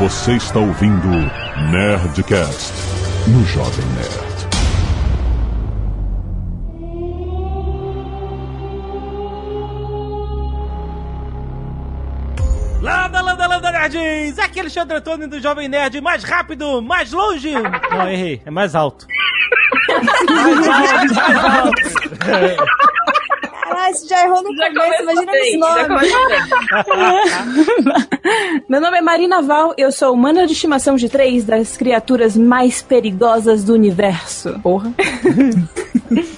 Você está ouvindo Nerdcast no Jovem Nerd. Landa, landa, landa, nerds! Aqui é Alexandre Antônio do Jovem Nerd, mais rápido, mais longe! Não, errei, é mais alto. mais alto, mais alto. Caralho, você já errou no Já começo, imagina bem, esse já nome. começou bem. Meu nome é Marina Val, eu sou humana de estimação de três das criaturas mais perigosas do universo. Porra.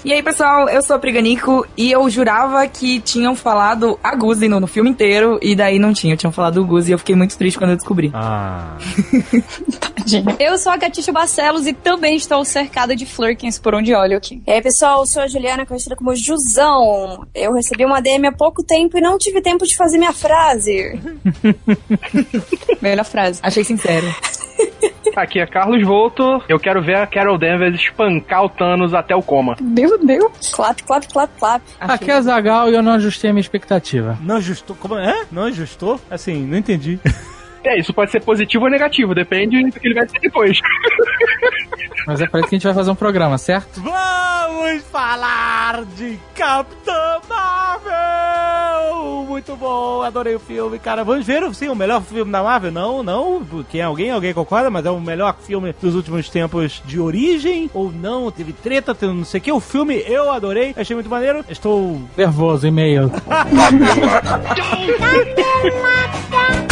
E aí, pessoal, eu sou a Priganico e eu jurava que tinham falado a Guzi no, no filme inteiro e daí não tinha, tinham falado o Guzi e eu fiquei muito triste quando eu descobri. Ah, Eu sou a Catixa Barcelos e também estou cercada de flurkins por onde olho aqui. E aí, pessoal, eu sou a Juliana, conhecida como Jusão. Eu recebi uma DM há pouco tempo e não tive tempo de fazer minha frase. Melhor frase. Achei sincero. Aqui é Carlos Volto. Eu quero ver a Carol Danvers espancar o Thanos até o coma. Meu Deus. Clap, clap, clap, clap. Aqui é Zagal e eu não ajustei a minha expectativa. não ajustou, como é? Não ajustou? Assim, não entendi. É, isso pode ser positivo ou negativo, depende do que ele vai ser depois. Mas é pra isso que a gente vai fazer um programa, certo? Vamos falar de Capitã Marvel! Muito bom, adorei o filme, cara. Vamos ver, sim, o melhor filme da Marvel? Não, não, porque alguém, alguém concorda, mas é o melhor filme dos últimos tempos de origem, ou não, teve treta, teve não sei o que. O filme eu adorei, achei muito maneiro. Estou Nervoso, e-mail.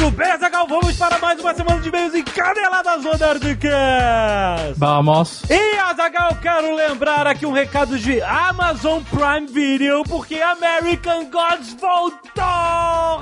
muito bem, Zagal. Vamos para mais uma semana de e-mails encaneladas do Nerdcast. Vamos. E Azagal, quero lembrar aqui um recado de Amazon Prime Video, porque American Gods voltou!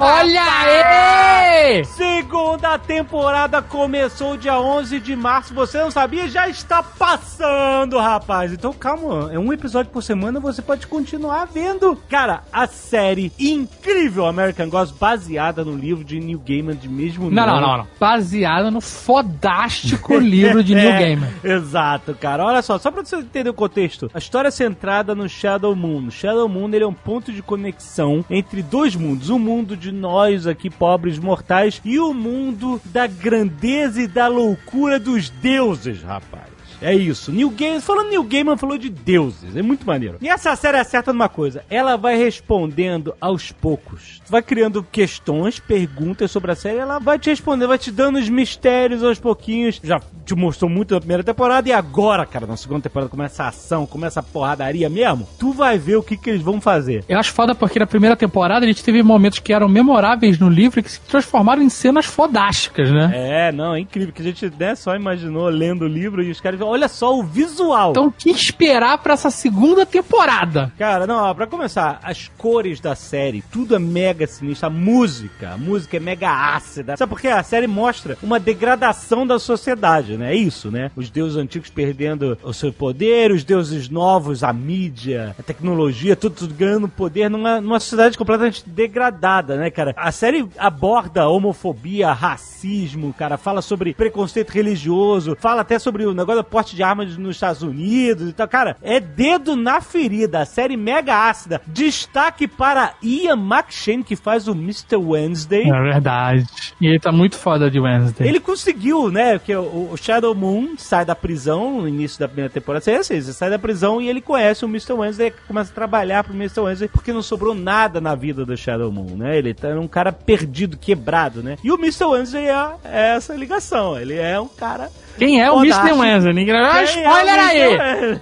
Olha aí! Segunda temporada começou dia 11 de março. Você não sabia? Já está passando, rapaz. Então calma, é um episódio por semana, você pode continuar vendo. Cara, a série incrível American Gods, baseada no livro de Neil Gaiman de mesmo Não, não, nome. não, não. Baseado no fodástico livro de Neil É, Gaiman. Exato, cara. Olha só, só pra você entender o contexto. A história é centrada no Shadow Moon. O Shadow Moon ele é um ponto de conexão entre dois mundos. O mundo de nós aqui, pobres mortais, e o mundo da grandeza e da loucura dos deuses, rapaz. É isso. New Gaiman, falando New Gaiman, falou de deuses. É muito maneiro. E essa série acerta numa coisa. Ela vai respondendo aos poucos. Tu vai criando questões, perguntas sobre a série. Ela vai te respondendo, vai te dando os mistérios aos pouquinhos. Já te mostrou muito na primeira temporada. E agora, cara, na segunda temporada começa a ação, começa a porradaria mesmo. Tu vai ver o que, que eles vão fazer. Eu acho foda porque na primeira temporada a gente teve momentos que eram memoráveis no livro e que se transformaram em cenas fodásticas, né? É, não, é incrível. Que a gente né, só imaginou lendo o livro e os caras. Olha só o visual. Então, o que esperar pra essa segunda temporada? Cara, não, ó, pra começar, as cores da série, tudo é mega sinistro. A música, a música é mega ácida. Sabe por quê? A série mostra uma degradação da sociedade, né? É isso, né? Os deuses antigos perdendo o seu poder, os deuses novos, a mídia, a tecnologia, tudo, tudo ganhando poder numa, numa sociedade completamente degradada, né, cara? A série aborda homofobia, racismo, cara, fala sobre preconceito religioso, fala até sobre o negócio da porte de armas nos Estados Unidos e tal. Cara, é dedo na ferida. A série mega ácida. Destaque para Ian McShane, que faz o Mr. Wednesday. É verdade. E ele tá muito foda de Wednesday. Ele conseguiu, né? Porque o, Shadow Moon sai da prisão no início da primeira temporada. É assim, ele sai da prisão e ele conhece o Mr. Wednesday, começa a trabalhar pro Mr. Wednesday, porque não sobrou nada na vida do Shadow Moon, né? Ele tá um cara perdido, quebrado, né? E o Mr. Wednesday é, é essa ligação. Ele é um cara Quem é o. Mr. Wednesday? Ah, é spoiler aí! Wednesday?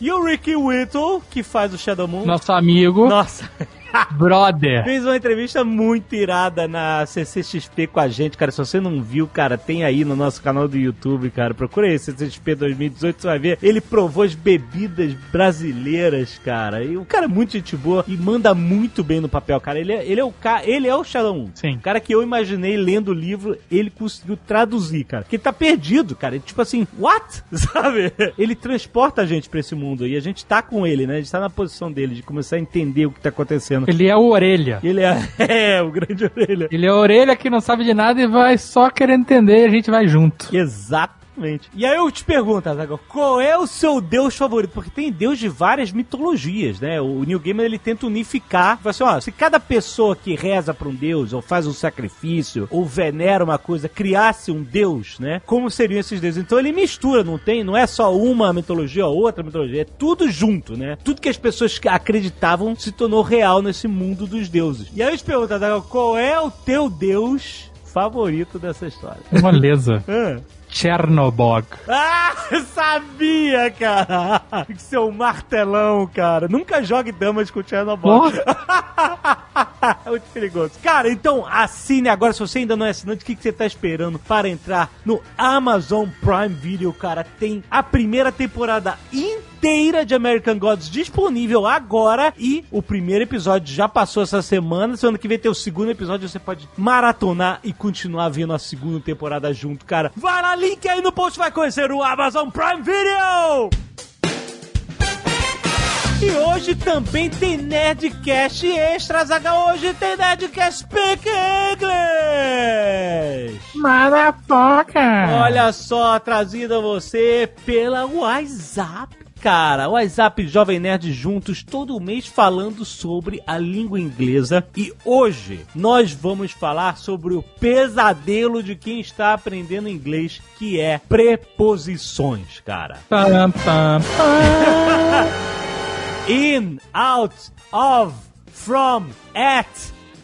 e o Ricky Whittle, que faz o Shadow Moon. Nosso amigo, Nossa, brother. fez uma entrevista muito irada na CCXP com a gente, cara. Se você não viu, cara, tem aí no nosso canal do YouTube, cara. Procura aí, CCXP 2018, você vai ver. Ele provou as bebidas brasileiras, cara. E o cara é muito gente boa e manda muito bem no papel, cara. Ele é, ele é o cara, ele é o Shadow Moon. Sim. O cara que eu imaginei lendo o livro, ele conseguiu traduzir, cara. Que ele tá perdido, cara. Ele, tipo assim, what? Sabe? Ele transporta a gente pra esse mundo e a gente tá com ele, né? A gente tá na posição dele de começar a entender o que tá acontecendo. Ele é o orelha. Ele é, é o grande orelha. Ele é a orelha que não sabe de nada e vai só querendo entender e a gente vai junto. Exatamente. Exatamente. E aí eu te pergunto, Azaghal, qual é o seu deus favorito? Porque tem deus de várias mitologias, né? O New Gamer ele tenta unificar. Fala assim, ó, se cada pessoa que reza pra um deus, ou faz um sacrifício, ou venera uma coisa, criasse um deus, né? Como seriam esses deuses? Então ele mistura, não tem? Não é só uma mitologia ou outra mitologia, é tudo junto, né? Tudo que as pessoas acreditavam se tornou real nesse mundo dos deuses. E aí eu te pergunto, Azaghal, qual é o teu deus favorito dessa história? Moleza. Chernobog. Ah, sabia, cara! Seu martelão, cara. Nunca jogue damas com o Chernobyl. é muito perigoso. Cara, então assine agora. Se você ainda não é assinante, o que, que você tá esperando para entrar no Amazon Prime Video, cara? Tem a primeira temporada inteira de American Gods disponível agora e o primeiro episódio já passou essa semana. Semana que vem tem o segundo episódio, você pode maratonar e continuar vendo a segunda temporada junto, cara. Vai lá, link aí no post, vai conhecer o Amazon Prime Video! E hoje também tem Nerdcast Extras, H. Hoje tem Nerdcast Speak English! Marapoca! Olha só, trazida a você pela WhatsApp. Cara, WhatsApp Jovem Nerd juntos todo mês falando sobre a língua inglesa e hoje nós vamos falar sobre o pesadelo de quem está aprendendo inglês, que é preposições, cara. In, out, of, from, at,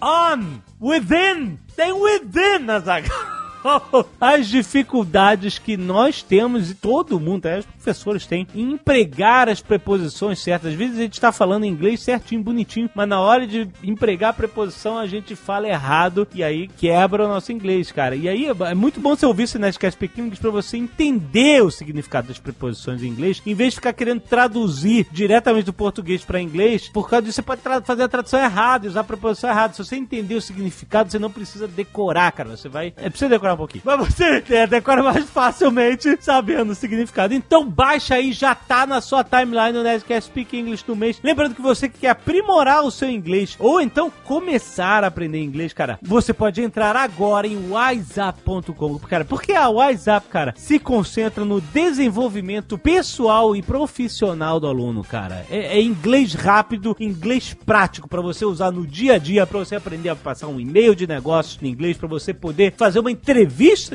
on, within. Tem within, Azaghal. As dificuldades que nós temos e todo mundo, até os professores têm, em empregar as preposições certas. Às vezes a gente está falando inglês certinho, bonitinho, mas na hora de empregar a preposição a gente fala errado e aí quebra o nosso inglês, cara. E aí é muito bom você ouvir esse Nerdcast Pequeno para você entender o significado das preposições em inglês, em vez de ficar querendo traduzir diretamente do português para inglês. Por causa disso, você pode fazer a tradução errada usar a preposição errada. Se você entender o significado, você não precisa decorar, cara. Você vai. É preciso decorar um pouquinho. Mas você é, decora mais facilmente sabendo o significado. Então baixa aí, já tá na sua timeline no Nerdcast Speak English do mês. Lembrando que você que quer aprimorar o seu inglês ou então começar a aprender inglês, cara, você pode entrar agora em wiseup.com, cara, porque a WhatsApp, cara, se concentra no desenvolvimento pessoal e profissional do aluno, cara. É, é inglês rápido, inglês prático para você usar no dia a dia, para você aprender a passar um e-mail de negócios em inglês, para você poder fazer uma entrevista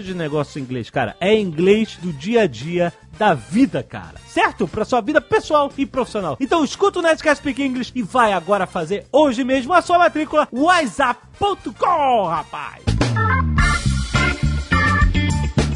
de negócio em inglês, cara. É inglês do dia a dia da vida, cara. Certo? Pra sua vida pessoal e profissional. Então escuta o Nerdcast Speak English e vai agora fazer hoje mesmo a sua matrícula WhatsApp.com, rapaz!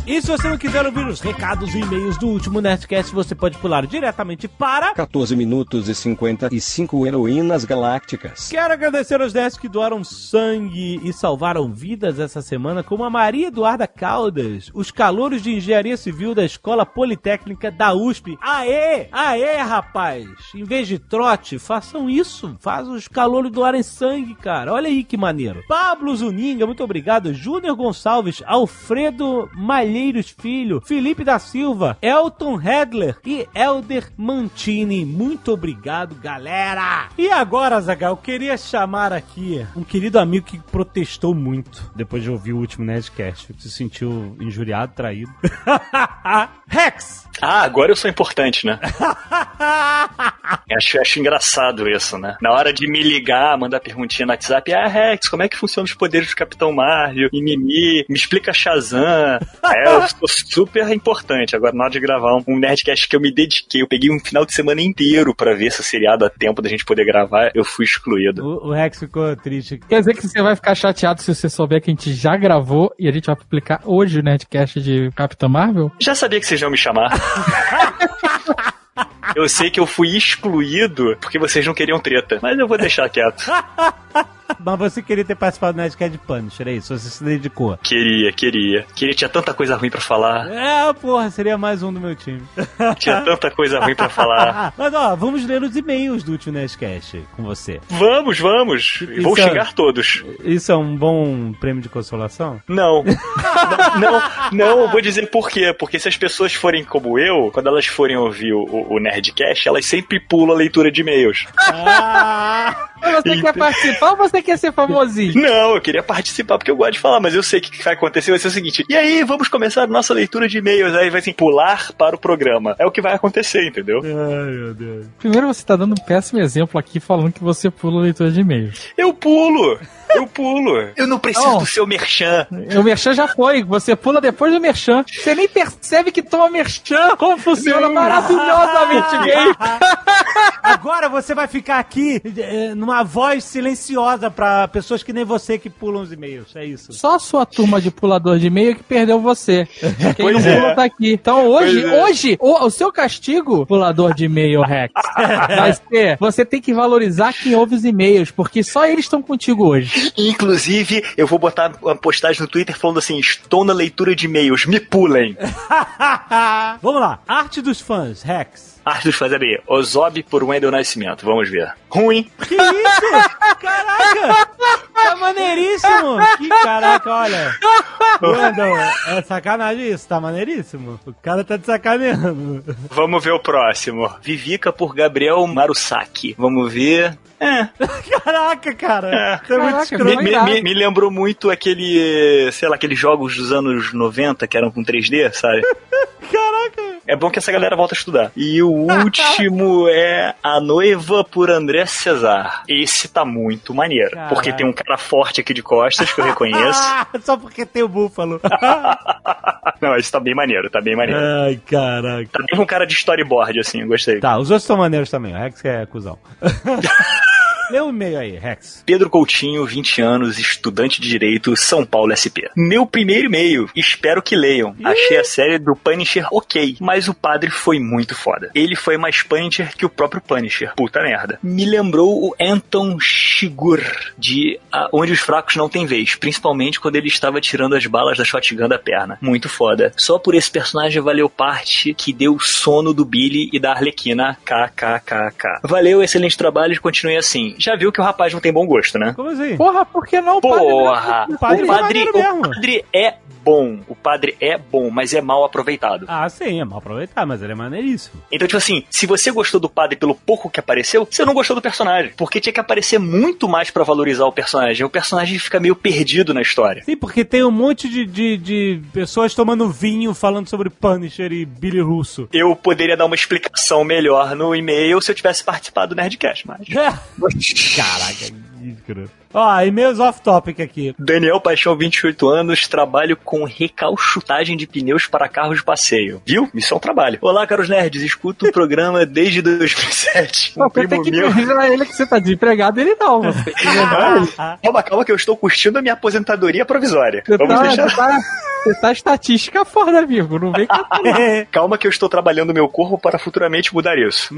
E se você não quiser ouvir os recados e e-mails do último Nerdcast, você pode pular diretamente para 14 minutos e 55 heroínas galácticas. Quero agradecer aos 10 que doaram sangue e salvaram vidas essa semana, como a Maria Eduarda Caldas, os calouros de engenharia civil da Escola Politécnica da USP. Aê! Aê, rapaz! Em vez de trote, façam isso. Faz os calouros doarem sangue, cara. Olha aí que maneiro. Pablo Zuninga, muito obrigado. Júnior Gonçalves, Alfredo Malheiros Filho, Felipe da Silva, Elton Hedler e Elder Mantini. Muito obrigado, galera! E agora, Zagal, eu queria chamar aqui um querido amigo que protestou muito depois de ouvir o último Nerdcast. Se sentiu injuriado, traído. Rex! Ah, agora eu sou importante, né? acho, acho engraçado isso, né? Na hora de me ligar, mandar perguntinha no WhatsApp, ah, Rex, como é que funcionam os poderes do Capitão Marvel? Mimimi, me explica Shazam. É, eu sou super importante. Agora, na hora de gravar um, Nerdcast que eu me dediquei, eu peguei um final de semana inteiro pra ver esse seriado a tempo da gente poder gravar, eu fui excluído. O, o Rex ficou triste. Quer dizer que você vai ficar chateado se você souber que a gente já gravou e a gente vai publicar hoje o Nerdcast de Capitão Marvel? Já sabia que vocês iam me chamar. Eu sei que eu fui excluído porque vocês não queriam treta, mas eu vou deixar quieto. Mas você queria ter participado do Nerdcast de Punisher, é isso? Você se dedicou. Queria, queria. Queria, tinha tanta coisa ruim pra falar. É, porra, seria mais um do meu time. Tinha tanta coisa ruim pra falar. Mas ó, vamos ler os e-mails do último Nerdcast com você. Vamos, vamos. Vou Isso é- xingar todos. Isso é um bom prêmio de consolação? Não. não, não, não, eu vou dizer por quê. Porque se as pessoas forem como eu, quando elas forem ouvir o, o Nerdcast, elas sempre pulam a leitura de e-mails. Ah! Você quer participar ou você você quer ser famosinho? Não, eu queria participar porque eu gosto de falar, mas eu sei que o que vai acontecer vai ser o seguinte. E aí, vamos começar a nossa leitura de e-mails. Aí vai assim, pular para o programa. É o que vai acontecer, entendeu? Ai, meu Deus. Primeiro você tá dando um péssimo exemplo aqui falando que você pula a leitura de e-mails. Eu pulo! Eu pulo! Eu não preciso Não. do seu merchan. O Merchan já foi, você pula depois do Merchan. Você nem percebe que toma Merchan. Como funciona maravilhosamente Agora você vai ficar aqui eh, numa voz silenciosa pra pessoas que nem você que pulam os e-mails. É isso. Só a sua turma de pulador de e-mail que perdeu você. Quem Pois não é. pula tá aqui. Então hoje, Pois é. hoje, o, o seu castigo, pulador de e-mail Rex, vai ser, você tem que valorizar quem ouve os e-mails, porque só eles estão contigo hoje. Inclusive, eu vou botar uma postagem no Twitter falando assim: estou na leitura de e-mails, me pulem. Vamos lá. Arte dos fãs, Rex. Arte dos fãs é bem. Ozob por Wendel Nascimento. Vamos ver. Ruim. Que isso? Caraca! Tá maneiríssimo! Que caraca, olha. Wendel, é sacanagem isso, tá maneiríssimo. O cara tá te sacaneando. Vamos ver o próximo. Vivica por Gabriel Marusaki. Vamos ver. É. Caraca, cara. É. Muito Caraca, escroto. Me, me- me lembrou muito aquele, sei lá, aqueles jogos dos anos 90 que eram com 3D, sabe? Caraca. É bom que essa galera volta a estudar. E o último é A Noiva por André Cesar. Esse tá muito maneiro. Caraca. Porque tem um cara forte aqui de costas que eu reconheço. Só porque tem o búfalo. Não, esse tá bem maneiro, tá bem maneiro. Ai, caraca. Tá bem um cara de storyboard, assim, eu gostei. Tá, os outros são maneiros também. O Rex é cuzão. Lê um e-mail aí, Rex. Pedro Coutinho, 20 anos, estudante de Direito, São Paulo SP. Meu primeiro e-mail, espero que leiam. Achei a série do Punisher ok, mas o padre foi muito foda. Ele foi mais Punisher que o próprio Punisher. Puta merda. Me lembrou o Anton Shigur, de ah, Onde os Fracos Não Têm Vez, principalmente quando ele estava tirando as balas da shotgun da perna. Muito foda. Só por esse personagem valeu parte que deu sono do Billy e da Arlequina, kkkk. Valeu, excelente trabalho e continue assim. Já viu que o rapaz não tem bom gosto, né? Como assim? Porra, por que não? O padre Porra! O padre o, foi padre, o padre é bom. O padre é bom, mas é mal aproveitado. Ah, sim, é mal aproveitar, mas ele é maneiríssimo. Então, tipo assim, se você gostou do padre pelo pouco que apareceu, você não gostou do personagem. Porque tinha que aparecer muito mais pra valorizar o personagem. O personagem fica meio perdido na história. Sim, porque tem um monte de, de, de pessoas tomando vinho falando sobre Punisher e Billy Russo. Eu poderia dar uma explicação melhor no e-mail se eu tivesse participado do Nerdcast, mas. Caraca, que. Ó, e-mails off-topic aqui. Daniel Paixão, 28 anos, trabalho com recalchutagem de pneus para carros de passeio. Viu? Isso é um trabalho. Olá, caros nerds, escuto o programa desde 2007. Pô, Um primo que meu... avisar ele que você tá desempregado, ele não. Você tem que lembrar ele. Calma, calma que eu estou curtindo a minha aposentadoria provisória. Você Vamos tá, deixar... você tá, você tá estatística fora, amigo. Não vem com Calma que eu estou trabalhando meu corpo para futuramente mudar isso.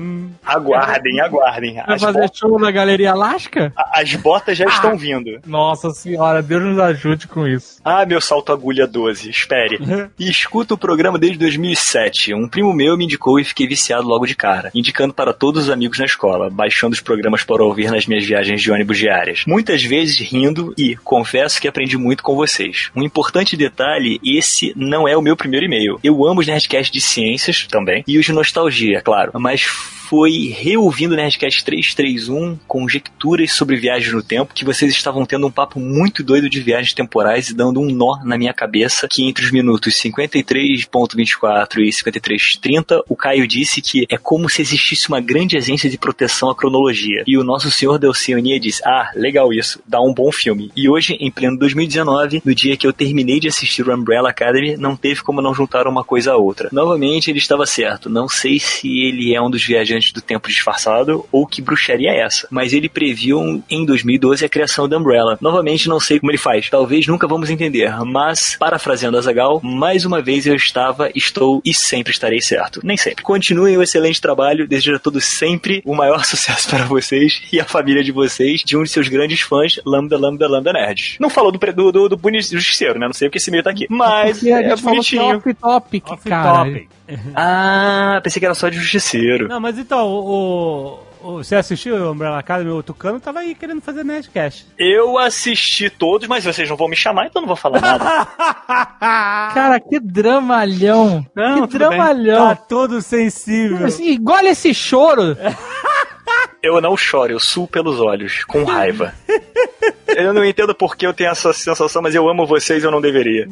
Aguardem, aguardem. Vai fazer bo- show na Galeria Alaska? as botas já estão vindo. Nossa senhora, Deus nos ajude com isso. Ah, meu salto agulha 12, espere. E escuto o programa desde 2007. Um primo meu me indicou e fiquei viciado logo de cara, indicando para todos os amigos na escola, baixando os programas para ouvir nas minhas viagens de ônibus diárias. Muitas vezes rindo e, confesso que aprendi muito com vocês. Um importante detalhe, esse não é o meu primeiro e-mail. Eu amo os Nerdcasts de ciências também, e os de nostalgia, claro, mas foi reouvindo o Nerdcast 331, conjecturas sobre viagens no tempo, que vocês estavam tendo um papo muito doido de viagens temporais e dando um nó na minha cabeça, que entre os minutos 53.24 e 53.30, o Caio disse que é como se existisse uma grande agência de proteção à cronologia. E o nosso senhor da Oceania disse, ah, legal isso, dá um bom filme. E hoje, em pleno 2019, no dia que eu terminei de assistir o Umbrella Academy, não teve como não juntar uma coisa a outra. Novamente, ele estava certo. Não sei se ele é um dos viajantes do tempo disfarçado ou que bruxaria é essa, mas ele previu em 2012 a criação da Umbrella. Novamente, não sei como ele faz. Talvez nunca vamos entender, mas, parafraseando Azagal, mais uma vez eu estava, estou e sempre estarei certo. Nem sempre. Continuem o excelente trabalho, desejo a todos sempre o maior sucesso para vocês e a família de vocês, de um de seus grandes fãs, Lambda Lambda Lambda Nerds. Não falou do, do, do, do Justiceiro, né? Não sei porque esse meio tá aqui. Mas é é bonitinho. off-topic, cara. Off-topic. Ah, pensei que era só de Justiceiro. Não, mas então, o- você assistiu o Umbrella Academy? O Tucano tava aí querendo fazer Nerdcast. Eu assisti todos, mas vocês não vão me chamar, então eu não vou falar nada. Cara, que dramalhão. Não, que tudo bem. dramalhão. Tá todo sensível. Assim, igual esse choro. eu não choro, eu suo pelos olhos, com raiva. Eu não entendo por que eu tenho essa sensação, mas eu amo vocês e eu não deveria.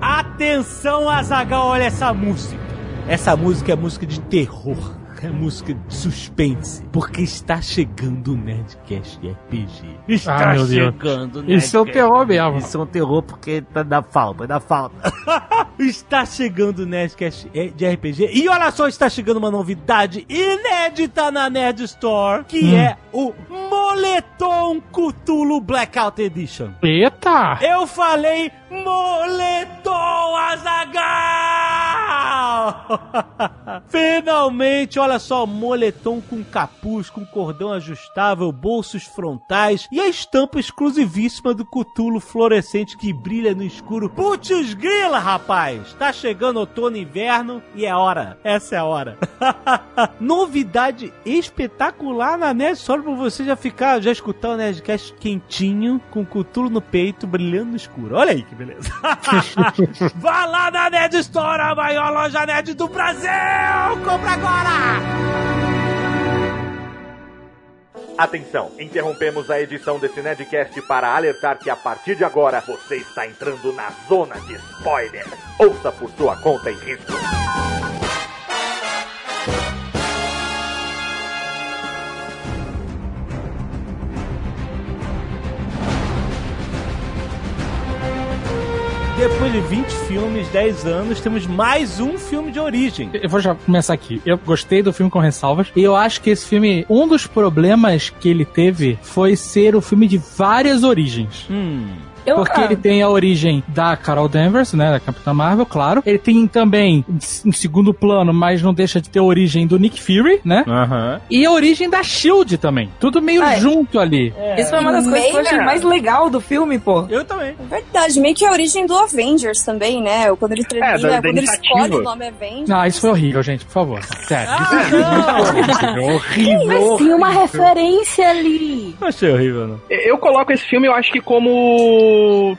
Atenção, Azagal, olha essa música. Essa música é música de terror. É música de suspense. Porque está chegando o Nerdcast RPG. Está Ah, meu Deus. chegando o Nerdcast. Isso é um terror mesmo. Isso é um terror porque tá da falta, da falta. está chegando o Nerdcast de RPG. E olha só, está chegando uma novidade inédita na Nerd Store, que Hum. é o Moletom Cthulhu Blackout Edition. Eita! Eu falei moletom Azagal! Finalmente, olha só, moletom com capuz, com cordão ajustável, bolsos frontais e a estampa exclusivíssima do Cutulo fluorescente que brilha no escuro. Putz grila, rapaz! Tá chegando outono e inverno e é hora. Essa é a hora. Novidade espetacular na Nerd Store pra você já ficar, já escutar o Nerdcast quentinho, com o Cutulo no peito, brilhando no escuro. Olha aí que beleza. Vá lá na Nerd Store, a maior loja nerd do Brasil! Compra agora! Atenção, interrompemos a edição desse Nerdcast para alertar que a partir de agora você está entrando na zona de spoiler. Ouça por sua conta e risco. Depois de 20 filmes, 10 anos, temos mais um filme de origem. Eu vou já começar aqui. Eu gostei do filme com ressalvas. E eu acho que esse filme, um dos problemas que ele teve foi ser o filme de várias origens. Hum. Eu, Porque ah, ele tem a origem da Carol Danvers, né, da Capitã Marvel, claro. Ele tem também, em segundo plano, mas não deixa de ter a origem do Nick Fury, né? Aham. E a origem da SHIELD também. Tudo meio é. junto ali. Isso foi uma das coisas que eu achei mais legal do filme, pô. Eu também. Verdade, meio que a origem do Avengers também, né? Quando ele termina, É, da- da quando ele escolhe o nome Avengers. Ah, isso foi horrível, gente, por favor. Sério. Ah, horrível. Tem uma referência ali. Não achei horrível, não. Eu coloco esse filme, eu acho que como.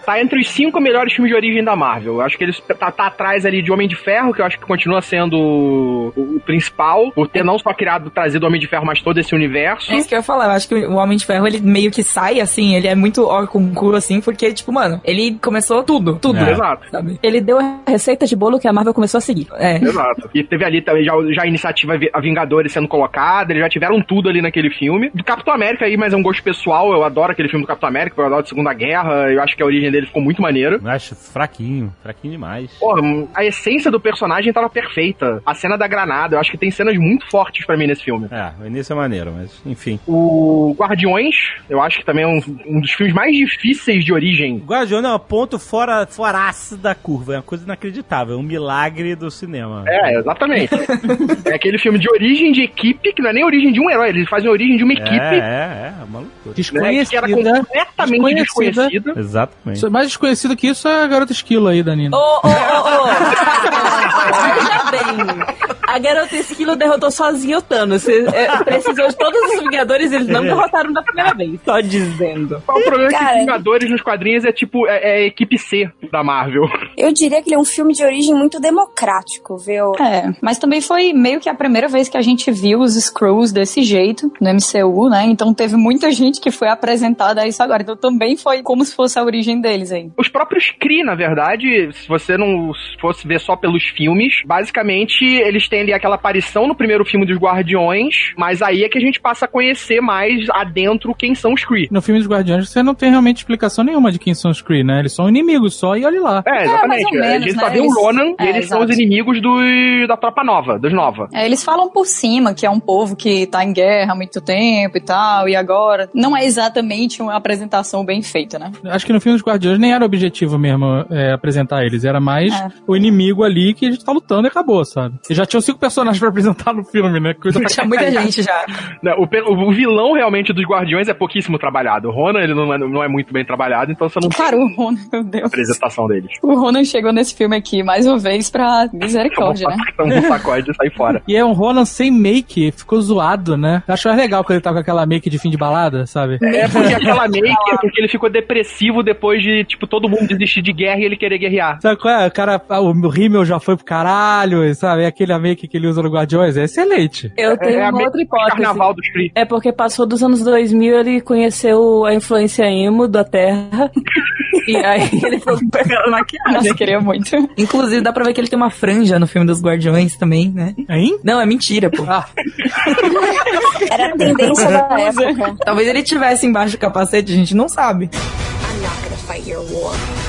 Tá entre os cinco melhores filmes de origem da Marvel. Eu acho que ele tá, tá atrás ali de Homem de Ferro, que eu acho que continua sendo o, o principal, por ter não só criado, trazido o Homem de Ferro, mas todo esse universo. É isso que eu ia falar. Eu acho que o Homem de Ferro, ele meio que sai, assim, ele é muito ó com cu, assim, porque, tipo, mano, ele começou tudo, tudo. É. Exato. Sabe? Ele deu a receita de bolo que a Marvel começou a seguir. É. Exato. E teve ali também já, já a iniciativa a Vingadores sendo colocada, eles já tiveram tudo ali naquele filme. Do Capitão América aí, mas é um gosto pessoal, eu adoro aquele filme do Capitão América, eu adoro a Segunda Guerra, eu acho que a origem dele ficou muito maneira. Eu acho fraquinho, fraquinho demais. Porra, a essência do personagem tava perfeita. A cena da granada, eu acho que tem cenas muito fortes pra mim nesse filme. É, o início é maneiro, mas enfim. O Guardiões, eu acho que também é um, um dos filmes mais difíceis de origem. O Guardião é um ponto fora, foraço da curva, é uma coisa inacreditável, é um milagre do cinema. É, exatamente. é aquele filme de origem de equipe, que não é nem origem de um herói, eles fazem origem de uma É, equipe. é, é, é uma loucura. Né, que era Desconhecida. completamente Desconhecida. desconhecida. Exatamente. Mais desconhecido que isso é a garota esquilo aí, Danilo. Ô, ô, ô, ô. Veja bem. A garota esquilo derrotou sozinha o Thanos. Você, é, precisou de todos os Vingadores, eles não derrotaram da primeira vez. Só dizendo. Qual o problema é que Cara, Vingadores nos quadrinhos é tipo, é, é a equipe C da Marvel. Eu diria que ele é um filme de origem muito democrático, viu? É, mas também foi meio que a primeira vez que a gente viu os Screws desse jeito no MCU, né? Então teve muita gente que foi apresentada a isso agora. Então também foi como se fosse a origem deles aí. Os próprios Kree, na verdade, se você não fosse ver só pelos filmes, basicamente eles têm ali aquela aparição no primeiro filme dos Guardiões, mas aí é que a gente passa a conhecer mais adentro quem são os Kree. No filme dos Guardiões você não tem realmente explicação nenhuma de quem são os Kree, né? Eles são inimigos só e olha lá. É, exatamente. mais ou a menos, gente só né? vê o Eles- Ronan É, e eles são exato. os inimigos do, da tropa nova, dos Nova. É, eles falam por cima que é um povo que tá em guerra há muito tempo e tal, e agora não é exatamente uma apresentação bem feita, né? Acho que no filme dos Guardiões nem era o objetivo mesmo é, apresentar eles, era mais É. o inimigo ali que a gente tá lutando e acabou, sabe? E já tinham cinco personagens pra apresentar no filme, né? Coisa pra Tinha muita gente já. Não, O, o vilão realmente dos Guardiões é pouquíssimo trabalhado. O Ronan, ele não é, não é muito bem trabalhado, então você não Claro, o Ronan, meu Deus. apresentação deles. O Ronan chegou nesse filme aqui mais uma vez pra misericórdia, né? Um sacode e sai fora. E é um Ronan sem make, ficou zoado, né? Eu acho mais legal quando ele tá com aquela make de fim de balada, sabe? É porque aquela make é porque ele ficou depressivo depois de, tipo, todo mundo desistir de guerra e ele querer guerrear. Sabe qual é? O cara, o Rimmel já foi pro caralho, sabe? É aquele make que ele usa no Guardiões é excelente. Eu tenho é uma outra hipótese. Carnaval dos Free. É porque passou dos anos 2000, ele conheceu a influência emo da Terra. e aí ele foi pegar maquiagem. Nossa, queria muito. Inclusive, dá pra ver que ele tem uma franja no filme dos Guardiões também, né? Hein? Não, é mentira, pô. Ah, Era a tendência da época. Talvez ele tivesse embaixo do capacete, a gente não sabe. I'm not gonna fight your war.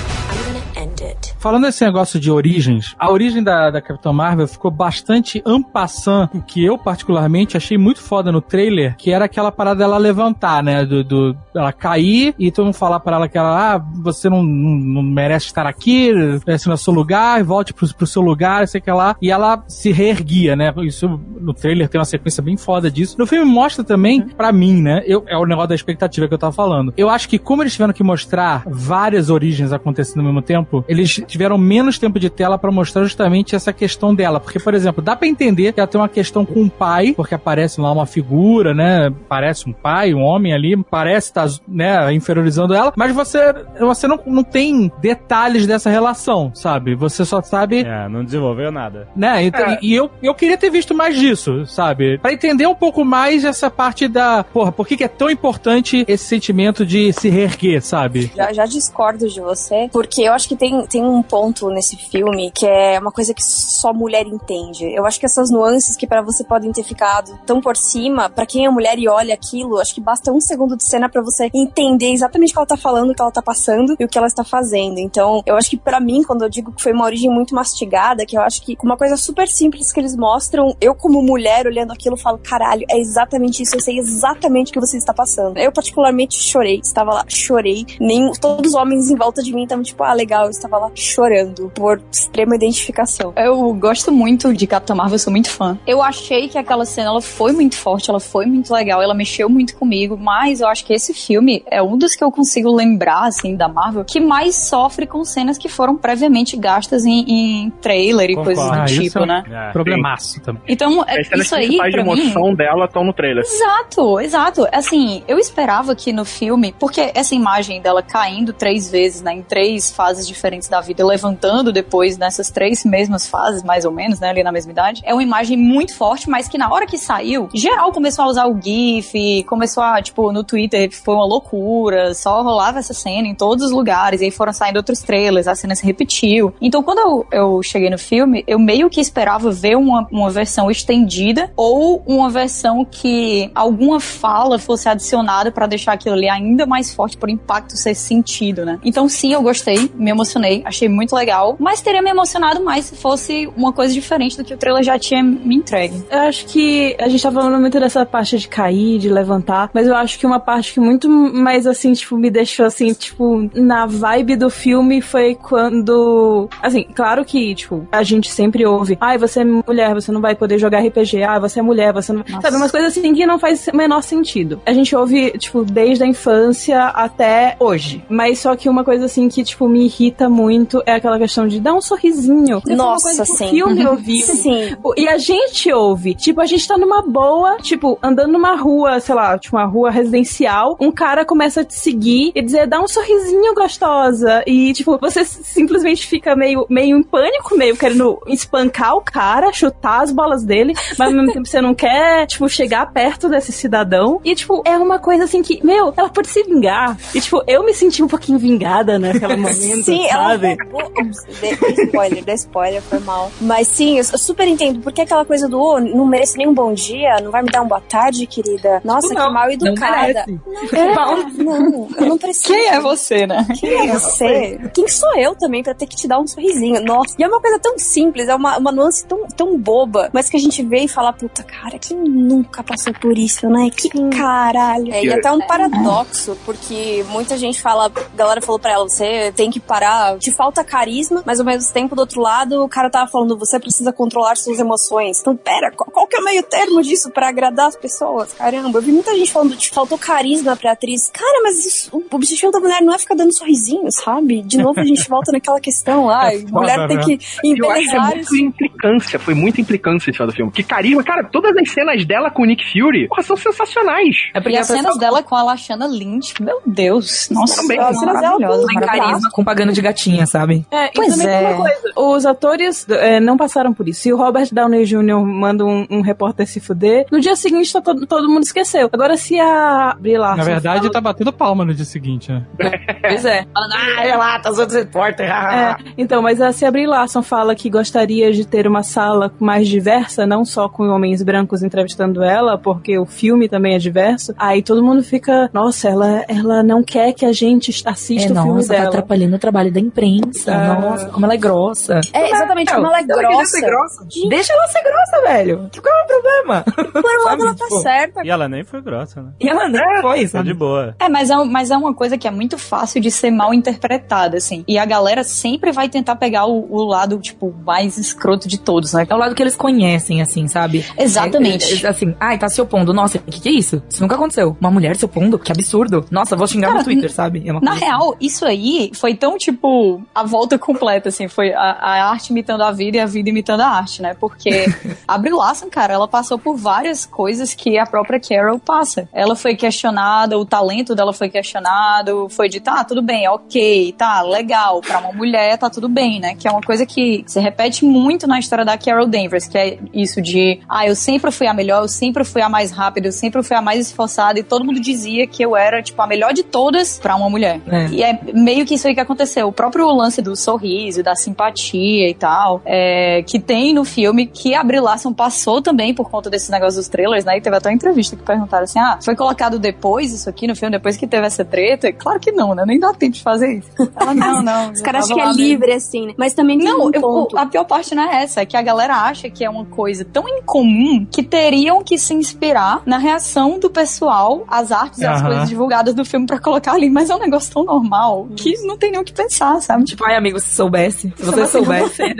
Falando desse negócio de origens, a origem da, da Capitã Marvel ficou bastante ampassant, o que eu particularmente achei muito foda no trailer, que era aquela parada dela levantar, né? Do, do- ela cair e todo mundo falar pra ela que ela, ah, você não, não, não merece estar aqui, esse não é seu lugar, volte pro, pro seu lugar, sei que lá. E ela se reerguia, né? Isso no trailer tem uma sequência bem foda disso. No filme mostra também, pra mim, né? Eu, é o negócio da expectativa que eu tava falando. Eu acho que como eles tiveram que mostrar várias origens acontecendo ao mesmo tempo, eles tiveram menos tempo de tela pra mostrar justamente essa questão dela. Porque, por exemplo, dá pra entender que ela tem uma questão com o pai, porque aparece lá uma figura, né? Parece um pai, um homem ali, parece estar, né, inferiorizando ela, mas você, você não, não tem detalhes dessa relação, sabe? Você só sabe É, não desenvolveu nada. né? Então, É. E eu, eu queria ter visto mais disso, sabe? Pra entender um pouco mais essa parte da. Porra, por que, que é tão importante esse sentimento de se reerguer, sabe? Já, já discordo de você, porque eu acho que tem, tem um ponto nesse filme que é uma coisa que só mulher entende. Eu acho que essas nuances que pra você podem ter ficado tão por cima, pra quem é mulher e olha aquilo, acho que basta um segundo de cena pra você entender exatamente o que ela tá falando, o que ela tá passando e o que ela está fazendo. Então, eu acho que pra mim, quando eu digo que foi uma origem muito mastigada, que eu acho que uma coisa super simples que eles mostram, eu como mulher olhando aquilo falo, caralho, é exatamente isso, eu sei exatamente o que você está passando. Eu particularmente chorei, estava lá, chorei. Nem todos os homens em volta de mim estavam tipo, ah, legal, eu estava lá chorando por extrema identificação. Eu gosto muito de Capitã Marvel, eu sou muito fã. Eu achei que aquela cena ela foi muito forte, ela foi muito legal, ela mexeu muito comigo, mas eu acho que esse filme é um dos que eu consigo lembrar, assim, da Marvel, que mais sofre com cenas que foram previamente gastas em, em trailer e coisas do Ah, tipo, é né? É. Problemaço também. Então, é, As isso aí, principais de pra mim... emoção dela estão no trailer. Exato, exato. Assim, eu esperava que no filme, porque essa imagem dela caindo três vezes, né, em três fases diferentes da vida, levantando depois nessas três mesmas fases, mais ou menos, né, ali na mesma idade, é uma imagem muito forte, mas que na hora que saiu, geral começou a usar o GIF, começou a, tipo, no Twitter foi uma loucura, só rolava essa cena em todos os lugares, e aí foram saindo outros trailers, a cena se repetiu. Então, quando eu, eu cheguei no filme, eu meio que esperava ver uma, uma versão estendida ou uma versão que alguma fala fosse adicionada pra deixar aquilo ali ainda mais forte por impacto ser sentido, né? Então, sim, eu gostei, me emocionei, achei muito legal, mas teria me emocionado mais se fosse uma coisa diferente do que o trailer já tinha me entregue. Eu acho que a gente tá falando muito dessa parte de cair, de levantar, mas eu acho que uma parte que muito mais assim, tipo, me deixou assim, tipo, na vibe do filme foi quando. Assim, claro que, tipo, a gente sempre ouve, ai, você é mulher, você não vai poder jogar RPG, ah, você é mulher, você não. Nossa. Sabe, umas coisas assim que não faz o menor sentido. A gente ouve, tipo, desde a infância até hoje. Mas só que uma coisa assim que, tipo, me irrita muito é aquela questão de dar um sorrisinho. É uma Nossa, que sim. O filme ouviu. Sim. O- E a gente ouve. Tipo, a gente tá numa boa, tipo, andando numa rua, sei lá, tipo, uma rua residencial. Um cara começa a te seguir e dizer, dá um sorrisinho gostosa. E, tipo, você simplesmente fica meio, meio em pânico, meio querendo espancar o cara, chutar as bolas dele, mas ao mesmo tempo você não quer, tipo, chegar perto desse cidadão. E, tipo, é uma coisa assim que, meu, ela pode se vingar. E, tipo, eu me senti um pouquinho vingada naquela momento. Sim, ela sabe? Ups, dei spoiler, dei spoiler, foi mal. Mas sim, eu, super entendo. Porque aquela coisa do "Oh, não mereço nem um bom dia, não vai me dar um boa tarde, querida. Nossa, Não, que mal não educada. merece. É, não, eu não preciso. Quem é você, né? Quem é você? Quem sou eu também pra ter que te dar um sorrisinho? Nossa. E é uma coisa tão simples, é uma, uma nuance tão, tão boba, mas que a gente vê e fala, puta, cara, quem nunca passou por isso, né? Que caralho. É, e até um paradoxo, porque muita gente fala, a galera falou pra ela, você tem que parar, te falta carisma, mas ao mesmo tempo, do outro lado, o cara tava falando, você precisa controlar suas emoções. Então, pera, qual, qual que é o meio termo disso pra agradar as pessoas? Caramba, eu vi muita gente falando, te faltou carisma pra atriz. Cara, mas isso, o objetivo da mulher não é ficar dando sorrisinho, sabe? De novo a gente volta naquela questão lá, É foda, mulher tem né? que Eu acho que é embelezar muito implicância, foi muita implicância esse do filme. que carisma. Cara, todas as cenas dela com o Nick Fury, porra, são sensacionais. É porque E as cenas dela com a Lashana Lynch, meu Deus. Nossa, Também. são As cenas dela maravilhosas. carisma com pagando de gatinha, sabe? É, e Pois também tem é. uma coisa. Os atores é, não passaram por isso. Se o Robert Downey Jr. manda um, um repórter se fuder, no dia seguinte tá todo, todo mundo esqueceu. Agora, se a Brie Larson Na verdade, fala- tá batendo palma no dia seguinte, né? Pois é. Falando, ah, olha lá, tá os outros repórter. É, então, mas a, se a Brie Larson fala que gostaria de ter uma sala mais diversa, não só com homens brancos entrevistando ela, porque o filme também é diverso, aí todo mundo fica, nossa, ela, ela não quer que a gente assista É, o filme nossa, tá dela. atrapalhando o trabalho da imprensa. Ah. Nossa, como ela é grossa. É, exatamente, como ela é grossa. ser grossa, Deixa ela ser grossa, velho. Que qual é o problema? Por um lado ela tá tipo, certa. E ela nem foi grossa, né? E ela nem foi, Tá sabe? de boa. É, mas é, mas é uma coisa que é muito fácil de ser mal interpretada, assim. E a galera sempre vai tentar pegar o, o lado, tipo, mais escroto de todos, né? É o lado que eles conhecem, assim, sabe? Exatamente. É, é, assim, ai, tá se opondo. Nossa, o que, que é isso? Isso nunca aconteceu. Uma mulher se opondo? Que absurdo. Nossa, vou xingar Cara, no Twitter, sabe? É uma Na coisa real, isso aí foi tão, tipo, a volta completa, assim. Foi a, a arte imitando a vida e a vida imitando a arte, né? Porque a Brie Larson, cara, ela passou por várias coisas que a própria Carol passa. Ela foi questionada, o talento dela foi questionado, foi de, tá, tudo bem, ok, tá, legal. Pra uma mulher, tá tudo bem, né? Que é uma coisa que se repete muito na história da Carol Danvers, que é isso de, ah, eu sempre fui a melhor, eu sempre fui a mais rápida, eu sempre fui a mais esforçada, e todo mundo dizia que eu era, tipo, a melhor de todas pra uma mulher. É. E é meio que isso aí que aconteceu. O próprio lance do sorriso, da simpatia e tal, é, que tem no filme, que a Brie Larson passou também por conta desses negócios dos trailers, né? E teve até uma entrevista que perguntaram assim: ah, foi colocado depois isso aqui no filme, depois que teve essa treta? E Claro que não, né? Nem dá tempo de fazer isso. Ela, não, não. Os caras acham que é mesmo. livre, assim, né? Mas também tem Não, um eu- ponto. a pior parte não é essa, é que a galera acha que é uma coisa tão incomum que teriam que se inspirar na reação do pessoal às artes e às coisas divulgadas do filme pra colocar ali, mas é um negócio tão normal que não tem nem o que pensar, sabe? Tipo, ai, amigo, se soubesse. Se é você soubesse.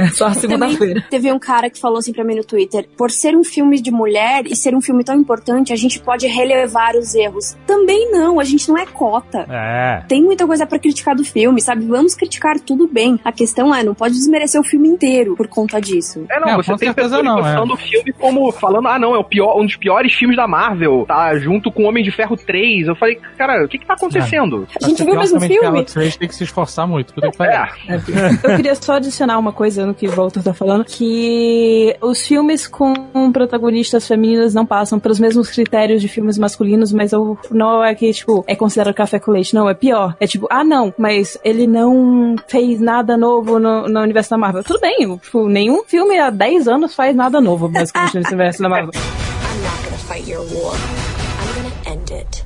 é Só segunda-feira. teve um cara que falou assim pra mim no Twitter: por ser um filme de mulher e ser um filme tão importante, a gente pode relevar os erros. Também não, a gente não é cota. É. Tem muita coisa pra criticar do filme, sabe? Vamos criticar tudo bem. A questão é, não pode desmerecer o filme inteiro por conta disso. É, não, Não, você com tem certeza não, é. do filme como falando, ah, não, é o pior, um dos piores filmes da Marvel, tá? Junto com Homem de Ferro 3. Eu falei, cara, o que que tá acontecendo? A gente viu o mesmo filme? Três tem que se esforçar muito. Que pariu. É, Eu queria só adicionar uma coisa no que o Walter tá falando, que os filmes com protagonistas femininas não passam pelos mesmos critérios de filmes masculinos, mas eu, não é que, tipo, é considerado café com leite, não, é pior. É tipo, ah, não, mas ele não fez nada novo no, no universo da Marvel. Tudo bem, tipo, nenhum filme há 10 anos faz nada novo, basicamente, no universo da Marvel. I'm not gonna fight your war.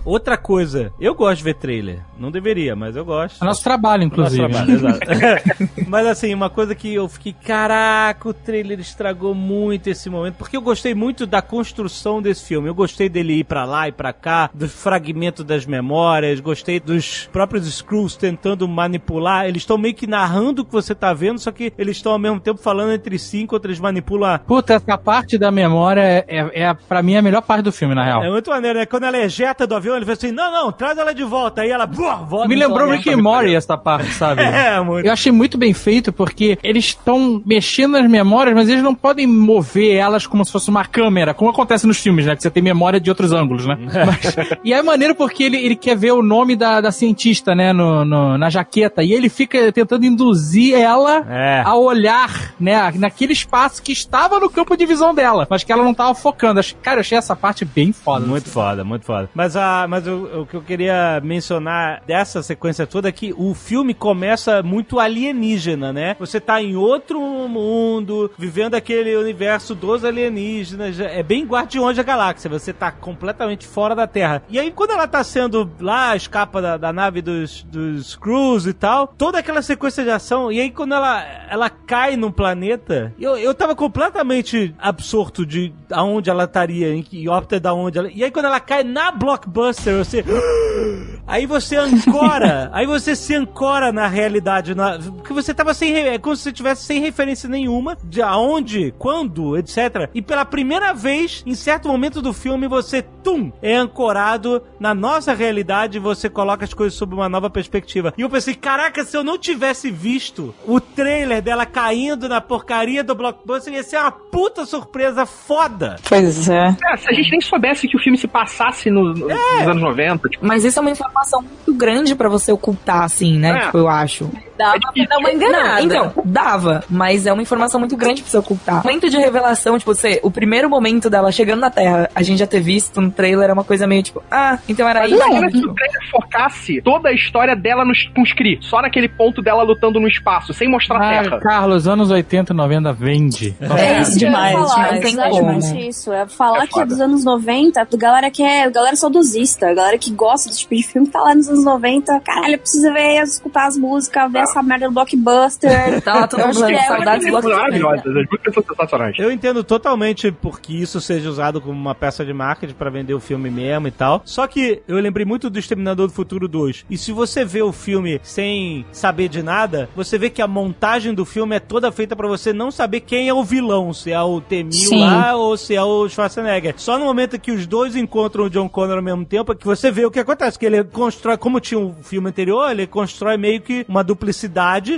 Outra coisa, eu gosto de ver trailer. Não deveria, mas eu gosto. É nosso trabalho, Nosso inclusive. trabalho, exato. Mas assim, uma coisa que eu fiquei, caraca, o trailer estragou muito esse momento, porque eu gostei muito da construção desse filme. Eu gostei dele ir pra lá e pra cá, do fragmento das memórias, gostei dos próprios Screws tentando manipular. Eles estão meio que narrando o que você tá vendo, só que eles estão ao mesmo tempo falando entre si enquanto eles manipulam. Puta, essa parte da memória é, é, é pra mim, a melhor parte do filme, na real. É muito maneiro, né? Quando ela ejeta do avião, ele fala assim: não, não, traz ela de volta. Aí ela, buah, volta. Me lembrou Rick and Morty essa parte, sabe? É, muito. Eu achei muito bem feito porque eles estão mexendo nas memórias, mas eles não podem mover elas como se fosse uma câmera, como acontece nos filmes, né? Que você tem memória de outros ângulos, né? Mas- e é maneiro porque ele, ele quer ver o nome da, da cientista, né? No, no- na jaqueta. E ele fica tentando induzir ela É. a olhar, né? Naquele espaço que estava no campo de visão dela, mas que ela não estava focando. Cara, eu achei essa parte bem foda. Muito foda, muito foda. Mas, a, mas o, o que eu queria mencionar dessa sequência toda é que o filme começa muito alienígena, né? Você tá em outro mundo, vivendo aquele universo dos alienígenas. É bem Guardiões da Galáxia. Você tá completamente fora da Terra. E aí, quando ela tá sendo lá, escapa da, da nave dos, dos Crews e tal, toda aquela sequência de ação. E aí, quando ela, ela cai num planeta, eu, eu tava completamente absorto de aonde ela estaria, em que órbita da onde ela. E aí, quando ela cai na blockbuster, você. Aí você ancora, aí você se ancora na realidade, na, porque você tava sem, é como se você tivesse sem referência nenhuma de aonde, quando, etc. E pela primeira vez, em certo momento do filme, você, tum, é ancorado na nossa realidade e você coloca as coisas sob uma nova perspectiva. E eu pensei, caraca, se eu não tivesse visto o trailer dela caindo na porcaria do blockbuster, ia ser uma puta surpresa foda. Pois é. É, se a gente nem soubesse que o filme se passasse no- no- nos anos 90, tipo, Mas isso é uma informação muito grande pra você ocultar, assim, né? É. Tipo, eu acho. Dava pra dar uma enganada. Não, então, dava, mas é uma informação muito grande pra você ocultar. O momento de revelação, tipo, você, o primeiro momento dela chegando na Terra, a gente já ter visto no trailer é uma coisa meio tipo, ah, então era Mas isso. imagina se o trailer focasse toda a história dela nos, com os Kree, só naquele ponto dela lutando no espaço, sem mostrar a Ah, Terra. Carlos, anos 80 e 90 vende. É isso demais, falar, demais. exatamente Tem como. isso. É falar É que é dos anos 90, a galera que é, a galera saudosista, a galera que gosta desse tipo de filme tá lá nos anos 90, caralho, precisa ver, escutar as músicas, ver essa merda do blockbuster. Tá lá todo Eu mundo é saudades do as sensacionais. Eu entendo totalmente porque isso seja usado como uma peça de marketing pra vender o filme mesmo e tal. Só que eu lembrei muito do Exterminador do Futuro 2. E se você vê o filme sem saber de nada, você vê que a montagem do filme é toda feita pra você não saber quem é o vilão, se é o T-1000 Sim. lá ou se é o Schwarzenegger. Só no momento que os dois encontram o John Connor ao mesmo tempo é que você vê o que acontece, que ele constrói, como tinha o filme anterior, ele constrói meio que uma duplicidade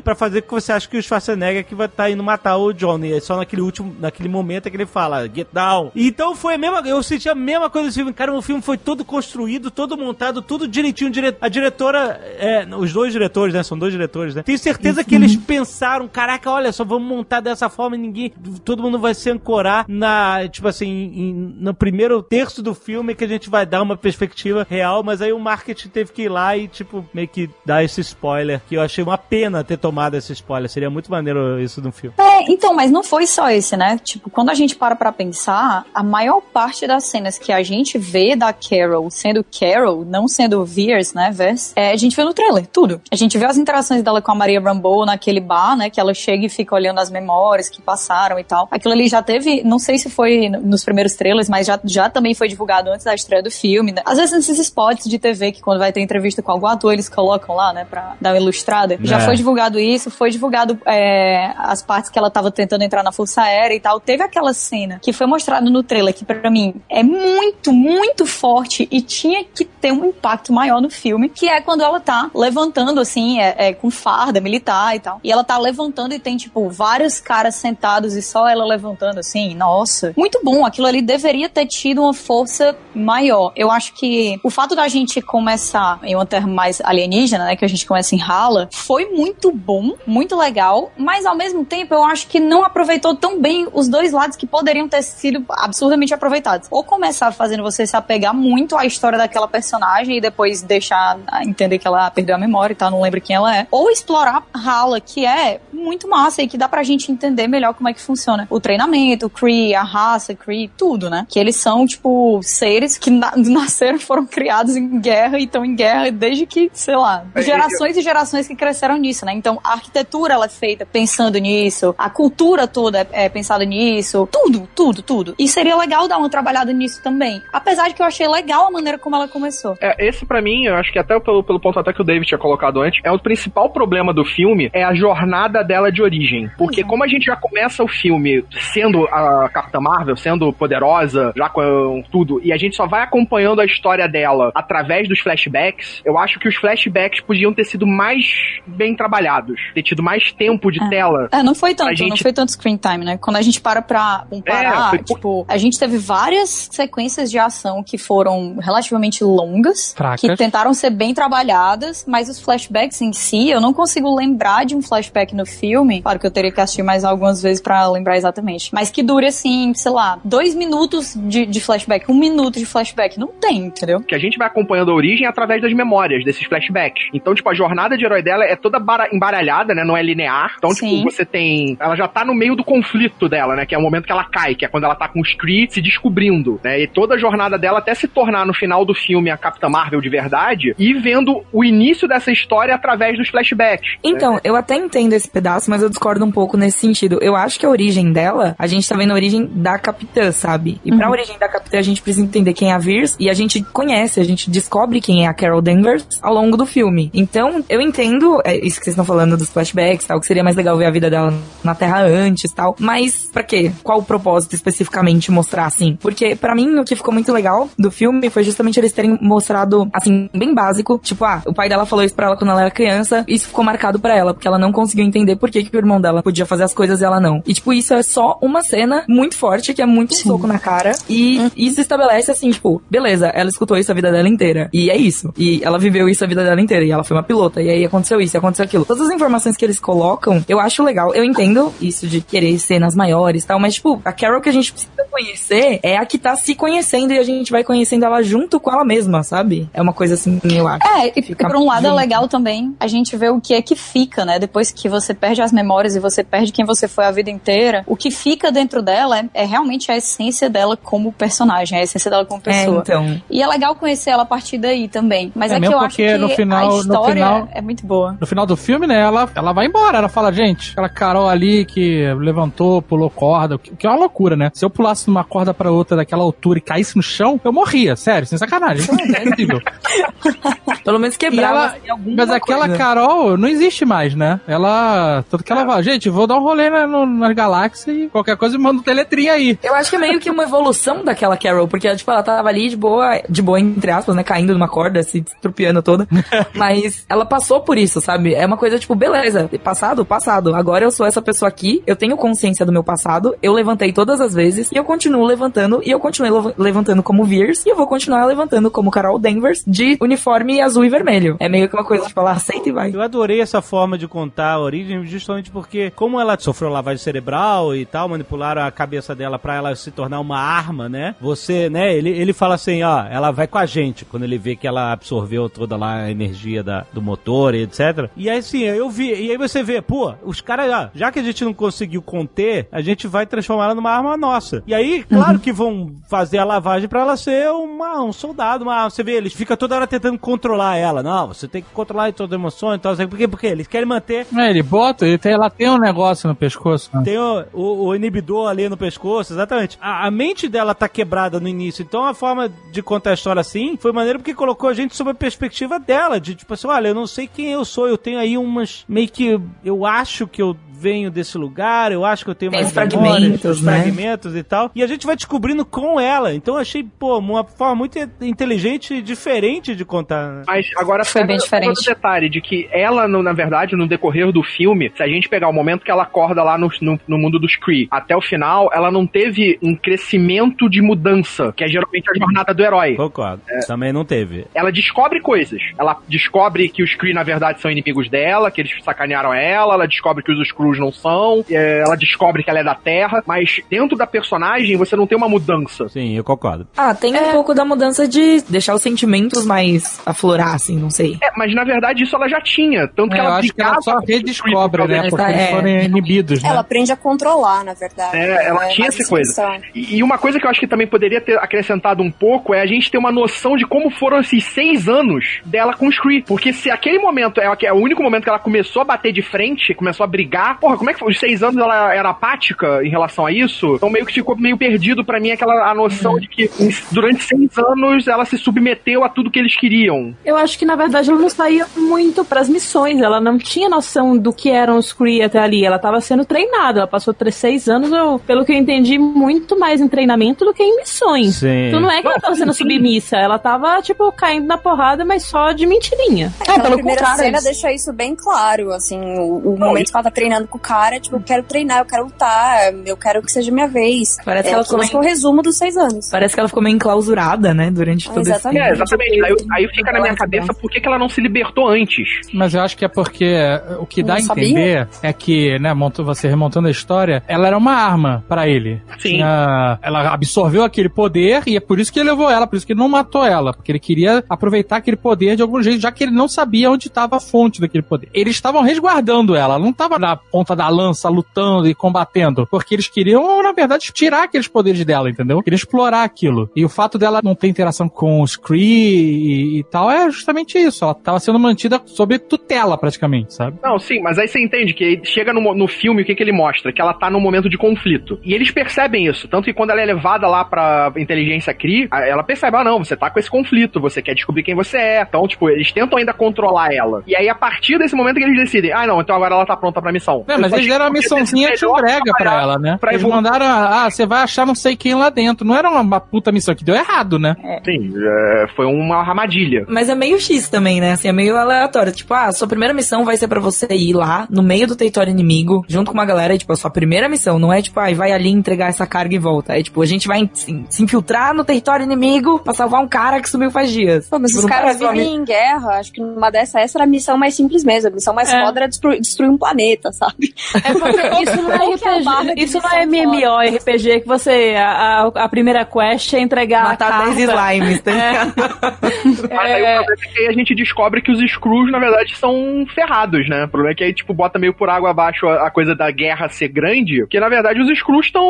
pra fazer com que você ache que o Schwarzenegger que vai estar indo matar o Johnny. É só naquele último, naquele momento é que ele fala, get down. Então foi a mesma, eu senti a mesma coisa desse filme. Cara, o filme foi todo construído, todo montado, tudo direitinho. dire- A diretora, é, os dois diretores, né? São dois diretores, né? Tenho certeza que eles pensaram, caraca, olha só, vamos montar dessa forma e ninguém, todo mundo vai se ancorar na, tipo assim, em- no primeiro terço do filme que a gente vai dar uma perspectiva real, mas aí o marketing teve que ir lá e, tipo, meio que dar esse spoiler, que eu achei uma pena ter tomado esse spoiler. Seria muito maneiro isso no filme. É, então, mas não foi só esse, né? Tipo, quando a gente para pra pensar, a maior parte das cenas que a gente vê da Carol sendo Carol, não sendo Veers, né, Vers, é, a gente vê no trailer, tudo. A gente vê as interações dela com a Maria Rambeau naquele bar, né, que ela chega e fica olhando as memórias que passaram e tal. Aquilo ali já teve, não sei se foi no- nos primeiros trailers, mas já, já também foi divulgado antes da estreia do filme. né? Às vezes nesses spots de TV, que quando vai ter entrevista com algum ator, eles colocam lá, né, pra dar uma ilustrada. Já É. foi divulgado isso, foi divulgado é, as partes que ela tava tentando entrar na Força Aérea e tal. Teve aquela cena que foi mostrada no trailer, que pra mim é muito, muito forte e tinha que ter um impacto maior no filme, que é quando ela tá levantando, assim, é, é, com farda militar e tal. E ela tá levantando e tem, tipo, vários caras sentados e só ela levantando, assim, nossa. Muito bom, aquilo ali deveria ter tido uma força maior. Eu acho que o fato da gente começar em uma terra mais alienígena, né, que a gente começa em Hala, foi muito bom, muito legal, mas ao mesmo tempo eu acho que não aproveitou tão bem os dois lados que poderiam ter sido absurdamente aproveitados. Ou começar fazendo você se apegar muito à história daquela personagem e depois deixar a entender que ela perdeu a memória e tal, não lembra quem ela é. Ou explorar Hala, que é muito massa e que dá pra gente entender melhor como é que funciona o treinamento, o Kree, a raça Kree, tudo, né? Que eles são, tipo, seres que na- nasceram, foram criados em guerra e estão em guerra desde que, sei lá, É, gerações e gerações que cresceram nisso, né? Então, a arquitetura, ela é feita pensando nisso, a cultura toda é, é pensada nisso, tudo, tudo, tudo. E seria legal dar uma trabalhada nisso também. Apesar de que eu achei legal a maneira como ela começou. É, esse pra mim, eu acho que até pelo, pelo ponto até que o David tinha colocado antes, é o principal problema do filme, é a jornada dela de origem. Porque como a gente já começa o filme sendo a Capitã Marvel, sendo poderosa, já com tudo, e a gente só vai acompanhando a história dela através dos flashbacks, eu acho que os flashbacks podiam ter sido mais bem trabalhados, ter tido mais tempo de tela. É, não foi tanto, gente- não foi tanto screen time, né? Quando a gente para pra comparar, É, foi tipo, a gente teve várias sequências de ação que foram relativamente longas, Fracas. que tentaram ser bem trabalhadas, mas os flashbacks em si, eu não consigo lembrar de um flashback no filme, claro que eu teria que assistir mais algumas vezes pra lembrar exatamente, mas que dure assim, sei lá, dois minutos de, de flashback, um minuto de flashback, não tem, entendeu? que a gente vai acompanhando a origem através das memórias, desses flashbacks. Então, tipo, a jornada de herói dela é toda bara- embaralhada, né? Não é linear. Então, Sim. tipo, você tem. Ela já tá no meio do conflito dela, né? Que é o momento que ela cai, que é quando ela tá com os Kree se descobrindo, né? E toda a jornada dela até se tornar no final do filme a Capitã Marvel de verdade e vendo o início dessa história através dos flashbacks. Então, eu até entendo esse pedaço, mas eu discordo um pouco nesse sentido. Eu acho que a origem dela, a gente tá vendo a origem da capitã, sabe? E pra Uhum. origem da capitã, a gente precisa entender quem é a Veers e a gente conhece, a gente descobre quem é a Carol Danvers ao longo do filme. Então, eu entendo é, isso que vocês estão falando dos flashbacks, tal, que seria mais legal ver a vida dela na Terra antes, tal. Mas pra quê? Qual o propósito especificamente mostrar assim? Porque pra mim o que ficou muito legal do filme foi justamente eles terem mostrado assim bem básico, tipo, ah, o pai dela falou isso pra ela quando ela era criança, isso ficou marcado pra ela, porque ela não conseguiu entender por que, que o irmão dela podia fazer as coisas e ela não. E tipo, isso é só uma cena muito forte, que é muito um soco na cara, e isso estabelece assim, tipo, beleza, ela escutou isso a vida dela inteira, e é isso. E ela viveu isso a vida dela inteira, e ela foi uma pilota, e aí aconteceu isso, e aconteceu aquilo. Todas as informações que eles colocam, eu acho legal. Eu entendo isso de querer cenas maiores e tal, mas tipo, a Carol que a gente precisa conhecer é a que tá se conhecendo e a gente vai conhecendo ela junto com ela mesma, sabe? É uma coisa assim, eu acho. É, e Fica por um lado é junto. legal também a gente ver o que é que fica, né? Depois que você perde as memórias e você perde quem você foi a vida inteira, o que fica dentro dela é, é realmente a essência dela como personagem, a essência dela como É, pessoa. então. E é legal conhecer ela a partir daí também. Mas É é, que eu acho porque que no final- a no história final- é muito boa. No final do filme, né, ela, ela vai embora. Ela fala, gente, aquela Carol ali que levantou, pulou corda, o que, é uma loucura, né? Se eu pulasse de uma corda pra outra daquela altura e caísse no chão, eu morria, sério, sem sacanagem. É incrível. Pelo menos E quebrava ela- mas aquela coisa. Carol não existe mais, né? Ela. Tanto que ela fala, gente, vou dar um rolê na, no, na galáxia e qualquer coisa manda um teletrinha aí. Eu acho que é meio que uma evolução daquela Carol, porque, tipo, ela tava ali de boa, de boa, entre aspas, né, caindo numa corda, se estrupiando toda. Mas ela passou por isso, sabe? É uma coisa, tipo, beleza, passado, passado. Agora eu sou essa pessoa aqui, eu tenho consciência do meu passado, eu levantei todas as vezes, e eu continuo levantando, e eu continuei lev- levantando como Veers, e eu vou continuar levantando como Carol Danvers, de uniforme azul e vermelho. É meio que uma coisa, tipo, ela aceita e vai. Eu adorei essa forma de contar a origem, justamente porque, como ela sofreu lavagem cerebral e tal, manipularam a cabeça dela pra ela se tornar uma arma, né? Você, né? Ele, ele fala assim, ó, ela vai com a gente, quando ele vê que ela absorveu toda lá a energia da, do motor e etc. E aí, assim, eu vi, e aí você vê, pô, os caras, ó, já que a gente não conseguiu conter, a gente vai transformar ela numa arma nossa. E aí, claro que vão fazer a lavagem pra ela ser uma, um soldado, uma, você vê, eles ficam toda hora tentando controlar ela. Não, você tem que controlar todas as emoções e tal. Por quê? Porque eles querem manter É, ele bota, ele tem, ela tem um negócio no pescoço. Né? tem o, o- o inibidor ali no pescoço, exatamente. A, a mente dela tá quebrada no início, então a forma de contar a história assim foi maneiro porque colocou a gente sob a perspectiva dela, de tipo assim, olha, eu não sei quem eu sou, eu tenho aí umas, meio que, eu acho que eu venho desse lugar, eu acho que eu tenho mais os fragmentos, né? fragmentos e tal, e a gente vai descobrindo com ela, então eu achei, pô, uma forma muito inteligente e diferente de contar, né? Mas agora Foi bem diferente. outro detalhe de que ela, no- na verdade, no decorrer do filme, se a gente pegar o momento que ela acorda lá no, no, no mundo dos Kree até o final, ela não teve um crescimento de mudança, que é geralmente a jornada do herói. Concordo. Também não teve. Ela descobre coisas. Ela descobre que os Kree, na verdade, são inimigos dela, que eles sacanearam ela, ela descobre que os Skrulls não são, é, ela descobre que ela é da Terra, mas dentro da personagem você não tem uma mudança. Sim, eu concordo. Ah, tem um pouco da mudança de deixar os sentimentos mais aflorar, assim, não sei. É, mas na verdade isso ela já tinha. Tanto que É, eu ela acho que ela só redescobre, né? Porque eles É. foram inibidos, né? Ela aprende a controlar, na verdade. É, ela É tinha essa coisa. E, uma coisa que eu acho que também poderia ter acrescentado um pouco é a gente ter uma noção de como foram esses seis anos dela com os Kree. Porque se aquele momento é, é o único momento que ela começou a bater de frente, começou a brigar, porra, como é que foi? Os seis anos ela era apática em relação a isso? Então meio que ficou meio perdido pra mim aquela a noção de que durante seis anos ela se submeteu a tudo que eles queriam. Eu acho que na verdade ela não saía muito pras missões. Ela não tinha noção do que eram os Kree até ali. Ela tava sendo treinada. Ela passou três, seis anos, eu, pelo que eu entendi, muito mais em treinamento do que em missões. Sim. Então não é que ela tava sendo submissa. Ela tava, tipo, caindo na porrada, mas só de mentirinha. Aquela pelo primeira contrário, cena eles- deixa isso bem claro, assim, o, o momento que ela tá treinando com o cara, tipo, eu quero treinar, eu quero lutar, eu quero que seja minha vez. Parece é, que ela come- foi o resumo dos seis anos. Parece que ela ficou meio enclausurada, né, durante todo Exatamente. É, esse tempo. exatamente. Aí, aí fica na minha cabeça por que, que ela não se libertou antes. Mas eu acho que é porque é, o que dá a sabia? entender é que, né, montou, você remontando a história, ela era uma arma pra ele. Sim. Tinha- ela absorveu aquele poder e é por isso que ele levou ela, por isso que ele não matou ela, porque ele queria aproveitar aquele poder de algum jeito, já que ele não sabia onde estava a fonte daquele poder. Eles estavam resguardando ela, ela não estava na ponta da lança lutando e combatendo, porque eles queriam, na verdade, tirar aqueles poderes dela, entendeu? Queriam explorar aquilo. E o fato dela não ter interação com os Kree e, e tal é justamente isso. Ela estava sendo mantida sob tutela, praticamente, sabe? Não, sim, mas aí você entende que chega no, no filme, o que, que ele mostra? Que ela tá num momento de conflito. E eles percebem isso. Tanto que quando ela é levada lá pra inteligência a- ela percebe, ah, não, você tá com esse conflito, você quer descobrir quem você é. Então, tipo, eles tentam ainda controlar ela. E aí, a desse momento que eles decidem, ah, não, então agora ela tá pronta pra missão. É, mas eles deram uma missãozinha de brega pra ela, né? pra eles mandaram, ah, você vai achar não sei quem lá dentro. Não era uma, puta missão que deu errado, né? Sim, é, foi uma armadilha. Mas é meio X também, né? Assim, é meio aleatório. Tipo, ah, sua primeira missão vai ser pra você ir lá, no meio do território inimigo, junto com uma galera, e, tipo, a sua primeira missão não é, tipo, ah, vai ali entregar essa carga e volta. É, tipo, a gente vai se, se infiltrar no território inimigo pra salvar um cara que sumiu faz dias. Pô, mas Tipo, os não caras vivem em guerra. Acho que numa dessa, essa era a missão mais simples mesmo. A missão mais É. foda era destruir, destruir um planeta, sabe? É porque isso não é é RPG, isso não é missão MMO, RPG, que você, a, a, a primeira quest é entregar Matar a carta. 10 slimes, tá ligado? Mas aí o problema é que aí a gente descobre que os Screws, na verdade, são ferrados, né? O problema é que aí, tipo, bota meio por água abaixo a, a coisa da guerra ser grande, porque, na verdade, os Screws estão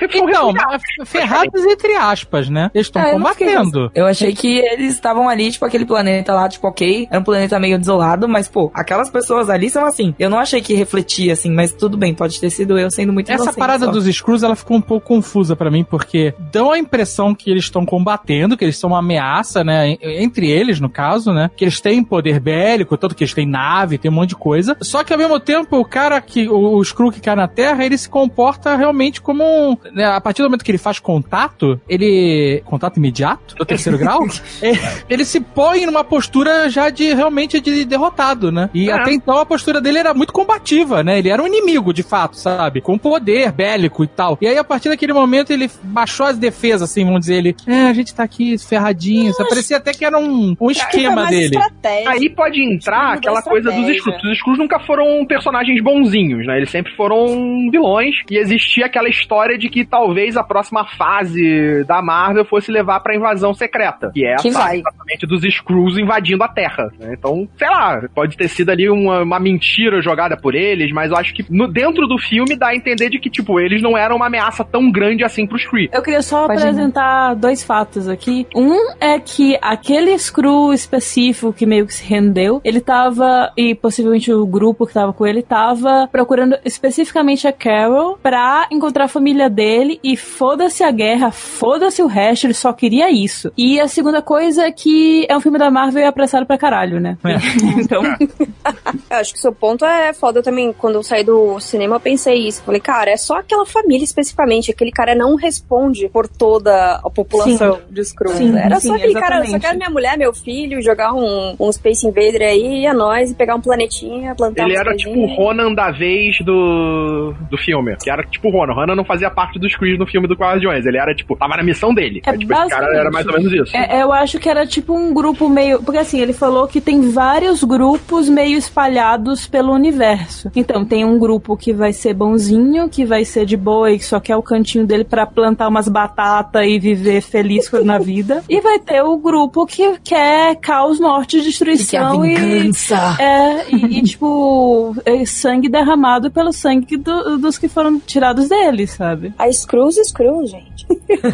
Então, mas ferrados entre aspas, né? Eles estão É, eu combatendo. Eu achei que eles estavam ali, tipo, aquele planeta lá, tipo, ok, era um planeta meio desolado, mas, pô, aquelas pessoas ali são assim. Eu não achei que refletia, assim, mas tudo bem, pode ter sido eu sendo muito Essa parada só. dos Screws, ela ficou um pouco confusa pra mim, porque dão a impressão que eles estão combatendo, que eles são uma ameaça, né? en- Entre eles, no caso, né? Que eles têm poder bélico, tanto que eles têm nave, tem um monte de coisa. Só que ao mesmo tempo, o cara que. O, o Screw que cai na Terra, ele se comporta realmente como um. né, a partir do momento que ele faz contato, ele. Contato imediato? Do terceiro grau? é, ele se põe numa postura já de realmente de derrotado, né? E É. até então a postura dele era muito combativa, né? Ele era um inimigo, de fato, sabe? Com poder bélico e tal. E aí, a partir daquele momento, ele baixou as defesas, assim, vamos dizer, ele. É, a gente tá aqui ferradinho. Isso parecia até que era um, um esquema dele. Aí pode entrar aquela coisa dos. Skrulls. Os Skrulls nunca foram personagens bonzinhos, né? Eles sempre foram vilões. E existia aquela história de que talvez a próxima fase da Marvel fosse levar pra invasão secreta. Que é Que essa vai. exatamente dos Skrulls invadindo a Terra. né? Então, sei lá, pode ter sido ali uma, uma mentira jogada por eles, mas eu acho que no, dentro do filme dá a entender de que, tipo, eles não eram uma ameaça tão grande assim pros Kree. Eu queria só Pode apresentar dois fatos aqui. Um é que aquele Screw específico que meio que se rendeu, ele tava, e possivelmente o grupo que tava com ele, tava procurando especificamente a Carol pra encontrar a família dele e foda-se a guerra, foda-se o resto, ele só queria isso. E a segunda coisa é que é um filme da Marvel e é apressado pra caralho, né? então, Eu acho que o seu ponto é foda. Também, quando eu saí do cinema, eu pensei isso. Falei, cara, é só aquela família especificamente. Aquele cara não responde por toda a população de Skrulls. Sim, Era sim, só aquele cara, eu só quero minha mulher, meu filho, jogar um, um Space Invader aí, e a nós, e pegar um planetinha, plantar Ele era tipo o. Ronan da vez do, do filme. Que era tipo o Ronan. O Ronan não fazia parte dos Kree no filme do Guardiões. Ele era tipo, tava na missão dele. É Aí, tipo, esse cara era mais ou menos isso. É, eu acho que era tipo um grupo meio. Porque assim, ele falou que tem vários grupos meio espalhados pelo universo. Então, tem um grupo que vai ser bonzinho, que vai ser de boa e que só quer o cantinho dele pra plantar umas batatas e viver feliz na vida. E vai ter o grupo que quer caos, morte, destruição E e. que é vingança. É, e, e, tipo, é sangue derramado pelo sangue do- dos que foram tirados dele, sabe? A Skrulls, Skrulls, gente.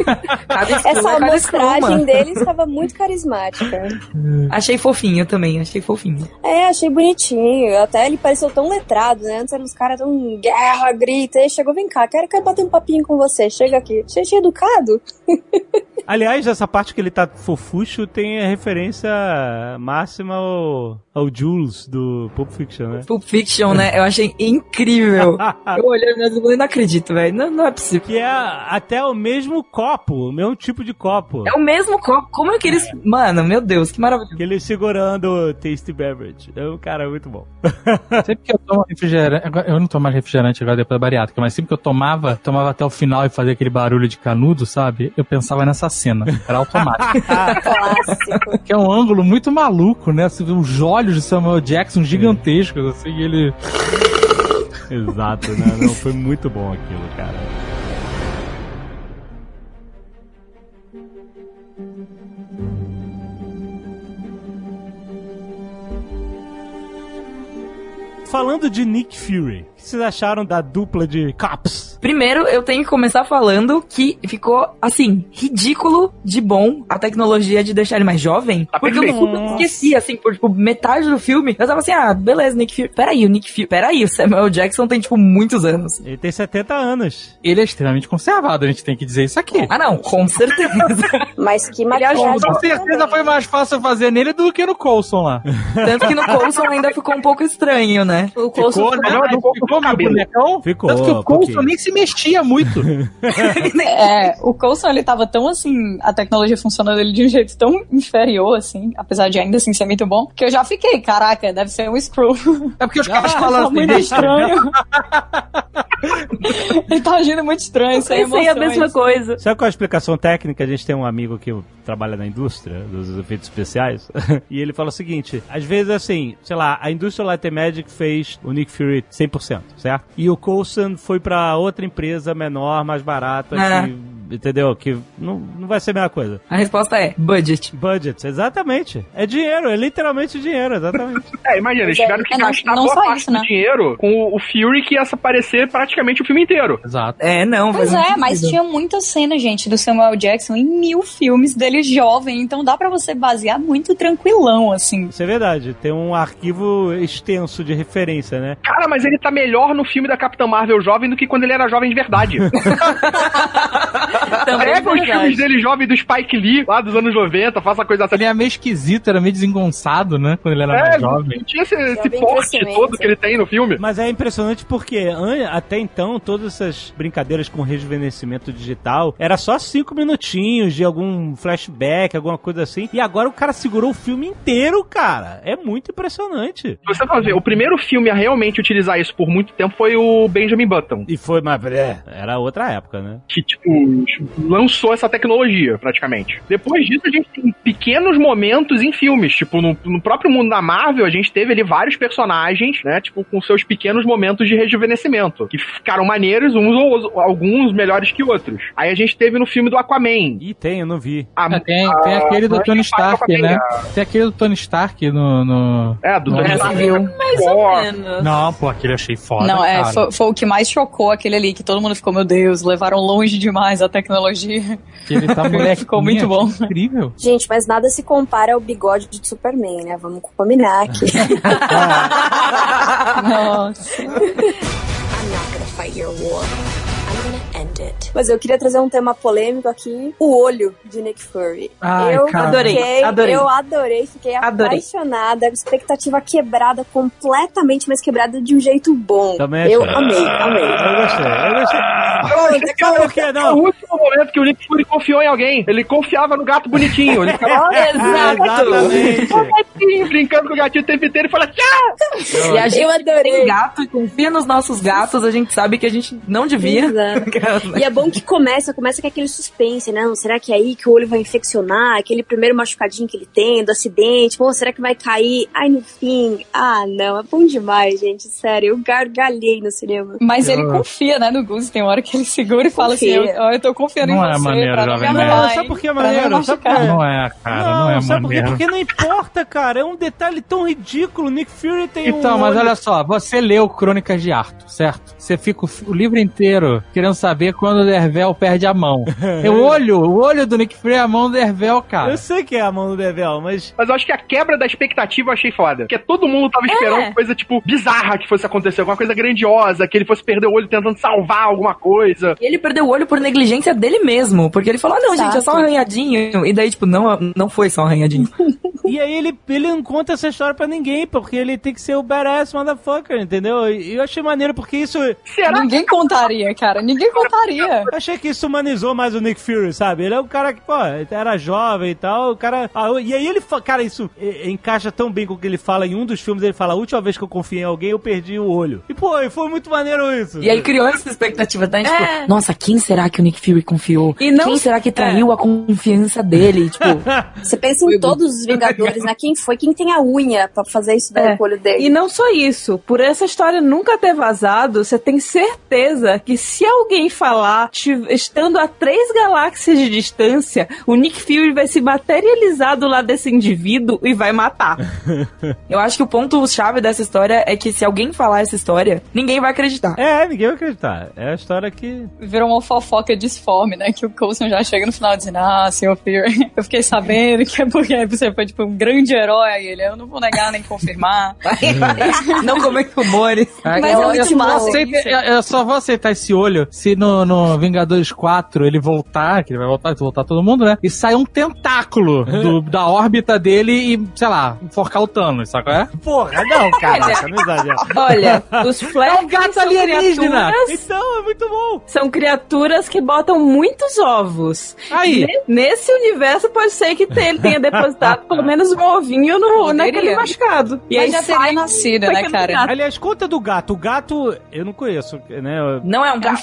Essa é amostragem deles estava muito carismática. Achei fofinho também, achei fofinho. É, achei bonitinho. Até ele pareceu tão letrado, né? Antes eram uns caras tão guerra, grita. Chegou, vem cá, quero, quero bater um papinho com você. Chega aqui. Cheio educado. Aliás, essa parte que ele tá fofucho tem a referência máxima ao, ao Jules do Pulp Fiction, né? Pulp Fiction, né? Eu achei incrível. Eu olhei mas eu não acredito, velho. Não, não é possível. Que é até o mesmo copo, o mesmo tipo de copo. É o mesmo copo. Como é que eles. Mano, meu Deus, que maravilha. Que ele segurando o Tasty Beverage. É um cara muito bom. Sempre que eu tomo refrigerante. Eu não tomo mais refrigerante agora depois da bariátrica, mas sempre que eu tomava, tomava até o final e fazia aquele barulho de canudo, sabe? Eu pensava nessa cena. Era automático. Clássico. que é um ângulo muito maluco, né? Você vê os olhos de Samuel Jackson gigantescos, assim, ele. Exato, né? Não, foi muito bom aquilo, cara. Falando de Nick Fury, que vocês acharam da dupla de cops? Primeiro, eu tenho que começar falando que ficou, assim, ridículo de bom a tecnologia de deixar ele mais jovem. Tá porque eu perfeito. super esqueci, assim, por, tipo, metade do filme. Eu tava assim, ah, beleza, Nick Fury. Peraí, o Nick Fury. Peraí, o Samuel Jackson tem, tipo, muitos anos. Ele tem 70 anos. Ele é extremamente conservado, a gente tem que dizer isso aqui. Ah, não, com certeza. Mas que maquiagem. Com certeza foi mais fácil fazer nele do que no Coulson lá. Tanto que no Coulson ainda ficou um pouco estranho, né? O Coulson Ficou, né? Não, não ficou Ficou cabelo. bonecão? Ficou, Tanto que o Coulson nem se mexia muito. É, o Coulson ele tava tão assim, a tecnologia funcionando ele de um jeito tão inferior, assim, apesar de ainda assim ser muito bom, que eu já fiquei, caraca, deve ser um Screw. É porque os caras Tá falam assim, muito estranho. ele tá agindo muito estranho, sem Pensei a emoções. mesma coisa. Sabe qual é a explicação técnica? A gente tem um amigo que trabalha na indústria dos efeitos especiais e ele fala o seguinte: às vezes, assim, sei lá, a indústria Light and Magic fez o Nick Fury 100%, certo? E o Coulson foi pra outra empresa menor, mais barata, Ah. que, entendeu? Que não, não vai ser a mesma coisa. A resposta é budget. Budget, exatamente. É dinheiro, é literalmente dinheiro, exatamente. É, imagina, eles tiveram que É, não- gastar não boa só parte isso, do né? dinheiro com o- o Fury que ia aparecer praticamente o filme inteiro. Exato. É, não, Pois é, mas sentido. tinha muita cena, gente, do Samuel Jackson em mil filmes dele jovem, então dá pra você basear muito tranquilão, assim. Isso é verdade. Tem um arquivo extenso de referência, né? Cara, mas ele tá melhor no filme da Capitã Marvel jovem do que quando ele era jovem de verdade. Também é Pega os filmes dele jovem do Spike Lee, lá dos anos 90, faça a coisa assim. Ele é meio esquisito, era meio desengonçado, né? Quando ele era É, mais jovem. não tinha esse, esse Jovem porte todo que ele tem no filme. Mas é impressionante porque até então todas essas brincadeiras com rejuvenescimento digital era só cinco minutinhos de algum flashback, alguma coisa assim. E agora o cara segurou o filme inteiro, cara. É muito impressionante. Se você for ver, o primeiro filme a realmente utilizar isso por muito tempo foi o Benjamin Button. E foi, mas é, era outra época, né? Que, tipo, lançou essa tecnologia, praticamente. Depois disso, a gente tem pequenos momentos em filmes. Tipo, no, no próprio mundo da Marvel, a gente teve ali vários personagens, né? Tipo, com seus pequenos momentos de rejuvenescimento. Que ficaram maneiros, uns ou alguns melhores que outros. Aí a gente teve no filme do Aquaman. E tem, eu não vi. A, É, tem, tem aquele do a- Tony a- Stark, Aquaman, né? a- Tem aquele do Tony Stark no. no... É, do no Tony Stark. Mais ou menos. Não, pô, aquele eu achei foda. Não, é, cara. foi, foi o que mais chocou aquele ali, que todo mundo ficou, meu Deus, levaram longe demais a tecnologia. Que ele tá moleque. Ficou muito bom. Incrível. Gente, mas nada se compara ao bigode de Superman, né? Vamos combinar aqui. Nossa. I'm not gonna fight your war. I'm gonna end it. Mas eu queria trazer um tema polêmico aqui: o olho de Nick Fury. Ai, eu cara. Adorei, fiquei- adorei. Eu adorei, fiquei Adorei. apaixonada. Expectativa quebrada completamente, mas quebrada de um jeito bom. Também eu achei. amei, amei. Eu gostei, eu gostei. Por que É o não? último momento que o Nick Fury confiou em alguém. Ele confiava no gato bonitinho. Ele ficava Exatamente. bonitinho, brincando com o gatinho o tempo inteiro e fala tchau! E a gente Eu adorei. tem gato e confia nos nossos gatos, a gente sabe que a gente não devia. Exato. E é bom que começa, começa com aquele suspense, né? Não, será que é aí que o olho vai infeccionar? Aquele primeiro machucadinho que ele tem, do acidente. Pô, será que vai cair? Ai, no fim. Ah, não, é bom demais, gente. Sério, eu gargalhei no cinema. Mas ele confia, né, no Gus. Tem hora que ele segura e fala assim, eu, eu tô confiando Não em é você maneiro, pra não me Não, hein? sabe por que é Pra não maneiro? Sabe por? Não é, cara, não, é sabe por quê? maneiro. Porque não importa, cara. É um detalhe tão ridículo. Nick Fury tem Então, um mas olho- olha só, você leu Crônicas de Arthur, certo? Você fica o livro inteiro querendo saber quando o Dervel perde a mão. É o olho, o olho do Nick Fury é a mão do Dervel, cara. Eu sei que é a mão do Devel, mas... Mas eu acho que a quebra da expectativa eu achei foda. Porque todo mundo tava esperando coisa, tipo, bizarra que fosse acontecer, alguma coisa grandiosa, que ele fosse perder o olho tentando salvar alguma coisa. E ele perdeu o olho por negligência dele mesmo, porque ele falou, ah, não, gente, é só um Exato. arranhadinho. E daí, tipo, não, não foi só um arranhadinho. E aí ele, ele não conta essa história pra ninguém, porque ele tem que ser o badass motherfucker, entendeu? E eu achei maneiro, porque isso... Será Ninguém contaria, cara. Ninguém contaria. Eu achei que isso humanizou mais o Nick Fury, sabe? Ele é um cara que, pô, era jovem e tal, o cara... Ah, e aí ele, cara, isso encaixa tão bem com o que ele fala em um dos filmes, ele fala, a última vez que eu confiei em alguém, eu perdi o olho. E, pô, e foi muito maneiro isso. E aí criou essa expectativa? Tipo, É. nossa, quem será que o Nick Fury confiou? E não- Quem será que traiu a confiança dele? Tipo, Você pensa em todos os Vingadores Vingadores, né? Quem foi? Quem tem a unha pra fazer isso daí É. com o olho dele? E não só isso, por essa história nunca ter vazado, você tem certeza que se alguém falar, estando a três galáxias de distância, o Nick Fury vai se materializar do lado desse indivíduo e vai matar. Eu acho que o ponto-chave dessa história é que se alguém falar essa história, ninguém vai acreditar. É, ninguém vai acreditar. É a história que. Virou uma fofoca disforme, né? Que o Coulson já chega no final dizendo, ah, senhor Fury, eu fiquei sabendo que é porque você foi, tipo, um grande herói. Aí ele, eu não vou negar nem confirmar. Não comento rumores. Mas eu, é eu muito só massa aceito- isso. eu- eu só vou aceitar esse olho se no, no Vingadores 4 ele voltar, que ele vai voltar, vai voltar todo mundo, né? E sai um tentáculo do- da órbita dele e, sei lá, enforcar o Thanos, sabe qual é? Porra, não, caraca, não exagera. Olha, os Flash É um gato alienígena. criaturas- Então, é muito bom. São criaturas que botam muitos ovos. Aí. Ne- Nesse universo pode ser que ele tenha depositado pelo menos um ovinho no, Poderia. naquele machucado. E Mas aí já sai teria nascido, né, cara? gato. Aliás, conta do gato. O gato, eu não conheço, né? Não é um É um gato.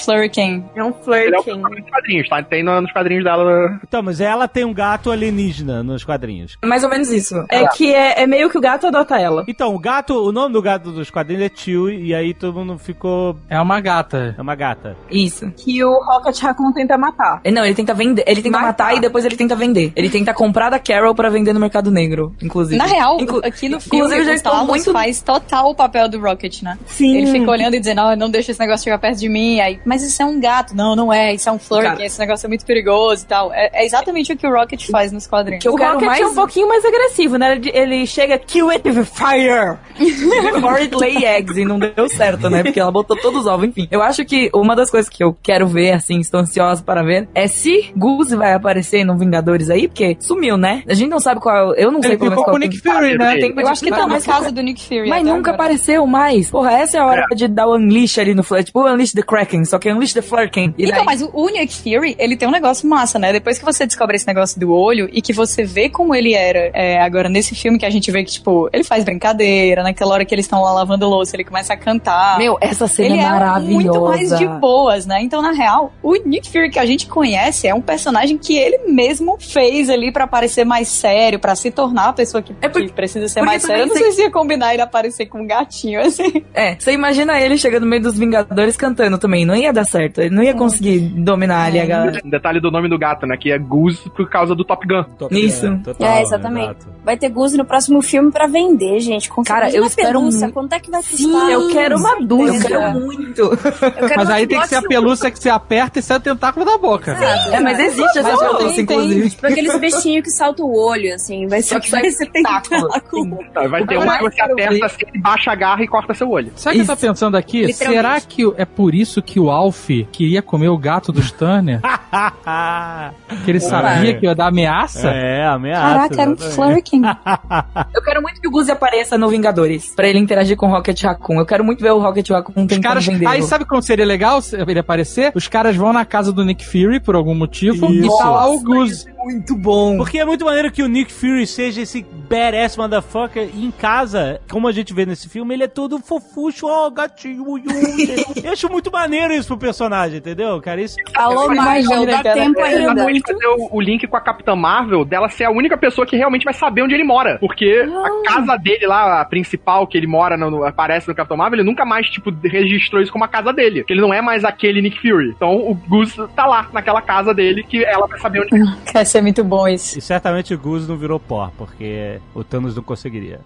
É um é flirting. nos quadrinhos, tá? Tem no- nos quadrinhos dela. Então, mas ela tem um gato alienígena nos quadrinhos. Mais ou menos isso. É que é, é meio que o gato adota ela. Então, o gato, o nome do gato dos quadrinhos é Chewie, e aí todo mundo ficou. É uma gata. É uma gata. Isso. Que o Rocket Raccoon tenta matar. Não, ele tenta vender, ele tenta Matar. matar e depois ele tenta vender. Ele tenta comprar da Carol pra vender no mercado negro, inclusive. Na real, Inclu- aqui no filme, inclusive, já o Talos muito faz total o papel do Rocket, né? Sim. Ele fica olhando e dizendo, ó, não deixa esse negócio chegar perto de mim. Aí, mas isso é um gato. Não, não é. Isso é um. Cara. Esse negócio é muito perigoso e tal. É, é exatamente o que o Rocket faz nos quadrinhos. o Rocket mais é um pouquinho mais agressivo, né? Ele, ele chega, kill it with fire! Before it lay eggs e não deu certo, né? Porque ela botou todos os ovos, enfim. Eu acho que uma das coisas que eu quero ver, assim, estou ansiosa para ver, é se Goose vai aparecer no Vingadores aí, porque sumiu, né? A gente não sabe qual. Eu não sei Ele pelo menos qual Nick Fury, né? Tem Eu acho que tá na mas- casa do Nick Fury. Mas nunca agora. apareceu mais. Porra, essa é a hora de dar o Unleash ali no Flash. Tipo o Unleash the Kraken, só que é Unleash the Flurkin. E Então, daí- mas o Nick Fury, ele tem um negócio massa, né? Depois que você descobre esse negócio do olho e que você vê como ele era é, agora nesse filme, que a gente vê que, tipo, ele faz brincadeira, naquela hora que eles estão lá lavando louça, ele começa a cantar. Meu, essa cena ele é é maravilhosa. muito mais de boas, né? Então, na real, o Nick Fury que a gente conhece é um personagem que ele mesmo fez ali pra parecer mais sério, pra se tornar a pessoa que, É porque- que precisa ser mais séria. Eu não também sei se ia combinar ele aparecer com um gatinho, assim. É, você imagina ele chegando no meio dos Vingadores cantando também. Não ia dar certo. Ele não ia conseguir dominar ali a galera. Um detalhe do nome do gato, né? Que é Goose por causa do Top Gun. Top Isso. Gun, total, É, exatamente. exato. Vai ter Goose no próximo filme pra vender, gente. Com Cara, eu Uma espero pelúcia, mu- quanto é que vai Sim, custar? Eu quero uma Eu dúzia. quero muito. Eu quero Mas aí tem que ser a pelúcia que você aperta e sai o tentáculo da boca. É, mas existe essa pelúcia, tem, tem. inclusive. Tipo aqueles bichinhos que saltam o olho, assim. Vai ser que vai ser tentáculo. tentáculo. Tá, Vai ter Eu uma que você aperta assim, baixa a garra e corta seu olho. Sabe o que eu tô pensando aqui? Será que é por isso que o Alf queria comer o gato dos Turner? que ele sabia que ia dar ameaça? É, ameaça. Caraca, era um. Flurkin. Eu quero muito que o Goose apareça no Vingadores, pra ele interagir com o Rocket Raccoon. Eu quero muito ver o Rocket Raccoon tentando caras, vender. aí sabe como seria legal ele aparecer? Os caras vão na casa do Nick Fury por algum motivo e Isso. tá lá o Goose. Muito bom. Porque é muito maneiro que o Nick Fury seja esse badass motherfucker e em casa, como a gente vê nesse filme, ele é todo fofucho, ó, gatinho, ui, ui. Eu acho muito maneiro isso pro personagem, entendeu, cara? Isso... Alô, Marvel, dá cara. tempo É, ainda. exatamente fazer o, o link com a Capitã Marvel dela ser a única pessoa que realmente vai saber onde ele mora. Porque a casa dele lá, a principal que ele mora, no- no- aparece no Capitão Marvel, ele nunca mais, tipo, registrou isso como a casa dele. Porque ele não é mais aquele Nick Fury. Então o Goose tá lá, naquela casa dele, que ela vai saber onde Vai ser muito bom isso. E certamente o Goose não virou pó, porque o Thanos não conseguiria.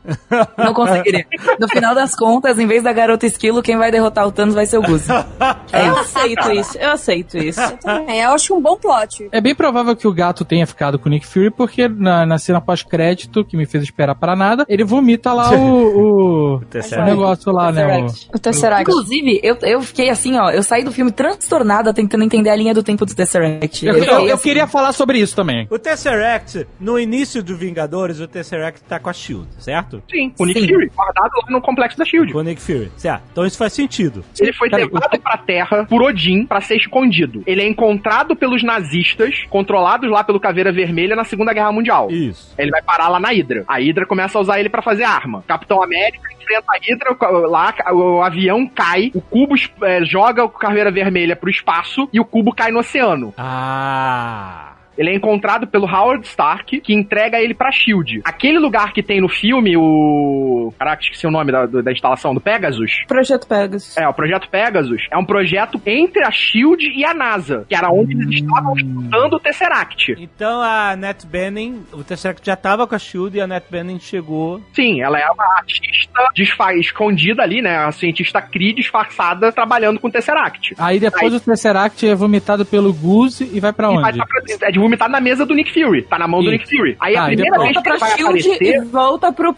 Não conseguiria. No final das contas, em vez da garota esquilo, quem vai derrotar o Thanos vai ser o Goose. Eu aceito isso, eu aceito isso. Também, eu acho um bom plot. É bem provável que o gato tenha ficado com o Nick Fury, porque na, na cena pós-crédito, que me fez esperar para nada, ele vomita lá o, o, o negócio lá, né? o- O Tesseract. Inclusive, eu, eu fiquei assim, ó, eu saí do filme transtornada tentando entender a linha do tempo do Tesseract. Eu, eu- fiquei eu assim, queria falar sobre isso também. O Tesseract, no início do Vingadores, o Tesseract tá com a SHIELD, certo? Sim, o Nick Sim. Fury, guardado lá no complexo da SHIELD. Com o Nick Fury, certo. Então isso faz sentido. Ele foi levado pra Terra por Odin pra ser escondido. Ele é encontrado pelos nazistas, controlados lá pelo Caveira Vermelha na Segunda Guerra Mundial. Isso. Ele vai parar lá na Hydra. A Hydra começa a usar ele pra fazer arma. Capitão América enfrenta a Hydra, o- lá o avião cai, o cubo é, joga o Caveira Vermelha pro espaço e o cubo cai no oceano. Ah... Ele é encontrado pelo Howard Stark, que entrega ele pra SHIELD. Aquele lugar que tem no filme, o... Caraca, esqueci o nome da, da instalação, do Pegasus. Projeto Pegasus. É, o Projeto Pegasus é um projeto entre a SHIELD e a NASA, que era onde eles estavam estudando o Tesseract. Então a Net Bening, o Tesseract já tava com a Shield e a Net Bening chegou. Sim, ela é uma artista disfa- escondida ali, né? A cientista Kree disfarçada trabalhando com o Tesseract. Aí depois o Tesseract é vomitado pelo Goose e vai pra E vai onde? tá pra- é de vomitado na mesa do Nick Fury. Tá na mão do. Nick Fury. Aí a Ah, e primeira vez que ele Volta vai Shield aparecer. e volta pro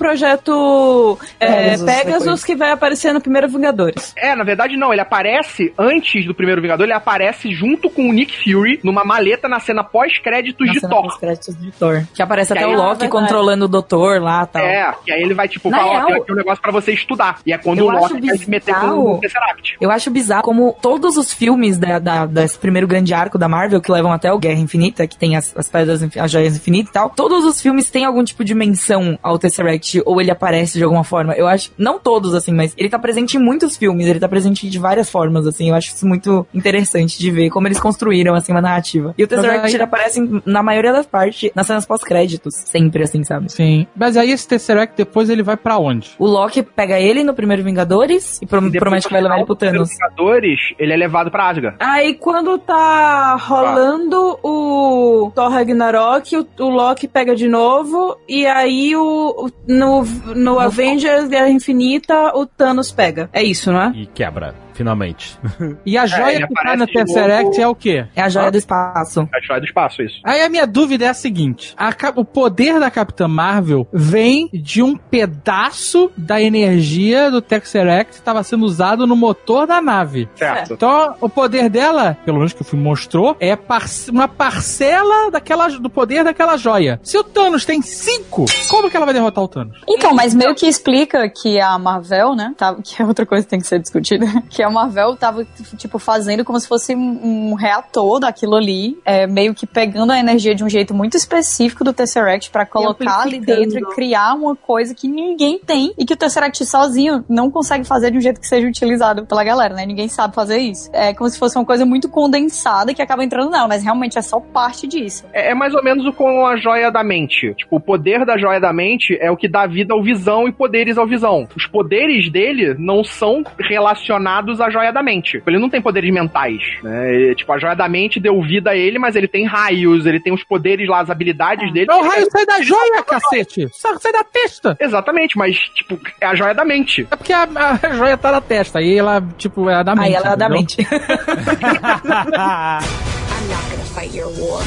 projeto é, Pegasus, Pegasus, que vai aparecer no primeiro Vingadores. É, na verdade não, ele aparece antes do primeiro Vingador, ele aparece junto com o Nick Fury numa maleta na cena pós-créditos de cena Thor. pós-créditos de Thor. Que aparece Que até aí- o Loki controlando o doutor lá e tal. É, que aí ele vai tipo falar, ó, tem aqui um negócio pra você estudar. E é quando Eu o Loki vai se meter com o Tesseract. Eu acho bizarro como todos os filmes da, da- desse primeiro grande arco da Marvel, que levam até o Guerra Infinita, que tem as, as pedras, as joias infinitas e tal, todos os filmes têm algum tipo de menção ao Tesseract, ou ele aparece de alguma forma. Eu acho, não todos, assim, mas ele tá presente em muitos filmes, ele tá presente de várias formas, assim, eu acho isso muito interessante de ver como eles construíram, assim, uma narrativa. E o Tesseract, aí- ele aparece, na maioria das partes, nas cenas pós-créditos, sempre, assim, sabe? Sim. Mas aí esse Tesseract depois ele vai pra onde? O Loki pega ele no primeiro Vingadores e pro- E promete que vai levar ele pro Thanos. Vingadores, ele é levado pra Asgard. Aí quando tá rolando o Thor Ragnarok, o, o Loki pega de novo, e aí o, o- no, no Avengers Guerra Infinita o Thanos pega. É isso, não é? E quebra, finalmente. E a ele joia que tá no Tesseract novo. é o quê? É a joia Hã? do espaço. A joia do espaço, isso. Aí a minha dúvida é a seguinte: a o poder da Capitã Marvel vem de um pedaço da energia do Tesseract que estava sendo usado no motor da nave. Certo. Então, o poder dela, pelo menos que o filme mostrou, é parce- uma parcela daquela, do poder daquela joia. Se o Thanos tem cinco, como que ela vai derrotar o Thanos? Então, mas meio que explica que a Marvel, né? Tava, que é outra coisa que tem que ser discutida. Que a Marvel tava, tipo, fazendo como se fosse um, reator daquilo ali. é, meio que pegando a energia de um jeito muito específico do Tesseract pra colocar ali dentro e criar uma coisa que ninguém tem e que o Tesseract sozinho não consegue fazer de um jeito que seja utilizado pela galera, né? Ninguém sabe fazer isso. É como se fosse uma coisa muito condensada que acaba entrando nela, mas realmente é só parte disso. É, é mais ou menos o com a joia da mente. Tipo, o poder da joia da mente é o que dá vida ao visão e poderes ao visão. Os poderes dele não são relacionados à joia da mente. Ele não tem poderes mentais, né? Ele- tipo, a joia da mente deu vida a ele, mas ele tem raios, ele tem os poderes lá, as habilidades dele. Não, o raio sai da joia, cacete! Sai, sai da testa! Exatamente, mas, tipo, é a joia da mente. É porque a, a joia tá na testa, aí ela, tipo, é a da mente. Aí ela é da mente. I'm not gonna fight your war.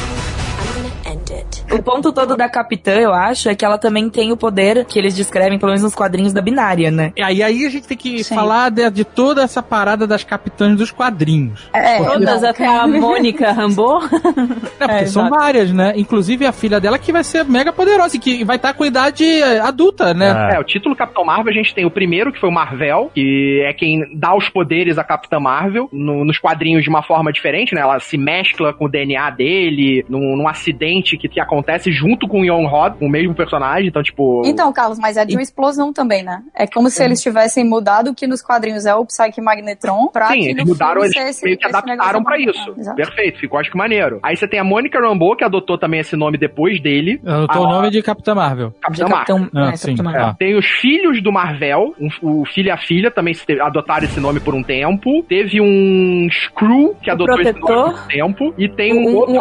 O ponto todo da Capitã, eu acho, é que ela também tem o poder que eles descrevem, pelo menos nos quadrinhos da binária, né? E aí, aí a gente tem que Sim. falar de, de toda essa parada das capitãs dos quadrinhos. É, Todas até a Mônica Rambo. É, porque É, são exato. várias, né? Inclusive a filha dela que vai ser mega poderosa e que vai estar com idade eh, adulta, né? É, o título Capitão Marvel, a gente tem o primeiro, que foi o Marvel, que é quem dá os poderes à Capitã Marvel, no- nos quadrinhos de uma forma diferente, né? Ela se mescla com o DNA dele, num, num acidente que, que acontece junto com o Young Rod, o mesmo personagem, então, tipo... Então, Carlos, mas é de uma explosão também, né? É como se eles tivessem mudado o que nos quadrinhos é o Psyche Magnetron pra Sim, que eles no mudaram, filme eles esse- meio que esse adaptaram pra isso. Exato. Perfeito, ficou acho que maneiro. Aí você tem a Monica Rambeau, que adotou também esse nome depois dele. Anotou Ah, o nome de Capitã Marvel. Capitã De Marvel. Capitão, Ah, é, sim, Capitão Marvel. é. Tem os filhos do Marvel, um- o filho e a filha também adotaram esse nome por um tempo. Teve um Screw que O adotou esse protetor. nome por um tempo. E tem um, Um- outro,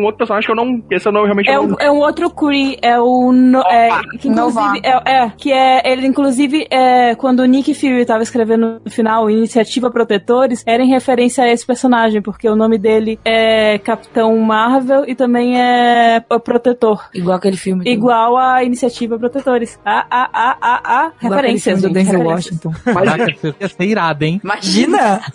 um outro personagem que eu não. Esse eu não realmente É não. um, é um outro Kree, é o. No, é, que inclusive, é, é, que é. Ele, inclusive, é, quando o Nick Fury tava escrevendo no final Iniciativa Protetores, era em referência a esse personagem, porque o nome dele é Capitão Marvel e também é o Protetor. Igual aquele filme. do- Igual a Iniciativa Protetores. A, a, a, a, a. igual aquele Referências, filme do Denzel. Washington. Caraca, ia ser irado, hein? Imagina!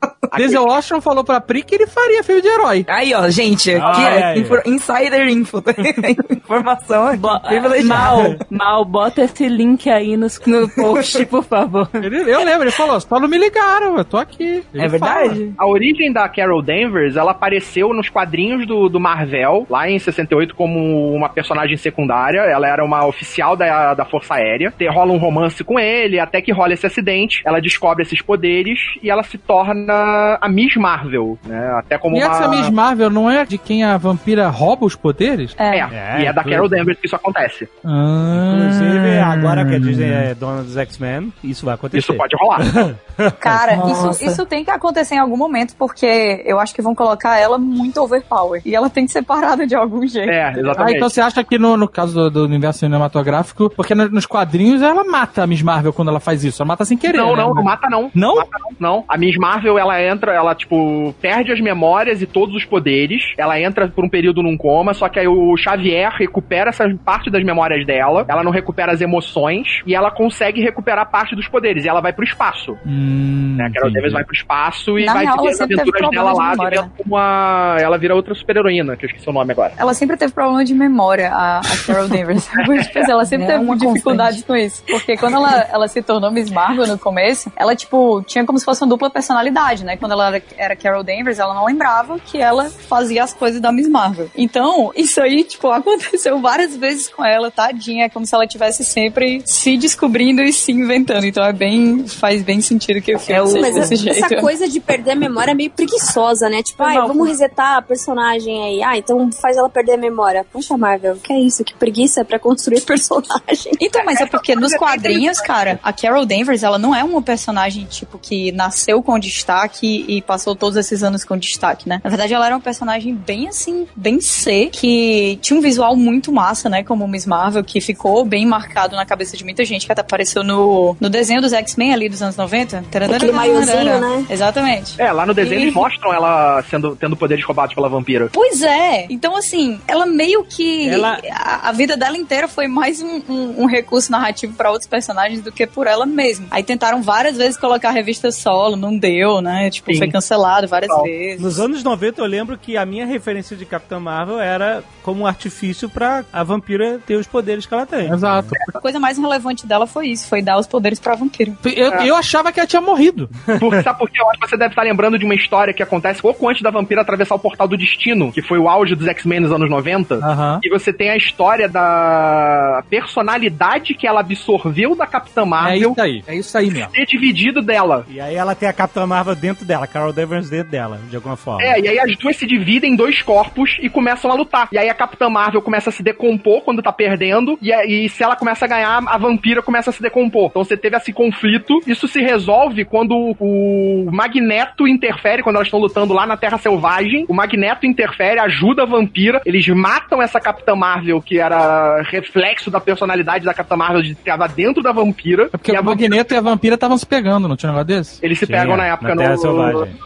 Denzel Washington falou pra Pri que ele faria filme de herói. Aí, ó, gente, aqui Ai, é infor- insider info. Informação aqui. Bo-. Mal, mal, bota esse link aí nos, no post, por favor. Ele- eu lembro, ele falou, só não me ligaram, eu tô aqui. Ele É verdade? A origem da Carol Danvers, ela apareceu nos quadrinhos do, do Marvel, lá em 68, como uma personagem secundária. Ela era uma oficial da, da Força Aérea. Te- rola um romance com ele, até que rola esse acidente. Ela descobre esses poderes e ela se torna a, a Miss Marvel, né? Até como E uma... essa Miss Marvel não é de quem a vampira rouba os poderes? É, É, e é da. Carol Danvers que isso acontece. Ah. Inclusive, agora que a Disney é dona dos X-Men, isso vai acontecer. Isso pode rolar. Cara, isso, Nossa. isso tem que acontecer em algum momento, porque eu acho que vão colocar ela muito overpower. E ela tem que ser parada de algum jeito. É, Ah, exatamente. então você acha que no, no caso do, do universo cinematográfico, porque no- nos quadrinhos ela mata a Miss Marvel quando ela faz isso, ela mata sem querer. Não, né? não, não mata não. Não? Mata não, não. A Miss Marvel, ela entra, ela, tipo, perde as memórias e todos os poderes. Ela entra por um período num coma, só que aí o Xavier recupera essa parte das memórias dela. Ela não recupera as emoções e ela consegue recuperar parte dos poderes. E ela vai pro espaço. Hum, Né? A Carol. Danvers vai pro espaço e Na vai real, as aventuras dela de lá, memória, vivendo como a... Ela vira outra super-heroína, que eu esqueci o nome agora. Ela sempre teve problema de memória, a, a Carol Danvers. É, ela sempre É teve uma dificuldade com isso. Porque quando ela, ela se tornou Miss Marvel no começo, ela, tipo, tinha como se fosse uma dupla personalidade, né? Quando ela era, era Carol Danvers, ela não lembrava que ela fazia as coisas da Miss Marvel. Então, isso aí, tipo, aconteceu várias vezes com ela, tadinha. É como se ela tivesse sempre se descobrindo e se inventando. Então é bem. faz bem sentido que o filme É seja Mas desse essa jeito. coisa de perder a memória é meio preguiçosa, né? Tipo, ai, Não. vamos resetar a personagem aí. Ah, então faz ela perder a memória. Poxa, Marvel, que é isso? Que preguiça pra construir personagem. Então, mas é porque nos quadrinhos, cara, a Carol Danvers, ela não é uma personagem, tipo, que nasceu com destaque e passou todos esses anos com destaque, né? Na verdade, ela era uma personagem bem, assim, bem C, que tinha um visual muito massa, né? Como Miss Marvel, que ficou bem marcado na cabeça de muita gente, que até apareceu no, no desenho dos X-Men ali dos anos 90. Aquele maiozinho, né? Exatamente. É, lá no desenho E- eles mostram ela sendo, tendo poderes roubados pela vampira. Pois é. Então, assim, ela meio que. Ela- A, a vida dela inteira foi mais um, um- um recurso narrativo pra outros personagens do que por ela mesma. Aí tentaram várias vezes colocar a revista solo, não deu, né? Tipo, Sim. foi cancelado várias Total. vezes. Nos anos 90 eu lembro que a minha referência de Capitã Marvel era como um artifício pra a vampira ter os poderes que ela tem. Exato. A coisa mais relevante dela foi isso, foi dar os poderes pra vampiro. Eu, eu achava que ela tinha morrido. Por, sabe por quê? Eu acho que você deve estar lembrando de uma história que acontece pouco antes da vampira atravessar o portal do destino, que foi o auge dos X-Men nos anos 90. Aham. E você tem a história da personalidade que ela absorveu da Capitã É Marvel isso aí. É isso aí mesmo. ter dividido dela. E aí ela tem a Capitã Marvel dentro dela, Carol Danvers dentro dela, de alguma forma. É, e aí as duas se dividem em dois corpos e começam a lutar. E aí a Capitã Marvel começa a se decompor quando tá perdendo, e, aí, se ela começa a ganhar, a vampira começa a se decompor. Então você teve esse conflito. Isso se resolve quando o, o Magneto interfere, quando elas estão lutando lá na Terra Selvagem. O Magneto interfere, ajuda a vampira. Eles matam essa Capitã Marvel, que era reflexo da personalidade da Capitã Marvel, de estava dentro da vampira. É porque e a o vampira, Magneto e a vampira estavam se pegando, não tinha um negócio desse? eles se Tinha, pegam na época na Terra no, Selvagem.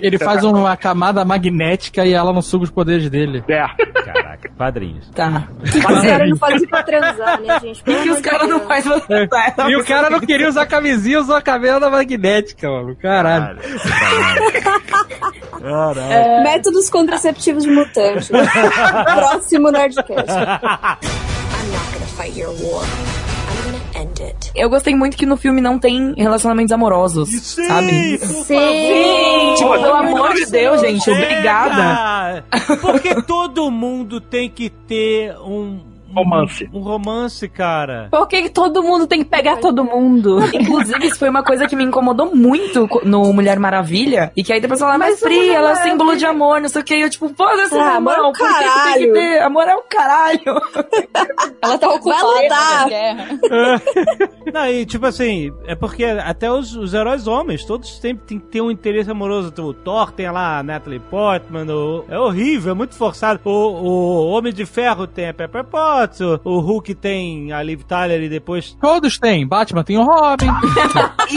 Ele faz uma camada magnética e ela não suga os poderes dele. É. Caraca, quadrinhos. Tá. Os caras não fazem isso pra transar, né, gente? Pelo E os caras não fazem E o cara não queria usar camisinha, usou a camisa magnética, mano. Caralho. Caralho. Métodos contraceptivos de mutante. Próximo Nerdcast. I'm not gonna fight your war. Eu gostei muito que no filme não tem relacionamentos amorosos, Sim, sabe? Sim! Tipo, pelo amor de Deus, gente, obrigada. Chega! Porque todo mundo tem que ter um Romance. Um, romance, cara. Por que que todo mundo tem que pegar todo mundo? Inclusive, isso foi uma coisa que me incomodou muito no Mulher Maravilha. E que aí depois ela, mas Mas Mulher ela é Maravilha- símbolo de amor, não sei o que. Eu, tipo, foda-se, Ah, meu amor é irmão, o por que que tem que caralho. ter? Amor é o caralho. Ela tá ocupada guerra. Não, e tipo assim, é porque até os, os heróis homens, todos sempre tem que ter um interesse amoroso. O Thor tem lá a Natalie Portman, o- é horrível, é muito forçado. O, o Homem de Ferro tem a Pepper Potts, o, o Hulk tem a Liv Tyler e depois Todos têm. Batman tem o Robin.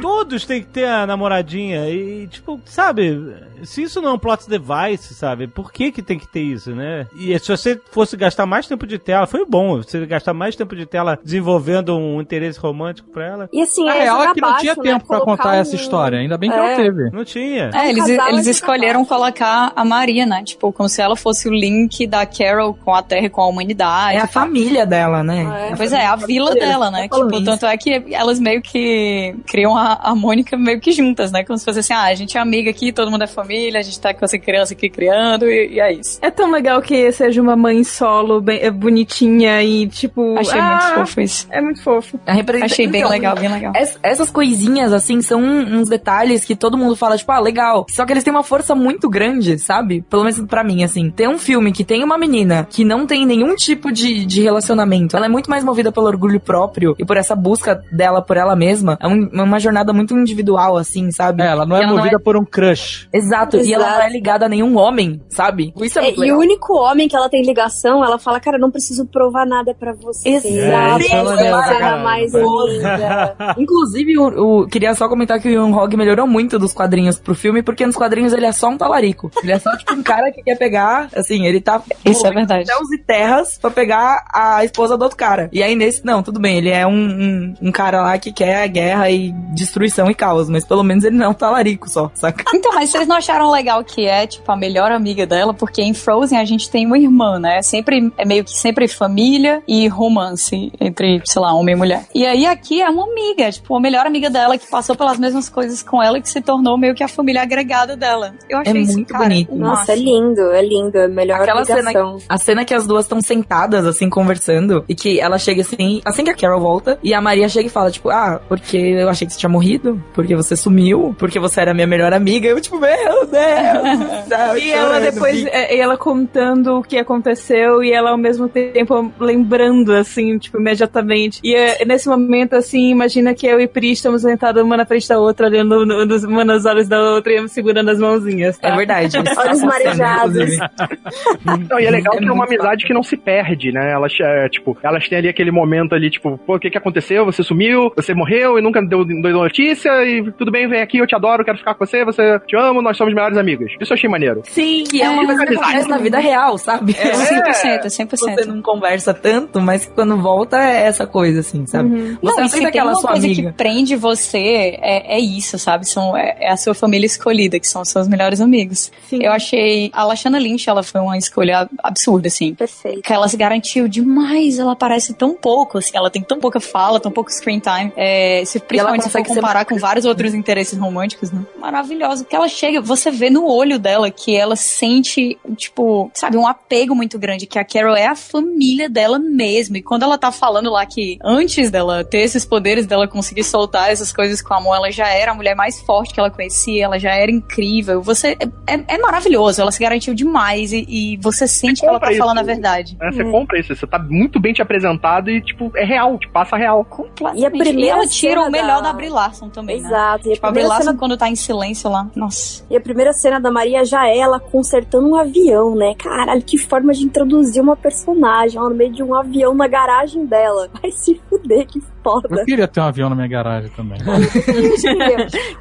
todos têm que ter a namoradinha. E, tipo, sabe, se isso não é um plot device, sabe, por que que tem que ter isso, né? E se você fosse gastar mais tempo de tela, foi bom, você gastar mais tempo de tela desenvolvendo um interesse romântico pra ela. E assim, A é real é jogar que não baixo, tinha né? tempo pra Colocar contar um- essa história. Ainda bem que É. não teve. Não tinha. É, eles, eles é escolheram colocar a Maria, né? Tipo, como se ela fosse o link da Carol com a Terra e com a humanidade. É a família dela, né? É. Pois é, a vila dela, né? Falando Tipo, isso. tanto é que elas meio que criam a, a, a Mônica meio que juntas, né? Como se fosse assim, ah, a gente é amiga aqui, todo mundo é família, a gente tá com essa criança aqui criando e, e é isso. É tão legal que seja uma mãe solo, bem, é bonitinha e tipo. Achei ah, muito fofo isso. É muito fofo. A representa- Achei bem Então, legal, bem legal. es- essas coisinhas, assim, são uns detalhes que todo mundo fala, tipo, ah, legal. Só que eles têm uma força muito grande, sabe? Pelo menos pra mim, assim. Tem um filme que tem uma menina que não tem nenhum tipo de, de relacionamento. Ela é muito mais movida pelo orgulho próprio e por essa busca dela por ela mesma. É um- uma jornada muito individual, assim, sabe? É, ela não é E movida por um crush. Exato. E ela Exato. não é ligada a nenhum homem, sabe? Isso é, É, e o único homem que ela tem ligação, ela fala, cara, eu não preciso provar nada pra você. Exato. Você É, mais linda. Inclusive, o, o- queria só comentar que o Yoon Hog melhorou muito dos quadrinhos pro filme, porque nos quadrinhos ele é só um talarico. Ele é só, tipo, um cara que quer pegar, assim, ele tá... Isso é verdade. Céus e terras pra pegar a esposa do outro cara. E aí nesse, não, tudo bem, ele é um, um, um cara lá que quer a guerra e destruição e caos, mas pelo menos ele não é um talarico só, saca? Então, mas vocês não acharam legal que é, tipo, a melhor amiga dela? Porque em Frozen a gente tem uma irmã, né? Sempre, é meio que sempre família e romance entre, sei lá, homem e mulher. E aí aqui é uma amiga, tipo, a melhor amiga dela que passou pelas mesmas coisas com ela e que se tornou meio que a família agregada dela. Eu achei É isso, muito cara, bonito. o Nossa, é lindo, é lindo. É a melhor Aquela cena, ligação. a cena que as duas estão sentadas, assim, conversando, e que ela chega assim, assim que a Carol volta, e a Maria chega e fala, tipo, ah, porque eu achei que você tinha morrido, porque você sumiu, porque você era minha melhor amiga. Eu, tipo, meu Deus! E ela depois, bico. é, e ela contando o que aconteceu e ela ao mesmo tempo lembrando, assim, tipo, imediatamente. E é, nesse momento, assim, imagina que eu e Pri estamos sentadas uma na frente da outra, olhando no- nos, uma nos olhos da outra e segurando as mãozinhas. Tá? É verdade. Olhos cena, marejados. Não, e é legal É que é uma amizade que não se perde, né? Elas, é, tipo, elas têm ali aquele momento ali, tipo, pô, o que que aconteceu? Você sumiu, você morreu e nunca deu, deu notícia e tudo bem, vem aqui, eu te adoro, quero ficar com você, você te amo, nós somos melhores amigos. Isso eu achei maneiro. Sim, Que é uma coisa que acontece na vida real, sabe? É 100%, 100%. Você não conversa tanto, mas quando volta é essa coisa, assim, sabe? Não, Você e aceita se tem aquela uma sua coisa amiga. que prende você, é, é isso, sabe? São, é, é a sua família escolhida, que são os seus melhores amigos. Sim. Eu achei... A Lashana Lynch, ela foi uma escolha absurda, assim. Perfeito. Que ela se garantiu demais, ela aparece tão pouco, assim, ela tem tão pouca fala, tão pouco screen time. É, se, principalmente se for consegue ser comparar com vários outros interesses românticos, né? Maravilhoso. Que ela chega, você vê no olho dela que ela sente, tipo, sabe, um apego muito grande, que a Carol é a família dela mesmo. E quando ela tá falando lá que antes dela ter esses poderes, dela conseguir soltar essas coisas com a mão, ela já era a mulher mais forte que ela conhecia, ela já era incrível. Você é, é- é maravilhoso, ela se garantiu demais e, e você sente que ela tá compra falando a isso. verdade. né? Você compra isso, você tá muito bem te apresentado e, tipo, é real, te passa real. Completamente. E a primeira ela tira o melhor da- da Brie Larson também, né? Exato. E a, Tipo, a Brie primeira Larson cena, quando tá em silêncio lá, nossa. e a primeira cena da Maria já é ela consertando um avião, né? Caralho, que forma de introduzir uma personagem ó, no meio de um avião na garagem dela. Vai se fuder, que foda. Eu queria ter um avião na minha garagem também.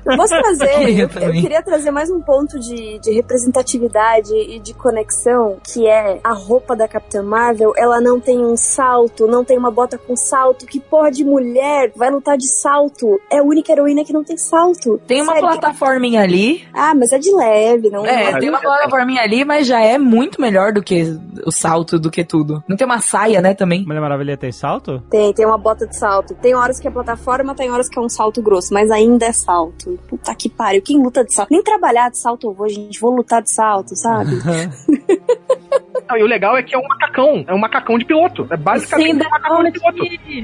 Eu trazer, eu, eu queria trazer mais um ponto de, de representatividade e de conexão, que é a roupa da Capitã Marvel, ela não tem um salto, não tem uma bota com salto, que porra de mulher vai lutar de salto? É a única heroína que não tem salto. Tem uma Sério. plataforminha ali. Ah, mas é de leve, não É, tem uma plataforminha ali, mas já é muito melhor do que o salto, do que tudo. Não tem uma saia, né, também. Mulher Maravilha tem salto? Tem, tem uma bota de salto. Tem horas que é plataforma, tem horas que é um salto grosso, mas ainda é salto. Puta que pariu, quem luta de salto? Nem trabalhar de salto eu vou, gente, vou lutar de salto, sabe? Não, e o legal é que é um macacão, é um macacão de piloto. É basicamente Sem um macacão de piloto.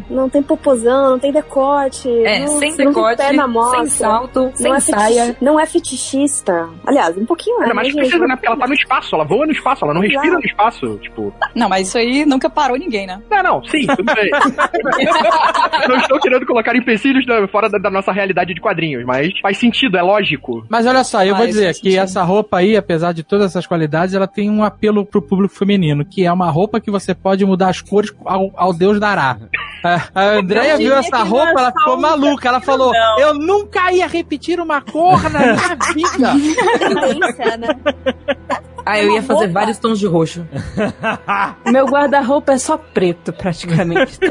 Não tem popozão, não tem decote. É, não, sem você não tem decote, perna mostra. sem salto, sem é saia. Não é fetichista. Aliás, um pouquinho é. Ainda mais né, precisa, né? Porque ela tá no espaço, ela voa no espaço, ela não Exato. respira no espaço. Tipo, Não, mas isso aí nunca parou ninguém, né? não, não, sim, tudo bem. não estou querendo colocar empecilhos da- fora da, da nossa realidade de quadrinhos, mas faz sentido, é lógico. Mas olha só, eu vou dizer que sentido. essa roupa aí, apesar de todas essas qualidades, ela tem um apelo pro público feminino, que é uma roupa que você pode mudar as cores ao, ao Deus dará. A- A Andrea viu essa roupa, é ela ficou maluca. Ela falou: não. Eu nunca ia repetir uma cor na minha vida. Né? Ah, eu ia fazer roupa. vários tons de roxo. Meu guarda-roupa é só preto, praticamente.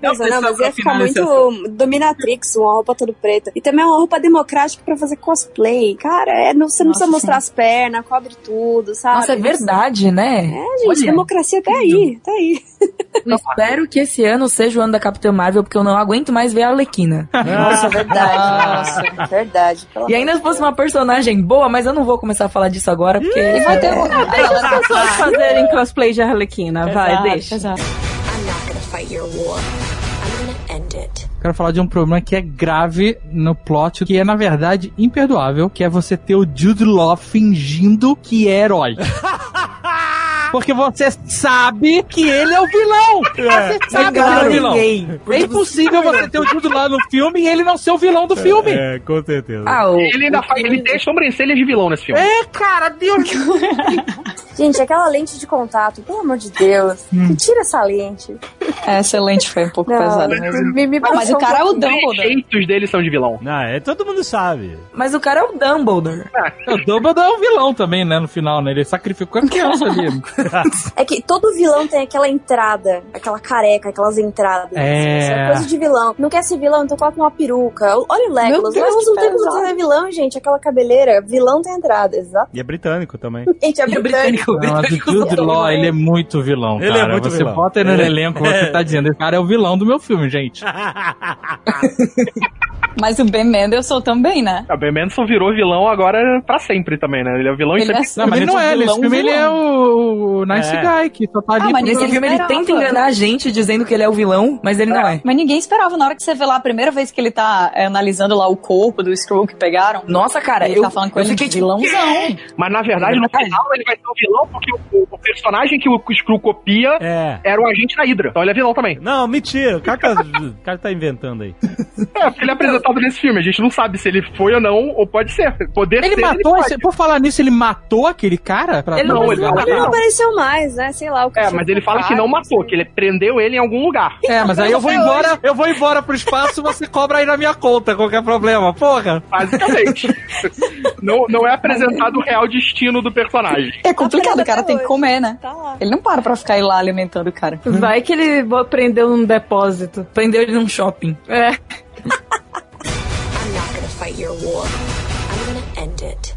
Pensando, não, mas ia ficar muito dominatrix, uma roupa toda preta. E também é uma roupa democrática pra fazer cosplay. Cara, é, não, você não Nossa precisa mostrar as pernas, cobre tudo, sabe? Nossa, é verdade, né? É, gente, Olha. democracia tá aí, tá aí. Eu espero que esse ano seja o ano da Capitã Marvel, porque eu não aguento mais ver a Arlequina. Nossa, verdade. Nossa, verdade. pelo E ainda se fosse uma personagem boa, mas eu não vou começar a falar disso agora, porque... E vai ter um- Deixa as pessoas fazerem cosplay de Arlequina, vai, Exato, deixa. exato. I'm not gonna fight your war. I'm gonna end it. Quero falar de um problema que é grave no plot, que é, na verdade, imperdoável, que é você ter o Jude Law fingindo que é herói. Porque você sabe que ele é o vilão! Você sabe que ele é o vilão! ninguém. É impossível você ter o Jude Law no filme e ele não ser o vilão do filme! É, com certeza. Ah, o... Ele ainda faz, ele tem as sobrancelhas de vilão nesse filme. É, cara, Deus! Gente, aquela lente de contato, pelo amor de Deus. Tira essa lente. É, excelente, foi um pouco Não, pesado mesmo. me, me Ah, mas o cara é o pouco- Os Dumbledore. jeitos dele são de vilão. Não, é, todo mundo sabe. Mas o cara é o Dumbledore. O Dumbledore é um vilão também, né, no final, né? Ele sacrificou a criança ali. É que todo vilão tem aquela entrada, aquela careca, aquelas entradas. É. É coisa de vilão. Não quer ser vilão, então coloca uma peruca. Olha o Legolas. Deus, Legolas não tem que como ser vilão, gente. Aquela cabeleira. Vilão tem entrada, exato. E é britânico também. Gente, é britânico. Não, mas o Jude Law, ele é muito vilão, Ele é muito você vilão. bota ele no É. elenco, você tá dizendo, esse cara é o vilão do meu filme, gente. Mas o Ben Mendelsohn também, né? A Ben Mendelsohn virou vilão agora pra sempre também, né? Ele é vilão em Ele é sempre. Não, mas ele não é, nesse filme ele é o, o Nice É. Guy, que só tá ali Ah, mas nesse filme ele tenta enganar a gente dizendo que ele é o vilão, mas ele não é. Mas ninguém esperava na hora que você vê lá a primeira vez que ele tá é, analisando lá o corpo do Skrull que pegaram. Nossa, cara, ele eu, tá falando com eu ele fiquei de tipo, vilãozão. Mas na verdade, no final, ele vai ser o vilão porque o, o personagem que o Skrull copia É. era o agente da Hydra. Então ele é vilão também. Não, mentira. O cara tá, o cara tá inventando aí. É, porque ele é apresentado nesse filme. A gente não sabe se ele foi ou não, ou pode ser. Poder Ele ser, matou, esse, por falar nisso, ele matou aquele cara? Pra Ele não, ele Não, ele não não. Apareceu mais, né? Sei lá. O É, mas ele fala que não matou, que ele prendeu ele em algum lugar. É, mas aí eu vou embora, eu vou embora pro espaço e você cobra aí na minha conta, qualquer problema, porra. Basicamente. não, não é apresentado o real destino do personagem. É complicado, o cara tem que comer, né? Tá. Ele não para pra ficar aí lá alimentando o cara. Vai que ele prendeu num depósito. prendeu ele num shopping. É. I'm not gonna fight your war.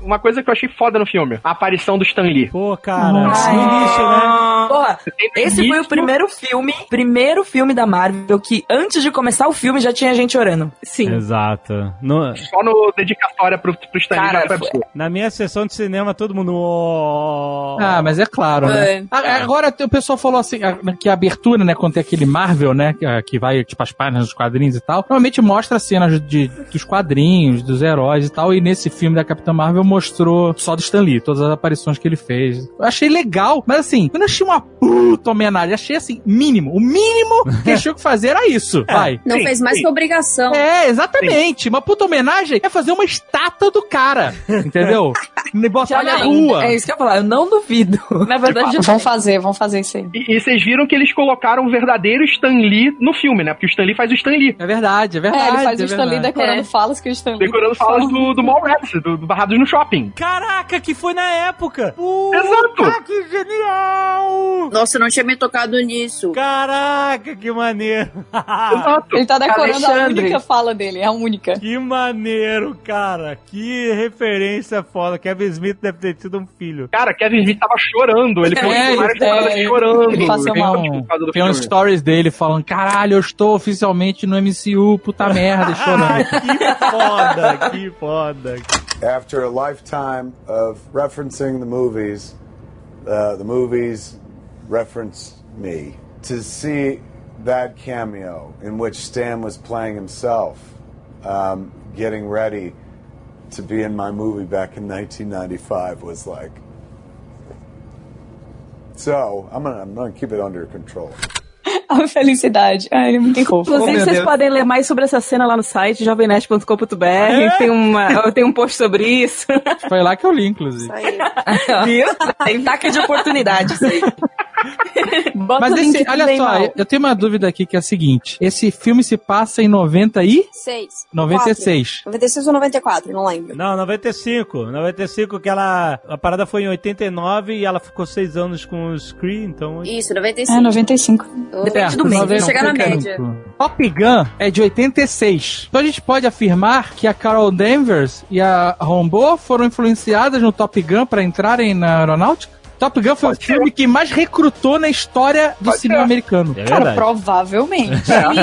Uma coisa que eu achei foda no filme, a aparição do Stan Lee. Pô, cara. No início, né? Porra, esse foi o primeiro filme, primeiro filme da Marvel que antes de começar o filme já tinha gente orando. Sim. Exato. No- Só no dedicatória pro, pro Stan Lee Cara, foi na minha sessão de cinema, todo mundo. "Oh". Ah, mas é claro, né? É. A- Agora o pessoal falou assim, que a abertura, né, quando tem aquele Marvel, né, que, que vai, tipo, as páginas dos quadrinhos e tal, normalmente mostra cenas de, dos quadrinhos, dos heróis e tal, e nesse filme da Capitã Marvel mostrou só do Stan Lee, todas as aparições que ele fez. Eu achei legal, mas assim, eu não achei uma puta homenagem, achei assim, mínimo. O mínimo que eles tinham que fazer era isso, vai. Não Sim, fez mais sim. que obrigação. É, exatamente. Uma puta homenagem é fazer uma estátua do cara, entendeu? E botar na rua. É isso que eu ia falar, eu não duvido. Na verdade, Vão fazer, vão fazer isso aí. E, e vocês viram que eles colocaram o verdadeiro Stan Lee no filme, né? Porque o Stan Lee faz o Stan Lee. É verdade, é verdade. É, ele faz é o Stan Lee decorando falas que o Stan Lee... Decorando falas do, do Mallrats, do, do Barrados no Shopping. Caraca, que foi na época! Puta, Exato. que genial! Nossa, eu não tinha me tocado nisso. Caraca, que maneiro! Exato. Ele tá decorando a Alexandre. única fala dele, é a única. que maneiro, cara! Que referência foda. Kevin Smith deve ter tido um filho. Cara, Kevin Smith tava chorando. Ele É, várias é, ele- chorando. ele passou Tem, mal. um, do tem uns stories dele falando: caralho, eu estou oficialmente no MCU, puta merda, chorando. que foda, que foda. After a lifetime of referencing the movies, uh, the movies reference me. To see that cameo in which Stan was playing himself, um, getting ready to be in my movie back in 1995 was like. So I'm gonna I'm gonna keep it under control. A felicidade. Ah, ele é muito fofo. Inclusive, meu vocês Deus. podem ler mais sobre essa cena lá no site, jovemnet.com.br. É? Tem, uma, tem um post sobre isso. Foi lá que eu li, inclusive. viu? Tem taca de oportunidade isso aí. Bota Mas esse, olha só, Mal. eu- tenho uma dúvida aqui que é a seguinte: esse filme se passa em 90 e Seis. 96. Quatro. 96 ou 94, não lembro. Não, 95. 95 que ela. A parada foi em 89 e ela ficou seis anos com o Screen, então. Isso, 95. É, 95. Depende do mês. Que chegar na 95. média. Top Gun é de 86. Então a gente pode afirmar que a Carol Danvers e a Rambo foram influenciadas no Top Gun para entrarem na aeronáutica? Top Gun foi o filme que mais recrutou na história do cinema americano. É Cara, provavelmente.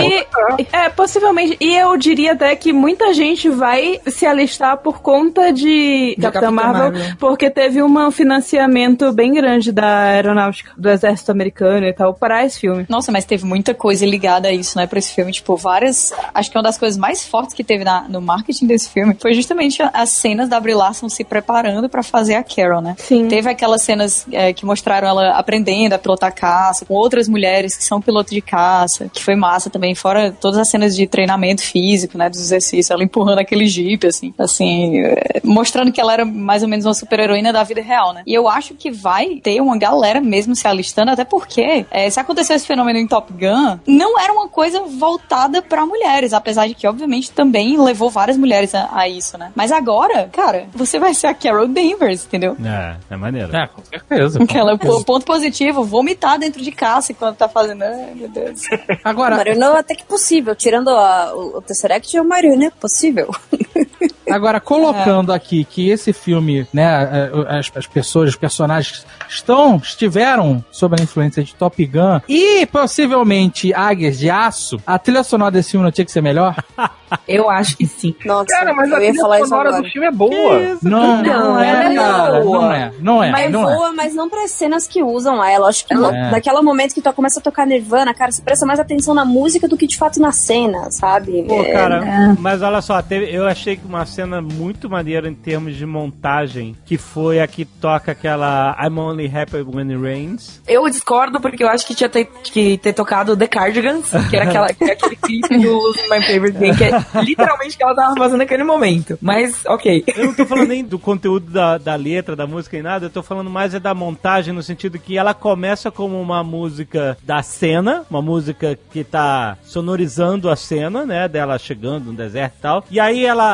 E, é, possivelmente. E eu diria até que muita gente vai se alistar por conta de, De Capitã Marvel, Marvel. porque teve um financiamento bem grande da aeronáutica, do exército americano e tal, para esse filme. Nossa, mas teve muita coisa ligada a isso, né, pra esse filme. Tipo, várias. Acho que uma das coisas mais fortes que teve na- no marketing desse filme foi justamente as cenas da Brie Larson se preparando pra fazer a Carol, né? Sim. Teve aquelas cenas é, que mostraram ela aprendendo a pilotar caça, com outras mulheres que são pilotos de caça, que foi massa também, fora todas as cenas de treinamento físico, né, dos exercícios, ela empurrando aquele jeep, assim, assim, é, mostrando que ela era mais ou menos uma super-heroína da vida real, né? E eu acho que vai ter uma galera mesmo se alistando, até porque é, se aconteceu esse fenômeno em Top Gun, não era uma coisa voltada pra mulheres, apesar de que, obviamente, também levou várias mulheres a, a isso, né? Mas agora, cara, você vai ser a Carol Danvers, entendeu? É, é maneiro. É, com certeza. Aquela, pô, ponto positivo, vomitar dentro de caça enquanto tá fazendo. Ai, meu Deus. Agora, Marina até que possível. Tirando a- o, o Tesseract, é o Marina, é possível. Agora, colocando aqui que esse filme, né, é, as, as pessoas, os personagens estão, estiveram sob a influência de Top Gun e possivelmente Águias de Aço, a trilha sonora desse filme não tinha que ser melhor? Eu acho que sim. Nossa, Cara, mas a trilha falar isso sonora do filme é boa. Não, não, Não, é, ela é cara. boa. Não é, não é, mas não é. boa, mas não para cenas que usam ela. Acho que É. naquele momento que tu começa a tocar Nirvana, cara, você presta mais atenção na música do que de fato na cena, sabe? Pô, É, cara, mas olha só, teve- eu achei que uma cena muito maneira em termos de montagem, que foi a que toca aquela I'm Only Happy When It Rains. Eu discordo porque eu acho que tinha ter, que ter tocado The Cardigans, que era aquela, que era aquele clipe do Losing My Favorite Game, que é literalmente o que ela tava fazendo naquele momento. Mas, ok. Eu não tô falando nem do conteúdo da, da letra, da música e nada, eu tô falando mais é da montagem, no sentido que ela começa como uma música da cena, uma música que tá sonorizando a cena, né, dela chegando no deserto e tal, e aí ela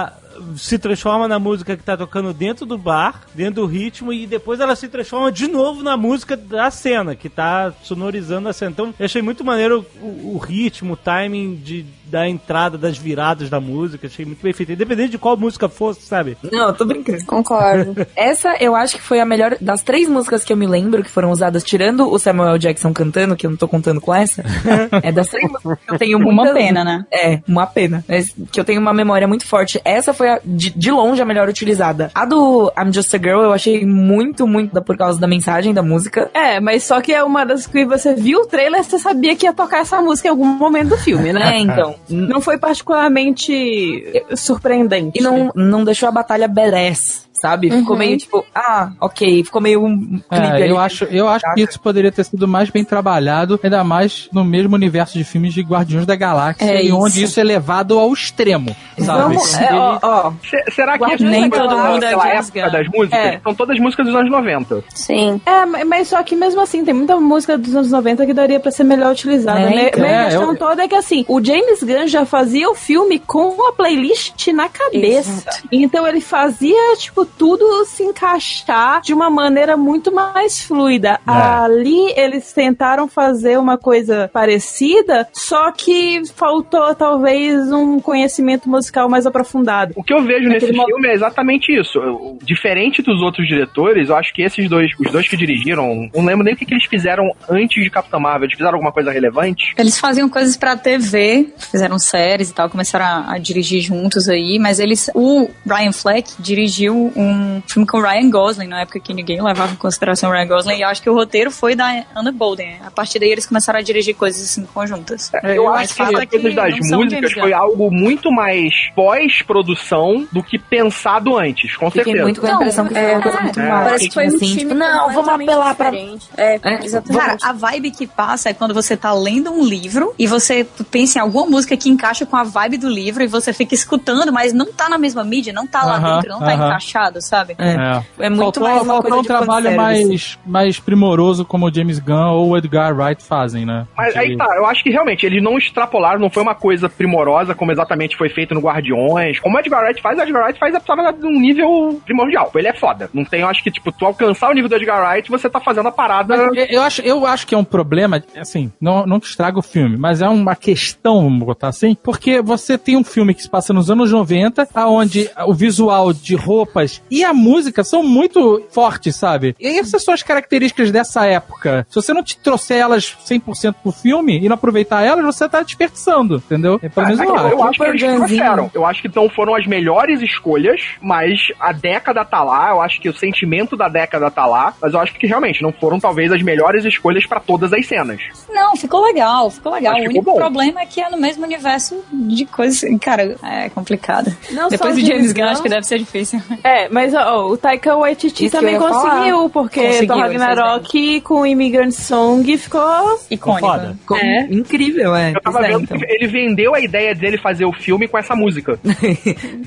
se transforma na música que tá tocando dentro do bar, dentro do ritmo, e depois ela se transforma de novo na música da cena, que tá sonorizando a cena. Então, eu achei muito maneiro o, o ritmo, o timing de, da entrada, das viradas da música, achei muito bem feito. Independente de qual música fosse, sabe? Não, eu tô brincando. Concordo. Essa eu acho que foi a melhor das três músicas que eu me lembro que foram usadas, tirando o Samuel Jackson cantando, que eu não tô contando com essa. é das três músicas que eu tenho Uma muita- pena, né? É, uma pena. Mas que eu tenho uma memória muito forte. Essa foi, a, de, de longe, a melhor utilizada. A do I'm Just a Girl eu achei muito, muito da- por causa da mensagem da música. É, mas só que é uma das que você viu o trailer, você sabia que ia tocar essa música em algum momento do filme, né? É, então. Não foi particularmente surpreendente. E não, não deixou a batalha badass, sabe? Ficou Uhum. meio tipo, ah, ok. Ficou meio um clipe É, ali. eu acho, eu acho que isso poderia ter sido mais bem trabalhado, ainda mais no mesmo universo de filmes de Guardiões da Galáxia, É e isso. onde isso é levado ao extremo, sabe? Vamos, é, ó, ó. Se- Será que Guardiões isso da é Galáxia, pela, pela James época das músicas? É. São todas músicas dos anos 90. Sim. É, ma- mas só que mesmo assim, tem muita música dos anos 90 que daria pra ser melhor utilizada. É, né? então. Mas a É, questão eu- toda é que assim, o James Gunn já fazia o filme com a playlist na cabeça. Então ele fazia, tipo, tudo se encaixar de uma maneira muito mais fluida. É. Ali eles tentaram fazer uma coisa parecida, só que faltou talvez um conhecimento musical mais aprofundado. O que eu vejo nesse Naquele mo- filme é exatamente isso. Eu- Diferente dos outros diretores, eu acho que esses dois, os dois que dirigiram, não lembro nem o que, que eles fizeram antes de Capitão Marvel. Eles fizeram alguma coisa relevante? Eles faziam coisas pra TV, fizeram séries e tal, começaram a, a dirigir juntos aí, mas eles. O Ryan Fleck dirigiu um filme com o Ryan Gosling, na época que ninguém levava em consideração o Ryan Gosling, e eu acho que o roteiro foi da Anna Bolden. A partir daí eles começaram a dirigir coisas assim conjuntas. Eu Mas acho que é que coisas das não músicas foi algo muito mais pós-produção do que pensado antes, com Fiquei certeza. muito com a impressão que foi uma coisa muito é. Parece que foi um assim, time tipo, não, vamos apelar pra. diferente. É, É, exatamente. Cara, a vibe que passa é quando você tá lendo um livro e você pensa em alguma música que encaixa com a vibe do livro e você fica escutando, mas não tá na mesma mídia, não tá lá Aham, dentro, não tá aham. Encaixado, sabe? É. É muito faltou, mais uma faltou coisa um de trabalho mais, mais primoroso como o James Gunn ou o Edgar Wright fazem, né? Mas De- aí tá, eu acho que realmente eles não extrapolaram, não foi uma coisa primorosa como exatamente foi feito no Guardiões. Como o Edgar Wright faz, o Edgar Wright faz a parada de um nível primordial. Ele é foda. Não tem, eu acho que, tipo, tu alcançar o nível do Edgar Wright, você tá fazendo a parada. Mas eu- eu acho, eu acho que é um problema, assim, não, não que estraga o filme, mas é uma questão, vamos botar assim, porque você tem um filme que se passa nos anos 90, aonde o visual de roupas e a música são muito fortes, sabe? E essas são as características dessa época. Se você não te trouxer elas 100% pro filme e não aproveitar elas, você tá desperdiçando, entendeu? É pelo menos eu eu, acho. eu acho que eles trouxeram. Eu acho que não foram as melhores escolhas, mas a década tá lá. Eu acho que o sentimento da década tá lá. Mas eu acho que realmente não foram, talvez, as melhores escolhas pra todas as cenas. Não, ficou legal, ficou legal. Mas o ficou único bom. problema é que é no mesmo universo de coisas. Cara, é complicado. Não Depois do James Gunn. acho que deve ser difícil. É, mas ó, o Taika Waititi Isso também ia falar. conseguiu, porque Conseguiu, Thor ele Ragnarok com o Immigrant Song ficou Icônico. Ficou É. Incrível, é. Eu tava é, vendo então. que ele vendeu a ideia dele fazer o filme com essa música.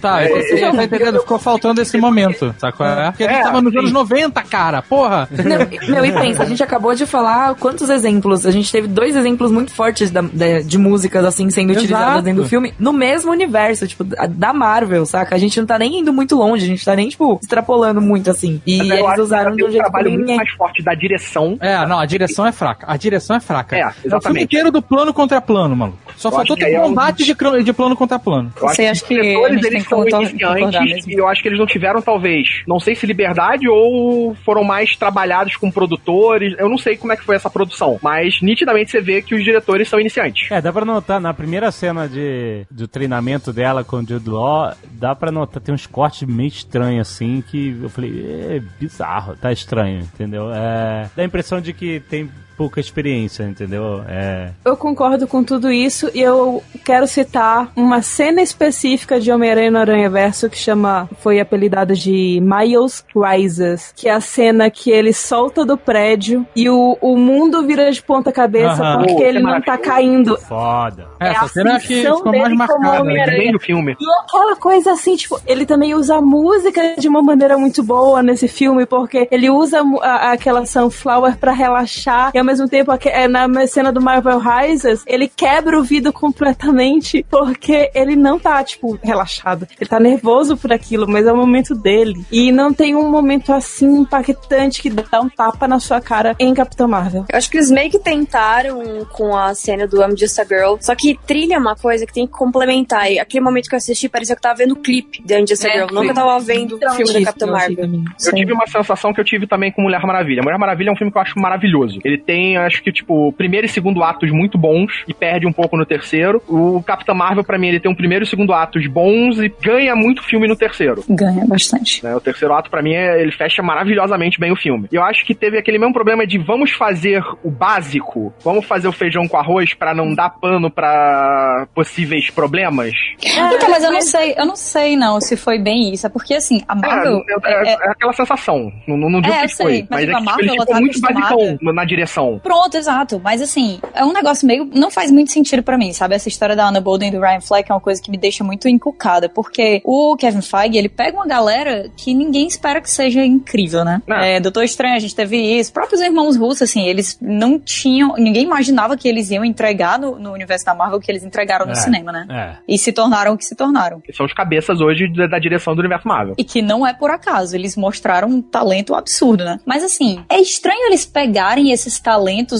Tá, É, você já tá entendendo? Ficou faltando esse momento, sacou? É? Porque a gente É, tava nos sim. anos 90, cara, porra! Não, não, e pensa, a gente acabou de falar quantos exemplos. A gente teve dois exemplos muito fortes da- da- de músicas, assim, sendo Exato. utilizadas dentro do filme, no mesmo universo, tipo, da- da Marvel, saca? A gente não tá nem indo muito longe, a gente tá nem, tipo, extrapolando muito, assim. E Mas eles usaram de um jeito trabalho muito mais forte da direção. É, não, a direção é fraca. A direção é fraca. É, o filme exatamente. inteiro do plano contra plano, mano. Só Eu faltou ter aí é um- combate de, de plano contra plano. Eu acho que que eles que são iniciantes e eu acho que eles não tiveram, talvez, não sei se liberdade ou foram mais trabalhados com produtores. Eu não sei como é que foi essa produção, mas nitidamente você vê que os diretores são iniciantes. É, dá pra notar, na primeira cena de, do treinamento dela com o Jude Law, dá pra notar, tem uns cortes meio estranhos, assim, que eu falei, é bizarro, tá estranho, entendeu? É, dá a impressão de que tem pouca experiência, entendeu? É, Eu concordo com tudo isso e eu quero citar uma cena específica de Homem-Aranha no Aranha Verso que chama, foi apelidada de Miles Rises, que é a cena que ele solta do prédio e o, o mundo vira de ponta cabeça Aham. porque Oh, ele não tá caindo. foda. É, É essa a cena que ficou mais marcada. Homem-Aranha. Bem do filme. E aquela coisa assim, tipo, ele também usa a música de uma maneira muito boa nesse filme, porque ele usa a aquela Sunflower pra relaxar, e ao mesmo tempo, é, na cena do Marvel Rises, ele quebra o vidro completamente, porque ele não tá, tipo, relaxado. Ele tá nervoso por aquilo, mas é o momento dele. E não tem um momento assim impactante que dá um tapa na sua cara em Capitão Marvel. Eu acho que eles meio que tentaram com a cena do I'm Just a Girl. Só que trilha é uma coisa que tem que complementar. E aquele momento que eu assisti, parecia que eu tava vendo o clipe de I'm Just a É, Girl. Eu tava vendo o filme da Capitã Marvel. Eu tive uma sensação que eu tive também com Mulher Maravilha. Mulher Maravilha é um filme que eu acho maravilhoso. Ele tem, acho que, tipo, primeiro e segundo atos muito bons e perde um pouco no terceiro. O Capitã Marvel, pra mim, ele tem um primeiro e segundo atos bons e ganha muito filme no terceiro. Ganha bastante. né? O terceiro ato, pra mim, é- ele fecha maravilhosamente bem o filme. E eu acho que teve aquele mesmo problema de vamos fazer o básico, vamos fazer o feijão com arroz pra não dar pano pra possíveis problemas. então, mas eu não sei, eu não sei não se foi bem isso. É porque assim, a Marvel. É, é- é aquela sensação. Não, não, não digo É, que eu sei, foi. mas Mas, é a que Marvel, ele ela ficou tá muito basicão na direção. Pronto, exato. Mas assim, é um negócio meio. Não faz muito sentido pra mim, sabe? Essa história da Anna Bolden e do Ryan Fleck é uma coisa que me deixa muito encucada. Porque o Kevin Feige, ele pega uma galera que ninguém espera que seja incrível, né? É, Doutor Estranho, a gente teve isso. Os próprios irmãos russos, assim, eles não tinham. Ninguém imaginava que eles iam entregar no, no universo da Marvel o que eles entregaram no É, cinema, né? É. E se tornaram o que se tornaram. Que são os cabeças hoje da, da direção do universo Marvel. E que não é por acaso, eles mostraram um talento absurdo, né? Mas assim, é estranho eles pegarem esses talentos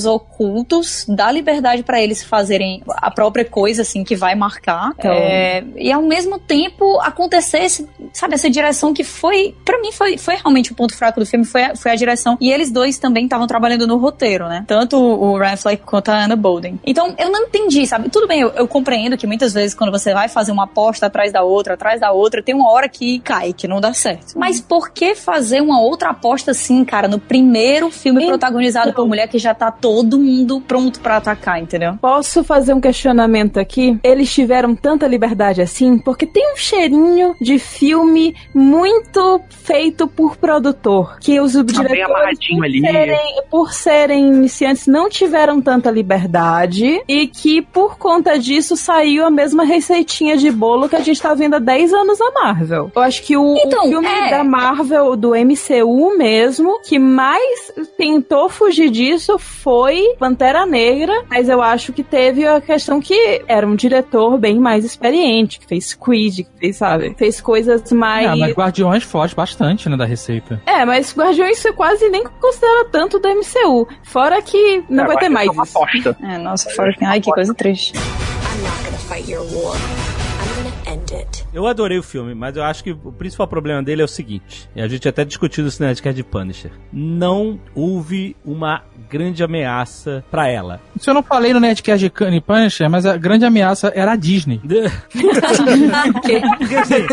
ocultos, dar liberdade pra eles fazerem a própria coisa, assim, que vai marcar. Então- é, e ao mesmo tempo acontecer, esse, sabe, essa direção que foi, Pra mim, foi, foi realmente o ponto fraco do filme, foi a, foi a direção. E eles dois também estavam trabalhando no roteiro, né? Tanto o Ryan Fleck quanto a Anna Bolden. Então, eu não entendi, sabe? Tudo bem, eu, eu compreendo que muitas vezes quando você vai fazer uma aposta atrás da outra, atrás da outra, tem uma hora que cai, que não dá certo. Mas por que fazer uma outra aposta assim, cara, no primeiro filme protagonizado por mulher que já tá todo mundo pronto pra atacar, entendeu? Posso fazer um questionamento aqui? Eles tiveram tanta liberdade assim porque tem um cheirinho de filme muito feito por produtor, que os Tá diretores por serem, por serem iniciantes não tiveram tanta liberdade e que por conta disso saiu a mesma receitinha de bolo que a gente tá vendo há 10 anos na Marvel. Eu acho que o, o filme é. da Marvel, do MCU mesmo, que mais tentou fugir disso foi Pantera Negra, mas eu acho que teve a questão que era um diretor bem mais experiente, que fez Creed, que fez, sabe, fez coisas mais... É, mas Guardiões foge bastante, né, da receita. É, mas Guardiões você quase nem considera tanto do MCU. Fora que não É, vai ter mais é uma isso. É, nossa, fora que. Ai, que coisa triste. I'm not gonna fight your war. Eu adorei o filme, mas eu acho que o principal problema dele é o seguinte, e a gente até discutiu no Cinecast de Punisher. Não houve uma grande ameaça pra ela. Isso eu não falei no Nerdcast de Punisher, mas a grande ameaça era a Disney. Porque assim,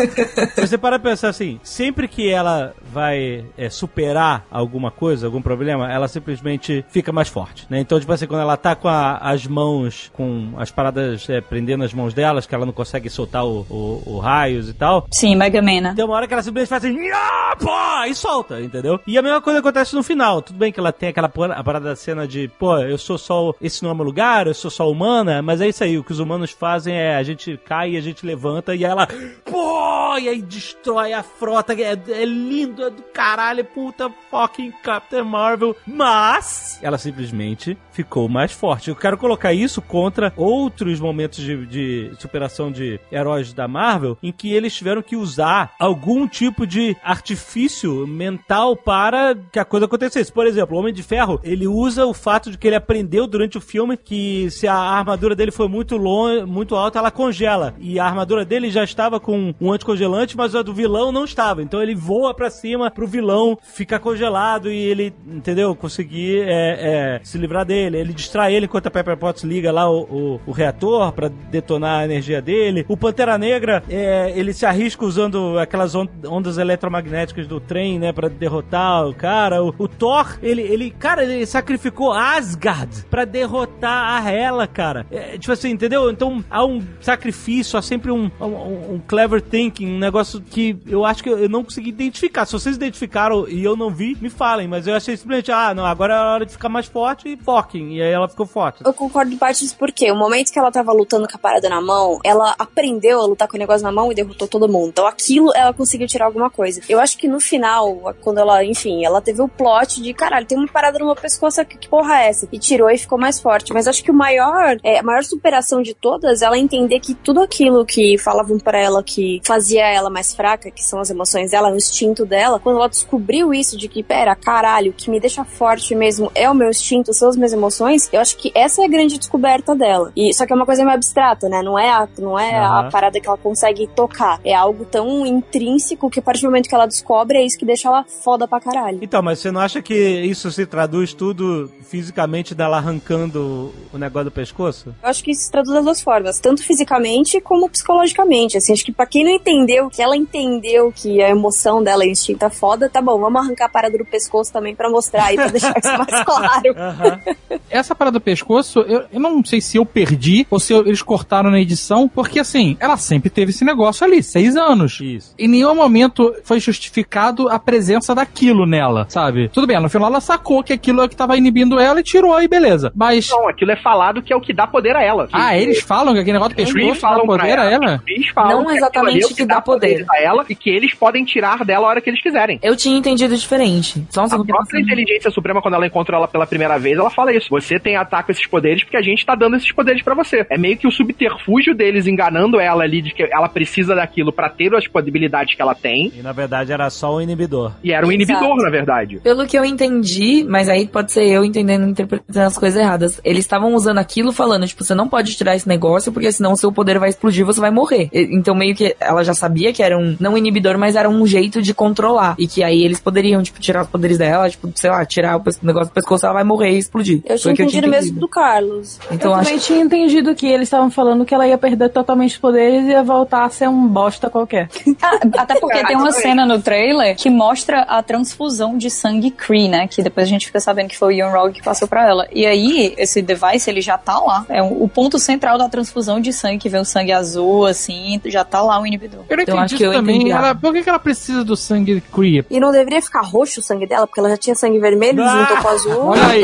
você para pra pensar assim, sempre que ela vai é, superar alguma coisa, algum problema, ela simplesmente fica mais forte, né? Então, tipo assim, quando ela tá com a- as mãos, com as paradas é, prendendo as mãos delas, que ela não consegue soltar o, o- o raios e tal. Sim, Mega Man, né? Tem uma hora que ela simplesmente faz assim, "Nha, pô, e solta, entendeu? E a mesma coisa acontece no final. Tudo bem que ela tem aquela porra- a parada da cena de, pô, eu sou só, esse não é meu lugar, eu sou só humana, mas é isso aí, o que os humanos fazem é a gente cai e a gente levanta e ela, pô, e aí destrói a frota, é, é lindo, é do caralho, puta fucking Captain Marvel, mas ela simplesmente ficou mais forte. Eu quero colocar isso contra outros momentos de, de superação de heróis da Marvel em que eles tiveram que usar algum tipo de artifício mental para que a coisa acontecesse. Por exemplo, o Homem de Ferro, ele usa o fato de que ele aprendeu durante o filme que se a armadura dele foi muito longe, muito alta, ela congela. E a armadura dele já estava com um anticongelante, mas a do vilão não estava. Então ele voa pra cima pro vilão ficar congelado e ele, entendeu? Conseguir é, é, se livrar dele. Ele distrai ele enquanto a Pepper Potts liga lá o, o- o reator pra detonar a energia dele. O Pantera Negra, é, ele se arrisca usando aquelas on- ondas eletromagnéticas do trem, né, Pra derrotar o cara. O, o Thor, ele, ele, cara, ele sacrificou Asgard pra derrotar a Hela, cara. É, tipo assim, entendeu? Então há um sacrifício, há sempre um, um, um clever thinking, um negócio que eu acho que eu não consegui identificar. Se vocês identificaram e eu não vi, me falem, mas eu achei simplesmente, ah, não, agora é a hora de ficar mais forte e foquem. E aí ela ficou forte. Eu concordo em partes porque o momento que ela tava lutando com a parada na mão, ela aprendeu a lutar com o negócio na mão e derrotou todo mundo. Então aquilo ela conseguiu tirar alguma coisa. Eu acho que no final, quando ela, enfim, ela teve o plot de caralho, tem uma parada no meu pescoço aqui, que porra é essa? E tirou e ficou mais forte. Mas acho que o maior, é, a maior superação de todas, ela entender que tudo aquilo que falavam pra ela que fazia ela mais fraca, que são as emoções dela, o instinto dela, quando ela descobriu isso de que, pera, caralho, o que me deixa forte mesmo é o meu instinto, são as minhas emoções, eu acho que essa é a grande descoberta dela. E só que é uma coisa meio abstrata, né? Não é a, não é Aham. a parada que ela consegue tocar. É algo tão intrínseco que a partir do momento que ela descobre é isso que deixa ela foda pra caralho. Então, mas você não acha que isso se traduz tudo fisicamente dela arrancando o negócio do pescoço? Eu acho que isso se traduz das duas formas, tanto fisicamente como psicologicamente. Assim, acho que pra quem não entendeu, que ela entendeu que a emoção dela é instinto é foda, tá bom, vamos arrancar a parada do pescoço também pra mostrar e pra deixar isso mais claro. Essa parada do pescoço, eu, eu não sei se eu perdi ou se eu- eles cortaram na edição, porque assim, ela sempre teve esse negócio ali, seis anos. Isso. Em nenhum momento foi justificado a presença daquilo nela, sabe? Tudo bem, no final ela sacou que aquilo é o que tava inibindo ela e tirou e beleza. Mas. Não, aquilo é falado que é o que dá poder a ela. Ah, eles falam que aquele negócio do pescoço dá poder a ela? Eles falam Não que exatamente é o que dá poder. a ela e que eles podem tirar dela a hora que eles quiserem. Eu tinha entendido diferente. Só um A própria inteligência suprema, quando ela encontra ela pela primeira vez, ela fala isso. Você tem ataque a esses poderes porque a gente tá dando esses poderes pra você. É meio que o subterfúgio deles enganando ela ali de que ela precisa daquilo pra ter as possibilidades que ela tem. E na verdade era só um inibidor. E era um Exato. inibidor, na verdade. Pelo que eu entendi, mas aí pode ser eu entendendo, interpretando as coisas erradas. Eles estavam usando aquilo falando, tipo, você não pode tirar esse negócio, porque senão o seu poder vai explodir, você vai morrer. E- Então meio que ela já sabia que era um, não inibidor, mas era um jeito de controlar. E que aí eles poderiam, tipo, tirar os poderes dela, tipo, sei lá, tirar o negócio do pescoço, ela vai morrer e explodir. Eu tinha entendido eu tinha mesmo do Carlos. Então eu acho também tinha entendido que eles estavam falando que ela ia perder totalmente os poderes e ia voltar a ser um bosta qualquer. Ah, até porque tem uma cena no trailer que mostra a transfusão de sangue Kree, né? Que depois a gente fica sabendo que foi o Ian Rogue que passou pra ela. E aí, esse device, ele já tá lá. É o ponto central da transfusão de sangue, que vem o sangue azul, assim, já tá lá o inibidor. Eu não Então, entendi acho que isso eu também. entendi Ela, por que, que ela precisa do sangue Kree? E não deveria ficar roxo o sangue dela, porque ela já tinha sangue vermelho, Ah! juntou com o azul. Olha aí.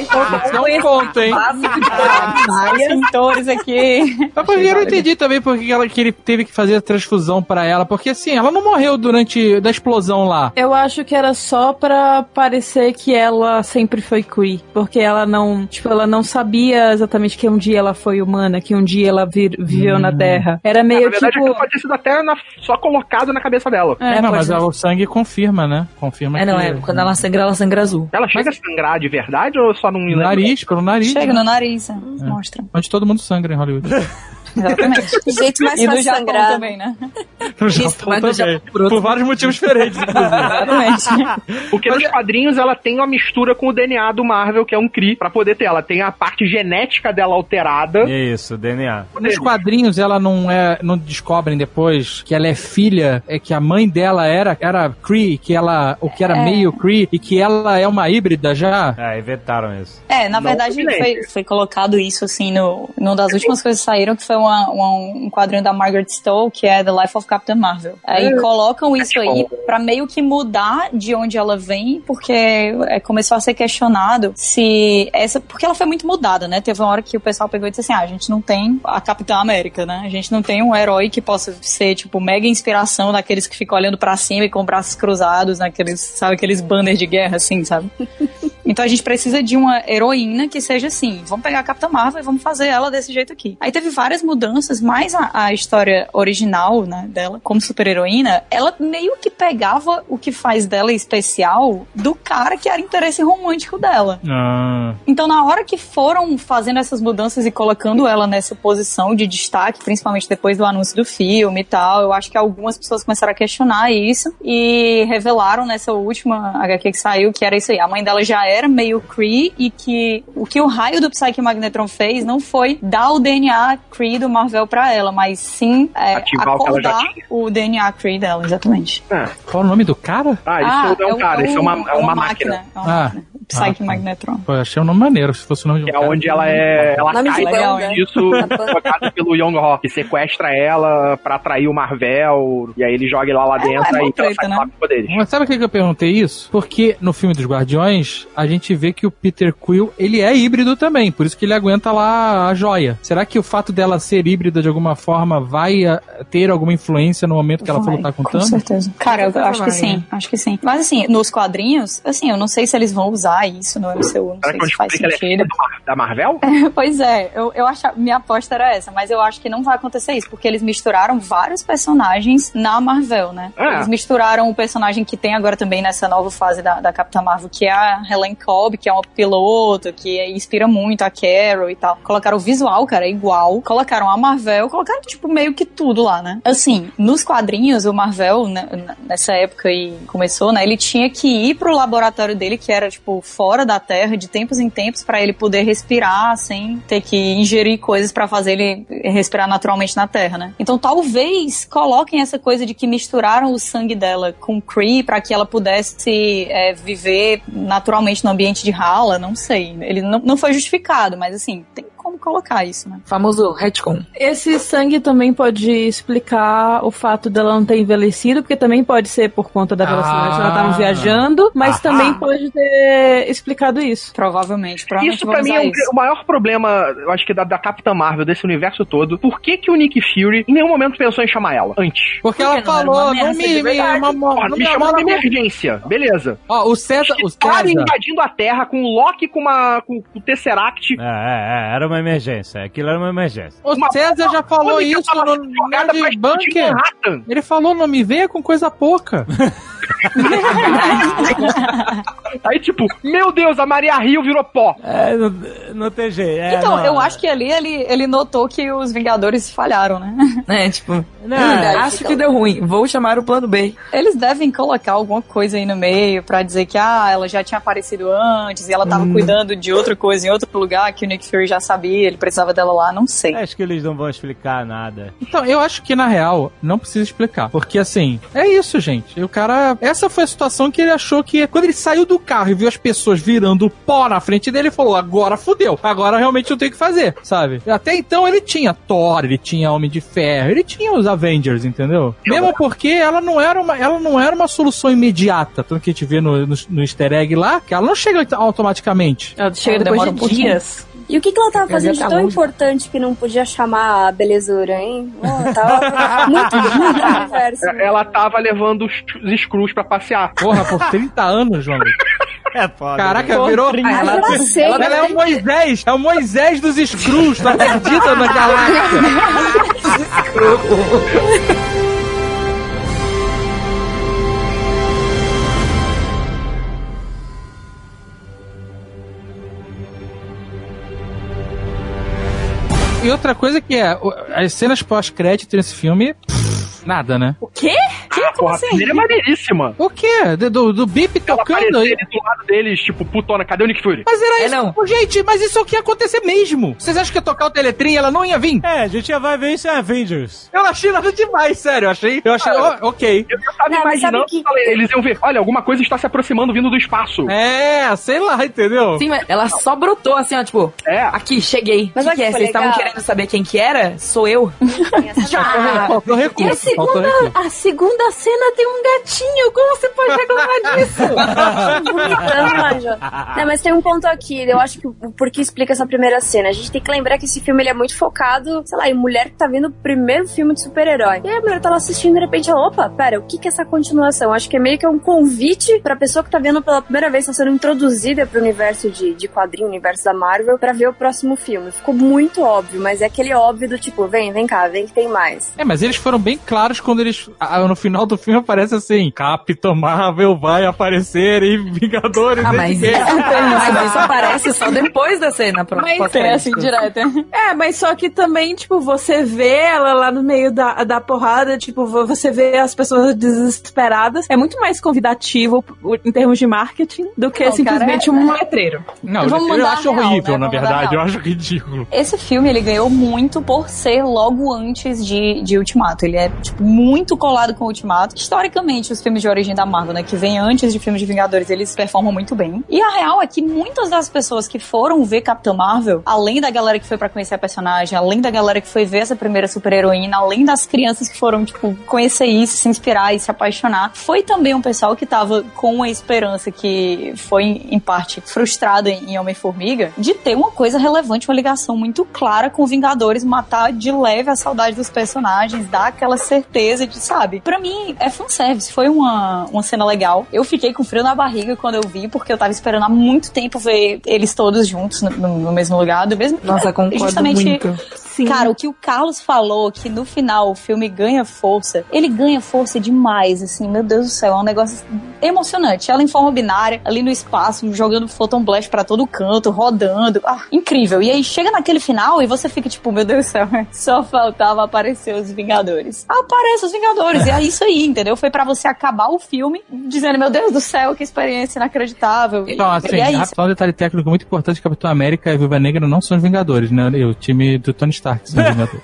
Isso é um ponto, hein? Pintores aqui. Mas porque eu não entendi também por que ela- que ele teve que fazer a transfusão pra ela. Porque assim, ela não morreu durante da explosão lá. Eu acho que era só pra parecer que ela sempre foi Kree. Porque ela não, tipo, ela não sabia exatamente que um dia ela foi humana, que um dia ela vir- viveu na Terra. Era Na meio verdade, tipo. pode ter sido até na- só colocado na cabeça dela. É, É, não, pode mas o sangue confirma, né? Confirma É, não, que... é. Quando ela sangra, ela sangra azul. Ela chega a sangrar de verdade ou só não me No lembro. nariz, pelo nariz. Chega né? no nariz, né? mostra. Onde todo mundo sangra em Hollywood. Exatamente. O jeito mais e no fácil de Japão sangrar. também, né? No Isso, Japão mas no também. Japão por Por vários motivos diferentes, inclusive. Exatamente. Porque nos quadrinhos ela tem uma mistura com o DNA do Marvel, que é um Kree, pra poder ter. Ela tem a parte genética dela alterada. Isso, DNA. Nos quadrinhos ela não é, não descobrem depois que ela é filha, é que a mãe dela era era Kree, que ela, o que era É. meio Kree e que ela é uma híbrida já. É, inventaram isso. É, na Não verdade foi, foi colocado isso assim no numa das últimas coisas que saíram, que foi uma- uma- um quadrinho da Margaret Stowe, que é The Life of Captain Marvel. Aí colocam isso aí pra meio que mudar de onde ela vem, porque é, começou a ser questionado se essa, porque ela foi muito mudada, né? Teve uma hora que o pessoal pegou e disse assim: "Ah, a gente não tem a Capitã América, né? A gente não tem um herói que possa ser tipo mega inspiração daqueles que ficam olhando pra cima e com braços cruzados, naqueles, sabe, aqueles banners de guerra assim, sabe? Então a gente precisa de uma heroína que seja assim. Vamos pegar a Capitã Marvel e vamos fazer ela desse jeito aqui. Aí teve várias mudanças, mas a, a história original, né, dela, como super-heroína, ela meio que pegava o que faz dela especial do cara que era interesse romântico dela. Ah, Então, na hora que foram fazendo essas mudanças e colocando ela nessa posição de destaque, principalmente depois do anúncio do filme e tal, eu acho que algumas pessoas começaram a questionar isso e revelaram nessa última HQ que saiu que era isso aí. A mãe dela já era meio Kree e que o que o raio do Psyche Magnetron fez não foi dar o DNA Kree do Marvel pra ela, mas sim é, Ativar o acordar tinha. o DNA Kree dela, exatamente. qual o nome do cara? Ah, isso não é um cara, isso é uma, é uma máquina. É uma Ah. máquina. Psyche Ah, Magnetron. Pô, eu achei o nome maneiro, se fosse o nome de um Que é cara. onde ela é. Ela Nome de cai banda. isso jogada pelo Young Rock, que sequestra ela pra atrair o Marvel, e aí ele joga ela lá dentro é e ela treta, sai né? lá com poderes. Mas sabe por que que eu perguntei isso? Porque no filme dos Guardiões, a gente vê que o Peter Quill, ele é híbrido também, por isso que ele aguenta lá a joia. Será que o fato dela ser híbrida de alguma forma vai ah, ter alguma influência no momento que ela for lutar com com Thanos? certeza. Cara, eu acho que vai, sim, né? acho que sim. Mas assim, nos quadrinhos, assim, eu não sei se eles vão usar isso no MCU, não Será sei se faz é sentido. do Mar- da Marvel? pois é, eu, eu acho, minha aposta era essa, mas eu acho que não vai acontecer isso, porque eles misturaram vários personagens na Marvel, né? Ah. Eles misturaram o personagem que tem agora também nessa nova fase da, da Capitã Marvel, que é a Helen Cobb, que é uma piloto, que inspira muito a Carol e tal. Colocaram o visual, cara, igual. Colocaram a Marvel, colocaram, tipo, meio que tudo lá, né? Assim, nos quadrinhos, o Marvel, né, nessa época aí começou, né? Ele tinha que ir pro laboratório dele, que era, tipo, fora da Terra, de tempos em tempos, pra ele poder respirar sem ter que ingerir coisas pra fazer ele respirar naturalmente na Terra, né? Então talvez coloquem essa coisa de que misturaram o sangue dela com Kree pra que ela pudesse é, viver naturalmente no ambiente de Hala, não sei. Ele não, não foi justificado, mas assim, tem como colocar isso, né? Famoso retcon. Esse sangue também pode explicar o fato dela não ter envelhecido, porque também pode ser por conta da velocidade que ela tava Ah. viajando, mas Ah. também pode ter explicado isso. Provavelmente. provavelmente Isso pra mim é o, isso. o maior problema, eu acho que da, da Capitã Marvel, desse universo todo. Por que que o Nick Fury em nenhum momento pensou em chamar ela antes? Porque Porque ela não era falou, não me, de me, uma, me me chamou numa emergência, beleza. Ó, o César, o Cara César, invadindo a Terra com o Loki com, uma, com o Tesseract. É, é, é, era uma emergência. Aquilo era uma emergência. o Uma César já falou Mônica isso no Nerd Bunker. Ele falou, não me venha com coisa pouca. Aí, tipo, meu Deus, a Maria Rio virou pó. É, não, não tem jeito. É, então, não, eu acho que ali ele, ele notou que os Vingadores falharam, né? É, tipo, Não, acho que deu ruim, vou chamar o plano B. Eles devem colocar alguma coisa aí no meio pra dizer que ah, ela já tinha aparecido antes e ela tava Hum. cuidando de outra coisa em outro lugar que o Nick Fury já sabia, ele precisava dela lá, não sei. acho que eles não vão explicar nada. Então, eu acho que na real não precisa explicar. Porque assim, é isso, gente. E o cara. Essa foi a situação que ele achou que. Quando ele saiu do carro e viu as pessoas virando pó na frente dele, ele falou: agora fudeu. Agora realmente eu tenho que fazer, sabe? Até então ele tinha Thor, ele tinha Homem de Ferro, ele tinha os Avengers, entendeu? Mesmo porque ela não era uma, ela não era uma solução imediata. Tanto que a gente vê no, no, no easter egg lá, que ela não chega automaticamente. Ela chega Ela depois demora de um pouquinho. dias. E o que, que ela tava fazendo de tão importante que não podia chamar a belezura, hein? Oh, tava muito muito universo. Ela tava levando os, os Screws pra passear. Porra, por 30 anos, João. É foda. Caraca, né? virou. Ah, Ela, ela sei, ela é o Moisés, é o Moisés dos Screws, tá perdida na galáxia. E outra coisa que é, as cenas pós-crédito nesse filme, nada, né? O quê? Que? Ah, porra, a primeira é maneiríssima. O quê? Do, do, do Bip tocando aí. do lado deles, tipo, putona, cadê o Nick Fury? Mas era É, isso. não. Gente, mas isso é o que ia acontecer mesmo. Vocês acham que ia tocar o Teletrim e ela não ia vir? É, a gente já vai ver isso em Avengers. Eu achei nada demais, sério. Eu achei. Eu achei. ó, ok. Eu, eu tava Não, imaginando que- que eles iam ver, olha, alguma coisa está se aproximando vindo do espaço. É, sei lá, entendeu? Sim, mas ela só brotou assim, ó, tipo, É. aqui, cheguei. Mas o que, que que é? Vocês estavam querendo saber quem que era? Sou eu. Ah, Faltou e segunda, a segunda cena tem um gatinho. Como você pode reclamar disso? Anjo. Não, mas tem um ponto aqui, eu acho que o porquê explica essa primeira cena. A gente tem que lembrar que esse filme ele é muito focado, sei lá, em mulher que tá vendo o primeiro filme de super-herói. E aí a mulher tá lá assistindo e de repente ela, opa, pera, o que que é essa continuação? Acho que é meio que um convite pra pessoa que tá vendo pela primeira vez, tá sendo introduzida pro universo de, de quadrinho, universo da Marvel, pra ver o próximo filme. Ficou muito óbvio, mas é aquele óbvio do tipo, vem, vem cá, vem que tem mais. É, mas eles foram bem claros quando eles. no final do filme aparece assim: Capitão Marvel vai aparecer em Vingadores. Ah, mas Endgame. isso, mas isso aparece só depois da cena. Pro, Mas É assim, direto. É, mas só que também, tipo, você vê ela lá no meio da, da porrada, tipo, vo- você vê as pessoas desesperadas. É muito mais convidativo em termos de marketing do que Não, simplesmente cara, é- um letreiro. Não, Vamos eu acho real, horrível, né? na verdade. Eu acho ridículo. Esse filme, ele ganhou muito por ser logo antes de, de Ultimato. Ele é, tipo, muito colado com Ultimato. Historicamente, os filmes de origem da Marvel, né, que vem antes de filmes de Vingadores, eles performam muito bem. E a real é que muitas das pessoas que foram ver Capitão Marvel, além da galera que foi pra conhecer a personagem, além da galera que foi ver essa primeira super-heroína, além das crianças que foram, tipo, conhecer isso, se inspirar e se apaixonar, foi também um pessoal que tava com a esperança que foi, em parte, frustrada em Homem-Formiga, de ter uma coisa relevante, uma ligação muito clara com Vingadores, matar de leve a saudade dos personagens, dar aquela certeza de, sabe? Pra mim, é fanservice. Foi uma, uma cena legal. Eu fiquei com frio na barriga quando eu vi, porque eu tava esperando há muito tempo ver eles todos juntos no, no- no mesmo lugar, do mesmo Nossa, concordo justamente muito. Sim. Cara, o que o Carlos falou, que no final o filme ganha força, ele ganha força demais, assim, meu Deus do céu, é um negócio emocionante. Ela em forma binária, ali no espaço, jogando Photon Blast pra todo canto, rodando. Ah, incrível. E aí chega naquele final e você fica tipo, meu Deus do céu, só faltava aparecer os Vingadores. Aparece os Vingadores, e é isso aí, entendeu? Foi pra você acabar o filme dizendo, meu Deus do céu, que experiência inacreditável. Então, assim, e é isso. só um detalhe técnico muito importante: Capitão América e Viúva Negra não são os Vingadores, né? E o time do Tony Stark são os Vingadores.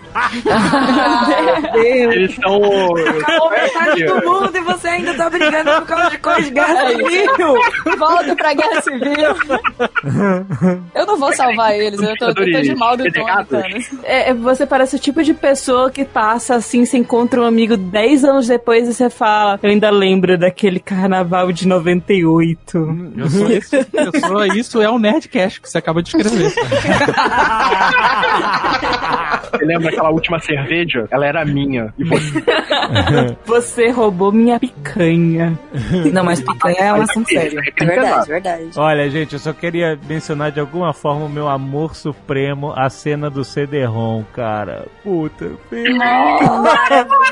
Eles são. Acabou metade do mundo e você ainda tá brigando por causa de coisa de guerra civil. Volta pra Guerra Civil. Eu não vou salvar eles, eu tô, eu tô de mal do Tony. É, é, você parece o tipo de pessoa que passa assim, se encontra um amigo 10 anos depois e você fala, eu ainda lembro daquele carnaval de 98. Eu sou isso, eu sou isso é um Nerdcast que você acaba de escrever. Você lembra aquela última cerveja? Ela era minha. E você. Você roubou minha picanha. Não, mas picanha é um assunto sério. É verdade, verdade. Olha, gente, eu só queria mencionar de alguma forma o meu amor supremo, a cena do CD-ROM, cara. Puta, filho.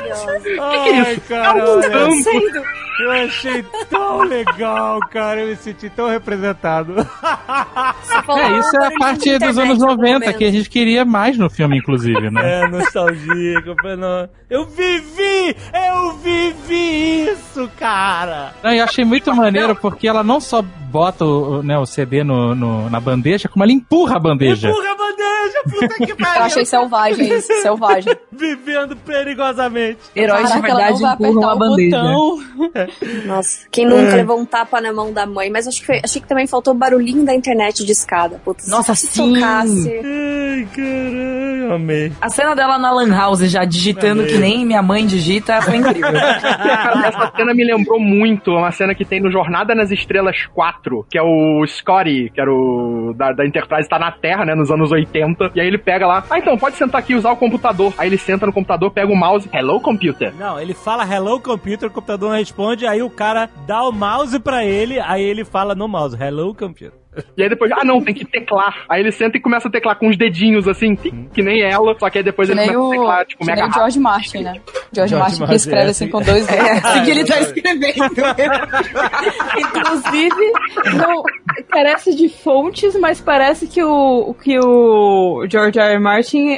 Maravilhoso. Ai, cara, olha, Acontecendo. eu achei tão legal, cara. Eu me senti tão representado. É, isso é a parte dos anos no 90 momento. que a gente queria mais no filme, inclusive, né? É, nostalgia. que eu falei, não. Eu vivi! Eu vivi isso, cara! Não, eu achei muito maneiro porque ela não só bota o, o, né, o CD no, no- na bandeja, como ela empurra a bandeja. Empurra a bandeja, puta que pariu! Eu achei selvagem isso, selvagem. Vivendo perigosamente. Heróis de Caraca, ela verdade empurram apertar a o bandeja. botão. Nossa, quem nunca levou um tapa na mão da mãe, mas acho que, foi- achei que também faltou barulhinho da internet de escada. Putz, Nossa, se sim. tocasse. Ai, caralho, amei. A cena dela na Lan House já digitando Amei. que nem minha mãe digita foi incrível. Essa cena me lembrou muito uma cena que tem no Jornada nas Estrelas 4, que é o Scotty, que era o da, da Enterprise, tá na Terra, né, nos anos 80, e aí ele pega lá, ah, então, pode sentar aqui e usar o computador. Aí ele senta no computador, pega o mouse, hello, computer. Não, ele fala hello computer, o computador não responde, aí o cara dá o mouse pra ele, aí ele fala no mouse, hello computer. E aí depois, ah, não, tem que teclar. Aí ele senta e começa a teclar com os dedinhos, assim, que, nem ela, só que aí depois Que ele começa o, a teclar, tipo, que mega nem o rápido. George Martin, né? George, Martin que escreve assim com dois É, dedos. assim que ele tá escrevendo. Inclusive, não carece de fontes, mas parece que o, que o George R. R. Martin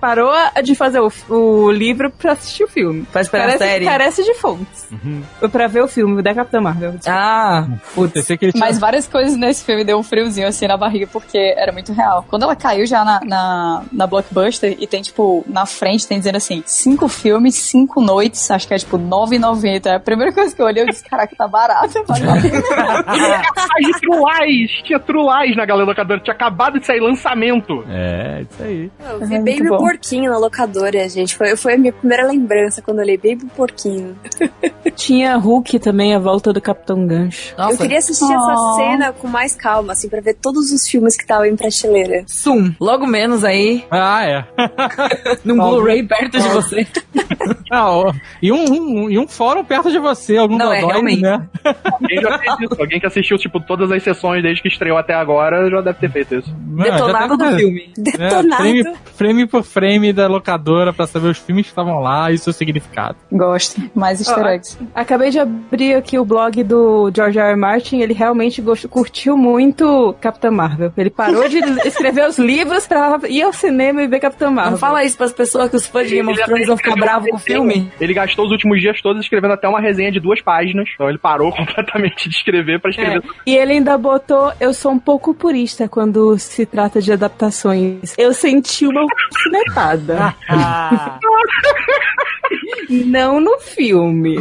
parou de fazer o, o livro pra assistir o filme. Pra esperar a Parece série. que carece de fontes. Pra ver o filme da Capitã Marvel. Ah, Puta, esse que ele tinha... Mas várias coisas nesse filme deu um friozinho assim na barriga, porque era muito real. Quando ela caiu já na, na, na Blockbuster e tem, tipo, na frente tem dizendo assim, cinco filmes, cinco noites, acho que é tipo 9,90. A primeira coisa que eu olhei, eu disse, caraca, tá barato. pena." Ai, de! Tinha True Lies na galera locadora. Tinha acabado de sair lançamento. É, isso aí. Eu É vi muito Baby bom. Porquinho na locadora, gente. Foi, foi a minha primeira lembrança quando eu li Baby Porquinho. Tinha Hulk também, a volta do Capitão Gancho. Eu queria assistir Oh. essa cena com mais calma, assim, pra ver todos os filmes que estavam em prateleira. Sum. Logo menos aí, Ah, é. num Blu-ray perto de você. Ah, ó, e, um, um- e um fórum perto de você, algum Não, é, realmente. né? Alguém já fez isso. Alguém que assistiu, tipo, todas as sessões desde que estreou até agora já deve ter feito isso. Detonado do filme. É, Detonado. frame, frame por frame da locadora pra saber os filmes que estavam lá e seu significado. Gosto. Mais easter Ó, eggs. Acabei de abrir aqui o blog do George R. R. Martin, ele realmente gost- curtiu muito Capitã Marvel. Ele parou de escrever os livros pra ir ao cinema e ver Capitã Marvel. Não fala isso pras pessoas que os fãs de Game of Thrones vão ficar bravos com o filme. Ele gastou os últimos dias todos escrevendo até uma resenha de duas páginas. Então ele parou completamente de escrever pra escrever. É. E ele ainda botou: Eu sou um pouco purista quando se trata de adaptações. Eu senti uma cinetada. Ah, não no filme.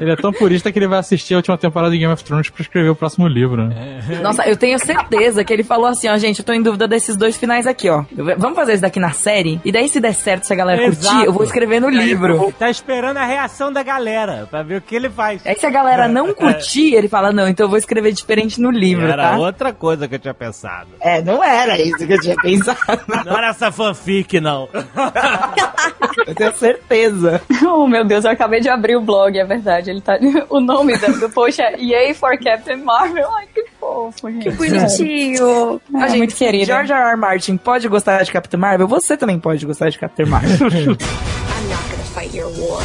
Ele é tão purista que ele vai assistir a última temporada de Game of Thrones pra escrever o próximo livro, né? Nossa, eu tenho certeza que ele falou assim, ó, gente, eu tô em dúvida desses dois finais aqui, ó. Vamos fazer isso daqui na série? E daí, se der certo, se a galera Exato. curtir, eu vou escrever no livro. tá esperando a reação da galera pra ver o que ele faz. Aí, se a galera não curtir, ele fala, não, então eu vou escrever diferente no livro, Era tá? outra coisa que eu tinha pensado. É, não era isso que eu tinha pensado. Não era essa fanfic, não. Eu tenho certeza. Oh, meu Deus, eu acabei de abrir o blog, é verdade. Ele tá... O nome do, do post é Yay for Captain Marvel. Ai, que fofo, gente. Que bonitinho. Ah, A gente, muito querido. George R. R. Martin pode gostar de Capitã Marvel, você também pode gostar de Capitã Marvel. I'm not gonna fight your war.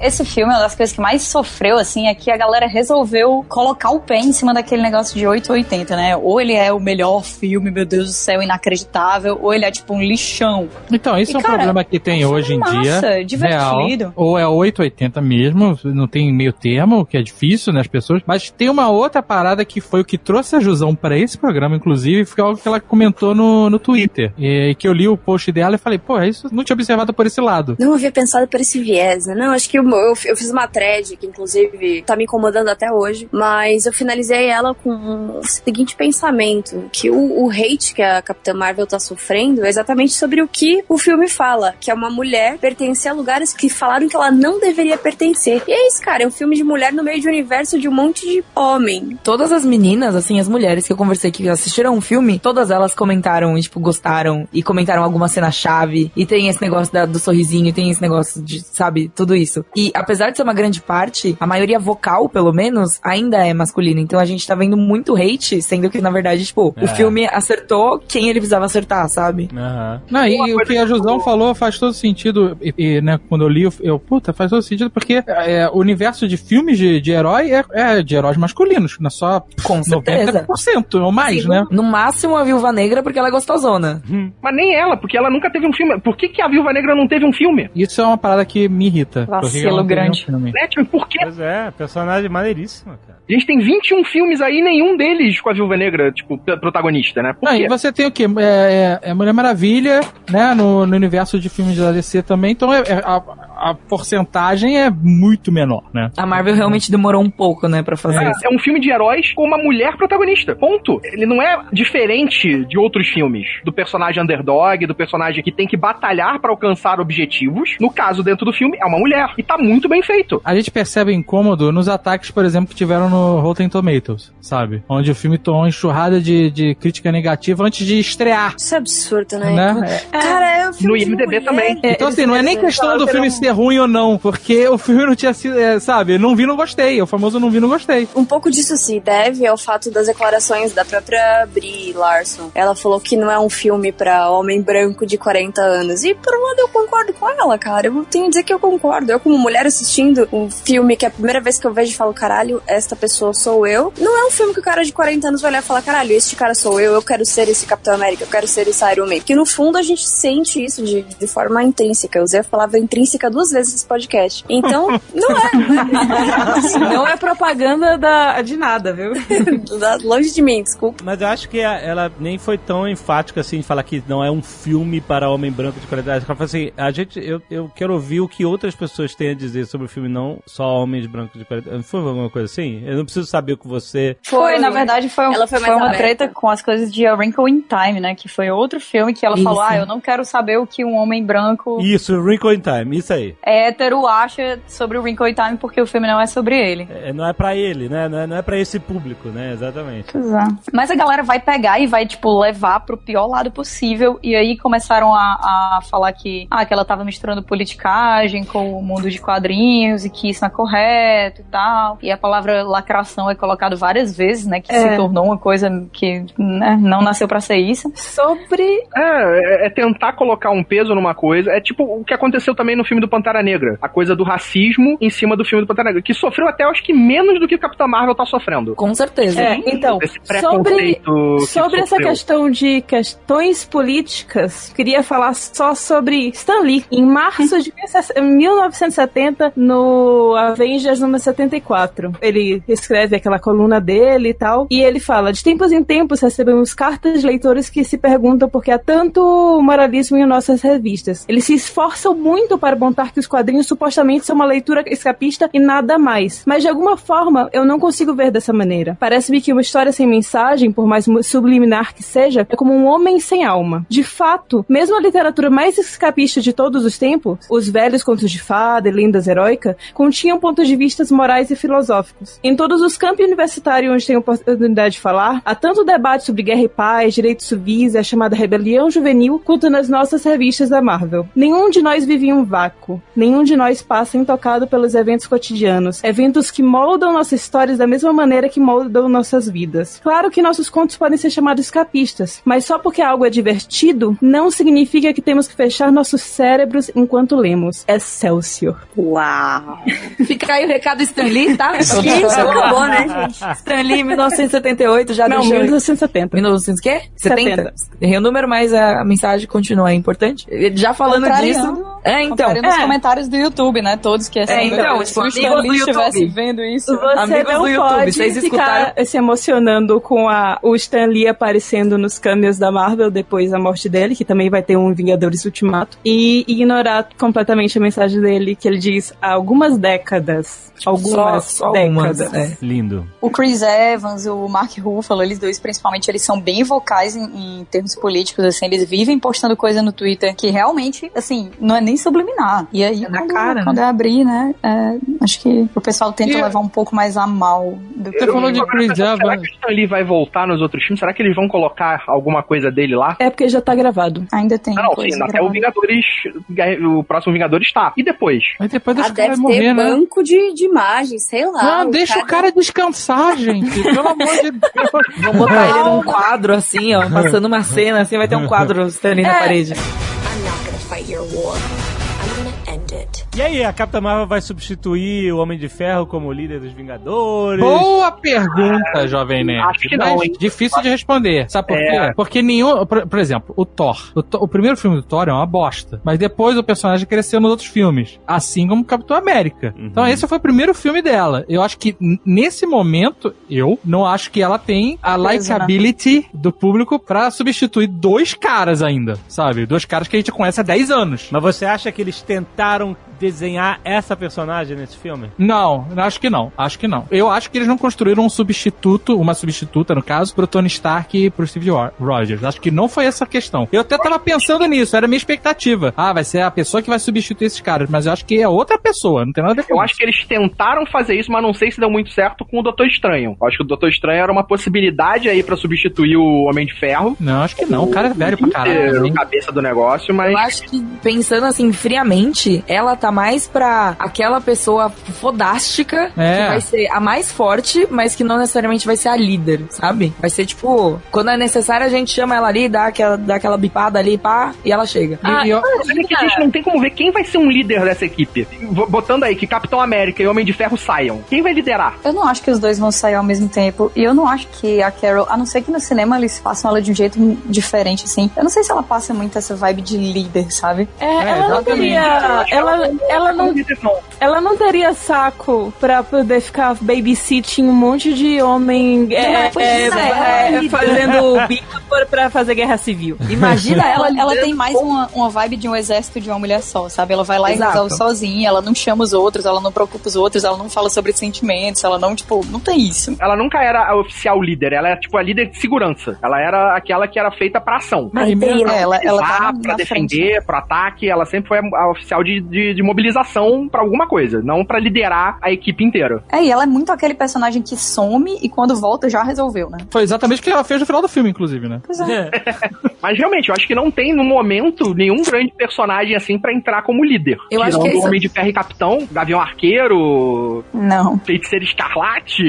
Esse filme, uma das coisas que mais sofreu, assim, é que a galera resolveu colocar o pé em cima daquele negócio de 880, né? Ou ele é o melhor filme, meu Deus do céu, inacreditável, ou ele é tipo um lixão. Então, isso E, é um cara, problema que tem hoje em massa, dia. divertido. Real, ou é 880 mesmo, não tem meio termo, o que é difícil, né, as pessoas. Mas tem uma outra parada que foi o que trouxe a Jusão pra esse programa, inclusive, foi algo que ela comentou no, no Twitter. E que eu li o post dela e falei, pô, isso não tinha observado por esse lado. Não havia pensado por esse viés, né? Não, acho que eu, eu, eu fiz uma thread que, inclusive, tá me incomodando até hoje. Mas eu finalizei ela com o seguinte pensamento: que o, o hate que a Capitã Marvel tá sofrendo é exatamente sobre o que o filme fala: que é uma mulher pertencer a lugares que falaram que ela não deveria pertencer. E é isso, cara. É um filme de mulher no meio de um universo de um monte de homem. Todas as meninas, assim, as mulheres que eu conversei que assistiram o filme, todas elas comentaram e, tipo, gostaram e comentaram alguma cena-chave. E tem esse negócio da- do sorrisinho, tem esse negócio de, sabe, tudo isso. E apesar de ser uma grande parte, a maioria vocal, pelo menos, ainda é masculina. Então a gente tá vendo muito hate, sendo que, na verdade, tipo, É. o filme acertou quem ele precisava acertar, sabe? Aham. Não, e o que a Jusão falou faz todo sentido. E, e, né, quando eu li, eu, eu, puta, faz todo sentido, porque é, o universo de filmes de, de herói é, é de heróis masculinos, não é só Com certeza. 90% ou mais, Sim. né? No máximo a Viúva Negra porque ela é gostosona. Mas nem ela, porque ela nunca teve um filme. Por que, que a Viúva Negra não teve um filme? Isso é uma parada que me irrita. Vacilo não tem grande. Né? Tipo, por quê? Pois é, personagem maneiríssima, cara. A gente tem 21 filmes aí, nenhum deles com a Viúva Negra, tipo, protagonista, né? Por Não, quê? e você tem o quê? É, é- é Mulher Maravilha, né? No, no universo de filmes da DC também. Então é- é- a, a porcentagem é muito menor, né? A Marvel realmente demorou um pouco, né, pra fazer isso. É, é um filme de heróis com uma mulher protagonista. Ponto. Ele não é diferente de outros filmes. Do personagem underdog, do personagem que tem que batalhar pra alcançar objetivos. No caso, dentro do filme, é uma mulher. E tá muito bem feito. A gente percebe incômodo nos ataques, por exemplo, que tiveram no Rotten Tomatoes, sabe? Onde o filme tomou uma enxurrada de, de crítica negativa antes de estrear. Isso é absurdo, né? Né? Cara, é um filme No IMDb também. Então, assim, não é nem questão do filme ser ruim ou não, porque o filme não tinha sido, é, sabe, não vi, não gostei. O famoso não vi, não gostei. Um pouco disso se deve ao fato das declarações da própria Brie Larson. Ela falou que não é um filme pra homem branco de 40 anos. E por um lado eu concordo com ela, cara. Eu tenho que dizer que eu concordo. Eu, como mulher assistindo um filme que é a primeira vez que eu vejo e falo, caralho, esta pessoa sou eu. Não é um filme que o cara de 40 anos vai olhar e falar, caralho, este cara sou eu, eu quero ser esse Capitão América, eu quero ser esse Iron Man. Que no fundo a gente sente isso de, de forma intrínseca. Eu usei a palavra intrínseca duas vezes nesse podcast. Então, não é. Não é, Não é propaganda da, de nada, viu? Longe de mim, desculpa. Mas eu acho que ela nem foi tão enfática assim de falar que não é um filme para homem branco de qualidade. Ela falou assim: a gente, eu, eu quero ouvir o que outras pessoas têm a dizer sobre o filme, não só homens brancos de qualidade. Foi alguma coisa assim? Eu não preciso saber o que você. Foi, na verdade, foi, um- Ela foi foi, uma aberta. treta com as coisas de A Wrinkle in Time, né? Que foi outro filme que ela Isso. falou: ah, eu não quero saber o que um homem branco Isso, Wrinkle in Time, isso aí. Hétero acha sobre o Wrinkle in Time, porque o filme não é sobre ele. É, não é pra ele, né? Não é, não é pra esse público, né? Exatamente. É. Mas a galera vai pegar e vai, tipo, levar pro pior lado possível. E aí começaram a, a falar que, ah, que ela tava misturando politicagem com o mundo de quadrinhos e que isso não é correto e tal. E a palavra lacração é colocado várias vezes, né? Que É. se tornou uma coisa que né, não nasceu pra ser isso. Sobre. É, é, é tentar colocar um peso numa coisa. É tipo o que aconteceu também no filme do Pantera Negra. A coisa do racismo em cima do filme do Pantera Negra. Que sofreu até, acho que, menos do que o Capitão Marvel tá sofrendo. Com certeza. É, então, Esse sobre, sobre essa questão de questões políticas, queria falar só sobre Stan Lee. Em março de 1970, no Avengers número 74, ele escreve aquela coluna dele e tal, e ele fala: de tempos em tempos recebemos cartas de leitores que se perguntam por que há tanto moralismo em nossas revistas. Eles se esforçam muito para montar que os quadrinhos supostamente são uma leitura escapista e nada mais. Mas de alguma forma eu não consigo ver dessa maneira. Parece-me que uma história sem mensagem, por mais subliminar que seja, é como um homem sem alma. De fato, mesmo a literatura mais escapista de todos os tempos, os velhos contos de fada e lendas heróicas, continham pontos de vista morais e filosóficos. Em todos os campos universitários onde tenho oportunidade de falar, há tanto debate sobre guerra e paz, direitos civis a chamada rebelião juvenil, quanto nas nossas revistas da Marvel. Nenhum de nós vive em um vácuo. Nenhum de nós passa intocado pelos eventos cotidianos, eventos que moldam nossas histórias da mesma maneira que moldam nossas vidas. Claro que nossos contos podem ser chamados escapistas, mas só porque algo é divertido, não significa que temos que fechar nossos cérebros enquanto lemos. Excelsior. Uau! Fica aí o recado Stan Lee, tá? Isso, acabou, né, gente? Stan Lee, 1978, já Não, deixou... 1970. 1900 o quê? 70? 70. Errei o número, mas a mensagem continua é importante. Já falando disso... É, então... É. comentários do YouTube, né? Todos que assim, É, então, se o tipo, amigos Lee do estivesse vendo isso. Você Amigos não do YouTube, pode vocês ficar escutaram? se emocionando com a, o Stan Lee aparecendo nos cameos da Marvel depois da morte dele, que também vai ter um Vingadores Ultimato, e ignorar completamente a mensagem dele, que ele diz há algumas décadas. Algumas Só- só algumas, décadas. é. Lindo. O Chris Evans, o Mark Ruffalo, eles dois principalmente, eles são bem vocais em, em termos políticos, assim, eles vivem postando coisa no Twitter que realmente, assim, não é nem subliminar. E aí, É na quando, cara, quando né? é abrir, né, é, acho que o pessoal tenta E- levar um pouco mais a mal do que... Você falou de Chris Será Evans. que o Lee vai voltar nos outros filmes? Será que eles vão colocar alguma coisa dele lá? É porque já tá gravado. Ainda tem Ah, não, coisa sim, até o Vingadores. O próximo Vingadores tá. E depois? Mas depois Ah, deixa o cara deve ter morrer, né? banco de, de imagens, sei lá. Não, deixa o cara descansar, gente. Pelo amor de Deus. Vamos botar ele num quadro, assim, ó, passando uma cena, assim, vai ter um quadro Stan Lee na parede. I'm not gonna fight your war. E aí, a Capitã Marvel vai substituir o Homem de Ferro como líder dos Vingadores? Boa pergunta, Jovem Nerd. acho que não, hein? Difícil de responder. Sabe por É. quê? Porque nenhum. Por, por exemplo, o Thor. O, Thor- o primeiro filme do Thor é uma bosta. Mas depois o personagem cresceu nos outros filmes. Assim como o Capitão América. Uhum. Então esse foi o primeiro filme dela. Eu acho que nesse momento, eu não acho que ela tem a né? likability do público pra substituir dois caras ainda. Sabe? Dois caras que a gente conhece há 10 anos. Mas você acha que eles tentaram desenhar essa personagem nesse filme? Não, acho que não. Acho que não. Eu acho que eles não construíram um substituto, uma substituta, no caso, pro Tony Stark e pro Steve Ro- Rogers. Acho que não foi essa a questão. Eu até tava pensando nisso, era a minha expectativa. Ah, vai ser a pessoa que vai substituir esses caras, mas eu acho que é outra pessoa, não tem nada a ver com Eu isso. acho que eles tentaram fazer isso, mas não sei se deu muito certo com o Doutor Estranho. Eu acho que o Doutor Estranho era uma possibilidade aí pra substituir o Homem de Ferro. Não, acho que não. O cara é velho pra caralho. o cabeça do negócio, mas. Eu acho que, pensando assim, friamente, ela tá mais pra aquela pessoa fodástica, É. que vai ser a mais forte, mas que não necessariamente vai ser a líder, sabe? Vai ser tipo, quando é necessário a gente chama ela ali, dá aquela, dá aquela bipada ali, pá, e ela chega. Ah, mas é que a gente não tem como ver quem vai ser um líder dessa equipe. Botando aí que Capitão América e Homem de Ferro saiam. Quem vai liderar? Eu não acho que os dois vão sair ao mesmo tempo. E eu não acho que a Carol, a não ser que no cinema eles façam ela de um jeito diferente, assim. Eu não sei se ela passa muito essa vibe de líder, sabe? É, ela não teria. Ela, ela, não, ela não teria saco pra poder ficar babysitting um monte de homem é, é, é. é, fazendo bico pra- pra fazer guerra civil. Imagina ela, ela tem mais uma, uma vibe de um exército de uma mulher só, sabe? Ela vai lá Exato. e resolve sozinha, ela não chama os outros, ela não preocupa os outros, ela não fala sobre sentimentos, ela não, tipo, não tem isso. Ela nunca era a oficial líder, ela é tipo a líder de segurança. Ela era aquela que era feita pra ação. Mas e mesmo- Pra ela- ela tá pra defender, pro ataque, ela sempre foi a, a oficial de, de, de mobilização pra alguma coisa, não pra liderar a equipe inteira. É, e ela é muito aquele personagem que some e quando volta já resolveu, né? Foi exatamente o que ela fez no final do filme, inclusive, né? Pois é. Mas realmente, eu acho que não tem no momento nenhum grande personagem assim pra entrar como líder. Eu acho que é isso. Homem de Ferro e Capitão, Gavião Arqueiro, Não. Feiticeiro Escarlate.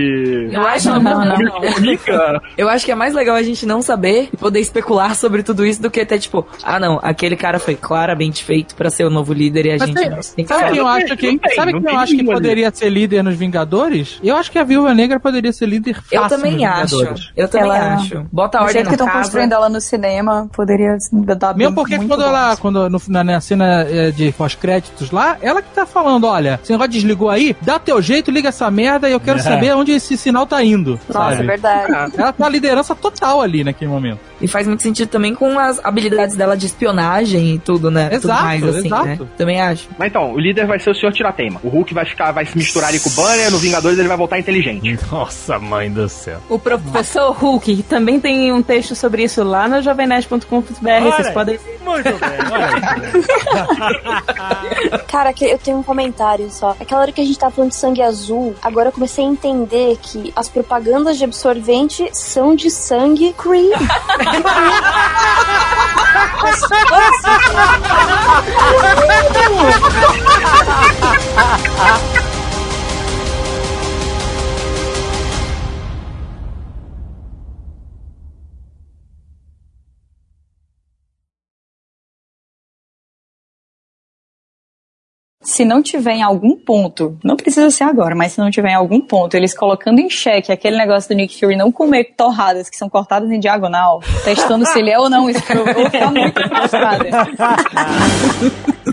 Eu acho, não, não, não. Formiga. Eu acho que é mais legal a gente não saber e poder especular sobre tudo isso do que ter tipo, ah não, aquele cara foi claramente feito pra ser o novo líder e a Mas gente tem- tem que sabe quem eu acho que, sabe quem eu acho que poderia ser líder nos Vingadores? Eu acho que a Viúva Negra poderia ser líder fácil Eu também nos acho. Vingadores. Eu também Ela- acho. Bota a ordem jeito que estão construindo ela no cinema, poderia dar Mesmo porque muito quando bom. ela, quando no- na, na cena eh, de pós-créditos lá, ela que tá falando, olha, esse negócio desligou aí, dá teu jeito, liga essa merda e eu quero É. saber onde esse sinal tá indo. Nossa, sabe? é verdade. Ela tem uma liderança total ali naquele momento. E faz muito sentido também com as habilidades dela de espionagem e tudo, né? tudo Exato, mais, assim, exato. né? Também acho. Mas então, o líder vai ser o Sr. Tirateima. O Hulk vai ficar, vai se misturar ali com o Banner, no Vingadores ele vai voltar inteligente. Nossa, mãe do céu. O professor Hulk que também tem um texto sobre isso lá no jovenet.com.br. Vocês podem. Muito bem, olha. Cara, que- eu tenho um comentário só. Aquela hora que a gente tava falando de sangue azul, agora eu comecei a entender que as propagandas de absorvente são de sangue cream. Se não tiver em algum ponto, não precisa ser agora, mas se não tiver em algum ponto, eles colocando em xeque aquele negócio do Nick Fury não comer torradas que são cortadas em diagonal, testando se ele é ou não escroto, eu ficar muito frustrada.